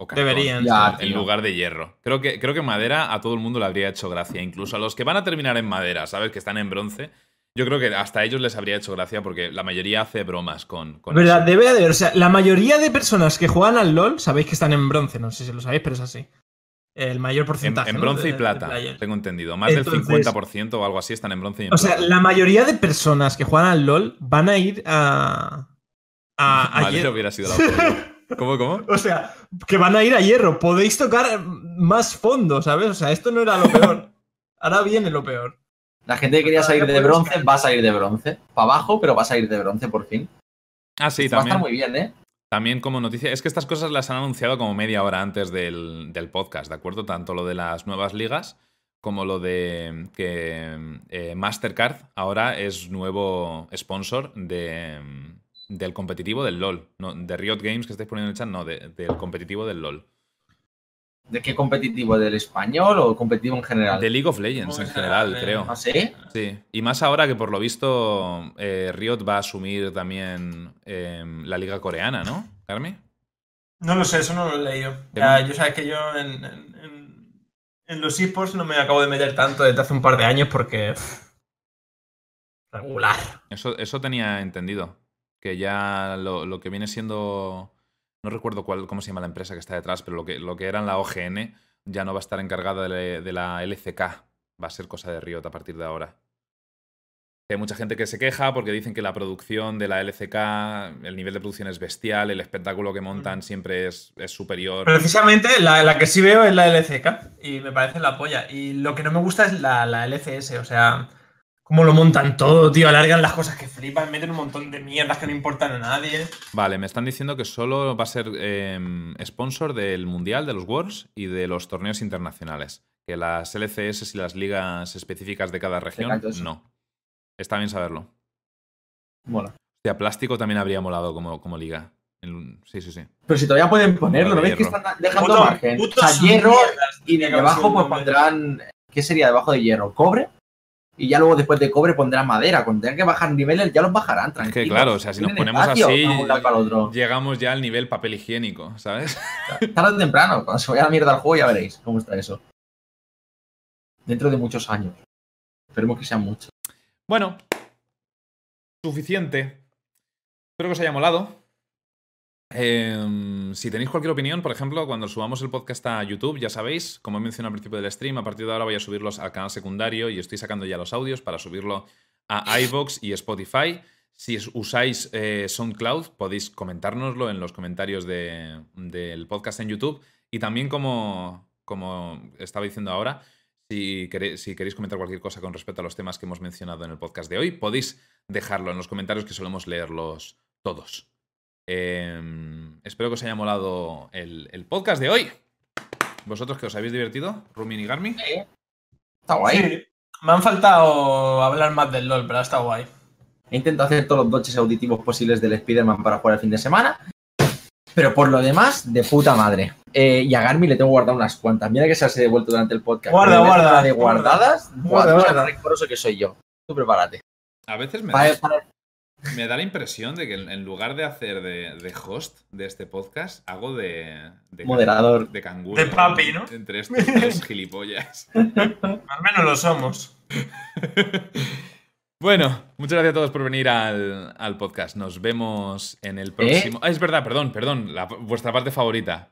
O cartón, Deberían. Ya, en tío. lugar de hierro. Creo que, creo que madera a todo el mundo le habría hecho gracia. Incluso a los que van a terminar en madera, ¿sabes? Que están en bronce. Yo creo que hasta a ellos les habría hecho gracia porque la mayoría hace bromas con, con ¿Verdad? eso. Debe de haber. O sea, la mayoría de personas que juegan al LOL sabéis que están en bronce. No sé si lo sabéis, pero es así. El mayor En, porcentaje. en bronce de- y de plata, tengo entendido. Más Entonces- del 50% o algo así están en bronce y en O sea, la mayoría de personas que juegan al LOL van a ir a. a, hierro. hubiera sido la opción. ¿Cómo, cómo? O sea, que van a ir a hierro. Podéis tocar más fondo, ¿sabes? O sea, esto no era lo peor. Ahora viene lo peor. La gente que quería salir de bronce va a salir de bronce. Para abajo, pero va a salir de bronce por fin. Ah, sí, Esto Va a estar también. muy bien, ¿eh? También como noticia, es que estas cosas las han anunciado como media hora antes del, del podcast, ¿de acuerdo? Tanto lo de las nuevas ligas como lo de que eh, Mastercard ahora es nuevo sponsor de, del competitivo del LOL. No, de Riot Games que estáis poniendo en el chat, no, de- del competitivo del LOL. ¿De qué competitivo? ¿Del español o competitivo en general? De League of Legends en general, general, creo. ¿Ah, sí? Sí, y más ahora que por lo visto eh, Riot va a asumir también eh, la liga coreana, ¿no, Carmi? No lo sé, eso no lo he leído. Ya, yo sabes que yo en, en- en los esports no me acabo de meter tanto desde hace un par de años porque. regular. Eso, eso tenía entendido. Que ya lo, lo que viene siendo. No recuerdo cuál, cómo se llama la empresa que está detrás, pero lo que, lo que era en la OGN ya no va a estar encargada de, de la LCK. Va a ser cosa de Riot a partir de ahora. Hay mucha gente que se queja porque dicen que la producción de la LCK, el nivel de producción es bestial, el espectáculo que montan siempre es, es superior. Precisamente la, la que sí veo es la LCK y me parece la polla. Y lo que no me gusta es la, la LCS, o sea, cómo lo montan todo, tío. Alargan las cosas que flipan, meten un montón de mierdas que no importan a nadie. Vale, me están diciendo que solo va a ser eh, sponsor del Mundial, de los Worlds y de los torneos internacionales. Que las LCS y las ligas específicas de cada región, no. Está bien saberlo. Bueno. Hostia, plástico también habría molado como, como liga. Sí, sí, sí. Pero si todavía pueden ponerlo, ¿no ves que están dejando Puto- margen? O sea, hierro mierdas, y que debajo pues pondrán. ¿Qué sería debajo de hierro? ¿Cobre? Y ya luego después de cobre pondrán madera. Cuando tengan que bajar niveles, ya los bajarán, Es tranquilo. que claro, o sea, si nos ponemos así, llegamos ya al nivel papel higiénico, ¿sabes? Tarde o temprano, cuando se vaya a la mierda al juego ya veréis cómo está eso. Dentro de muchos años. Esperemos que sean muchos. Bueno, suficiente. Espero que os haya molado. Em, si tenéis cualquier opinión, por ejemplo, cuando subamos el podcast a YouTube, ya sabéis, como he mencionado al principio del stream, a partir de ahora voy a subirlos al canal secundario y estoy sacando ya los audios para subirlo a iVoox y Spotify. Si usáis eh, SoundCloud, podéis comentárnoslo en los comentarios de- del podcast en YouTube. Y también, como, como estaba diciendo ahora, si queréis comentar cualquier cosa con respecto a los temas que hemos mencionado en el podcast de hoy, podéis dejarlo en los comentarios que solemos leerlos todos. Em, espero que os haya molado el, el podcast de hoy. ¿Vosotros que os habéis divertido? Rumin y Garmi. Está guay. Sí. Me han faltado hablar más del LOL, pero ha estado guay. He intentado hacer todos los doches auditivos posibles del Spider-Man para jugar el fin de semana. Pero por lo demás, de puta madre. Eh, y a Garmi le tengo guardado unas cuantas. Mira que se las he devuelto durante el podcast. Guarda, guarda, De guarda. guardadas. Guarda, Guarda, que soy yo. Tú prepárate. A veces me, Para- para- me da la impresión de que en lugar de hacer de, de host de este podcast, hago de, de Moderador. De canguro. De papi, ¿no? Entre estos dos gilipollas. Al menos lo somos. Bueno, muchas gracias a todos por venir al, al podcast. Nos vemos en ¿Eh? el próximo. Ah, es verdad, perdón, perdón. la- vuestra parte favorita.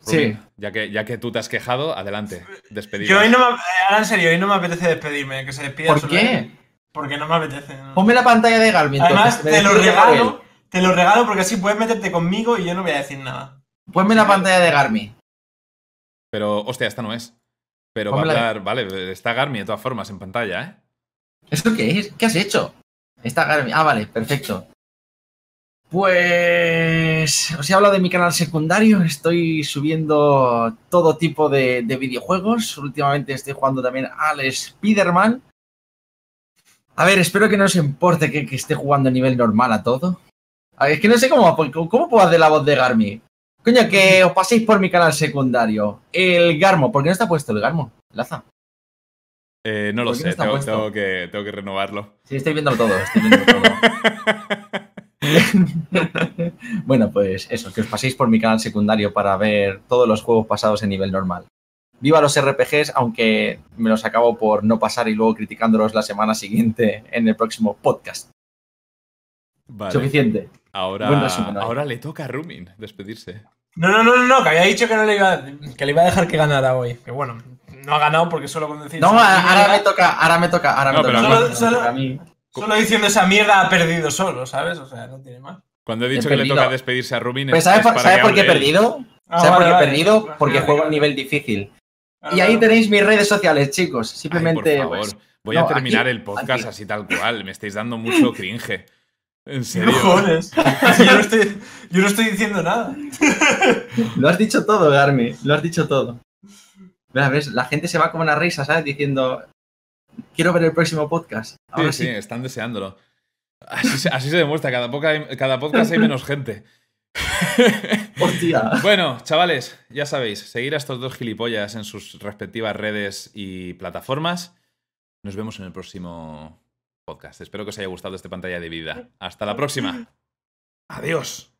Sí. Ya que, ya que tú te has quejado, adelante. Despedidos. Yo hoy no me, eh, ahora en serio, hoy no me apetece despedirme, que se despida ¿Por qué? Porque no me apetece. ¿no? Ponme la pantalla de Garmin. Además, entonces, te lo regalo, te lo regalo porque así puedes meterte conmigo y yo no voy a decir nada. Ponme la pantalla de Garmin. Pero, hostia, esta no es. Pero va a hablar. Vale, está Garmi de todas formas en pantalla, ¿eh? ¿Esto qué es? ¿Qué has hecho? Está Garmin. Ah, vale, perfecto. Pues os he hablado de mi canal secundario. Estoy subiendo todo tipo de, de videojuegos. Últimamente estoy jugando también al Spider-Man. A ver, espero que no os importe que, que esté jugando a nivel normal a todo. A ver, es que no sé cómo, cómo puedo hacer la voz de Garmin. Coño, que os paséis por mi canal secundario. El Garmo. ¿Por qué no está puesto el Garmo? Laza. Eh, no lo ¿Por qué no sé, está tengo, puesto? tengo que, tengo que renovarlo. Sí, estoy viéndolo todo. Estoy viéndolo todo. bueno, pues eso, que os paséis por mi canal secundario para ver todos los juegos pasados en nivel normal. Viva los RPGs, aunque me los acabo por no pasar y luego criticándolos la semana siguiente en el próximo podcast. Vale. Suficiente. Ahora, resumen, le toca a Rumin despedirse. No, no, no, no, no, que había dicho que no le iba, que le iba a dejar que ganara hoy. Que bueno, no ha ganado porque solo con decir. No, ahora me toca, ahora me toca, ahora No, me toca. solo- Me solo- toca a mí. Solo diciendo esa mierda ha perdido solo, ¿sabes? O sea, no tiene más. Cuando he dicho He que le toca despedirse a Rumin, Pero es, ¿sabes, es por- para ¿sabes que por qué he perdido? Ah, ¿Sabes por qué he vale. perdido? Claro, Porque juego a nivel difícil. Claro, Y ahí claro. tenéis mis redes sociales, chicos. Simplemente, Ay, por favor. pues, Voy no, a terminar aquí- el podcast aquí. así tal cual. Me estáis dando mucho cringe. En ¿Qué serio. yo, no estoy, yo no estoy diciendo nada. Lo has dicho todo, Garmi. Lo has dicho todo. Ves, la gente se va como una risa, ¿sabes? Diciendo, quiero ver el próximo podcast. Ahora Sí, sí. sí, están deseándolo. Así se, así se demuestra. Cada, poca cada podcast hay menos gente. Hostia. Bueno, chavales, ya sabéis, seguir a estos dos gilipollas en sus respectivas redes y plataformas. Nos vemos en el próximo podcast. Espero que os haya gustado este pantalla de vida. Hasta la próxima. Adiós.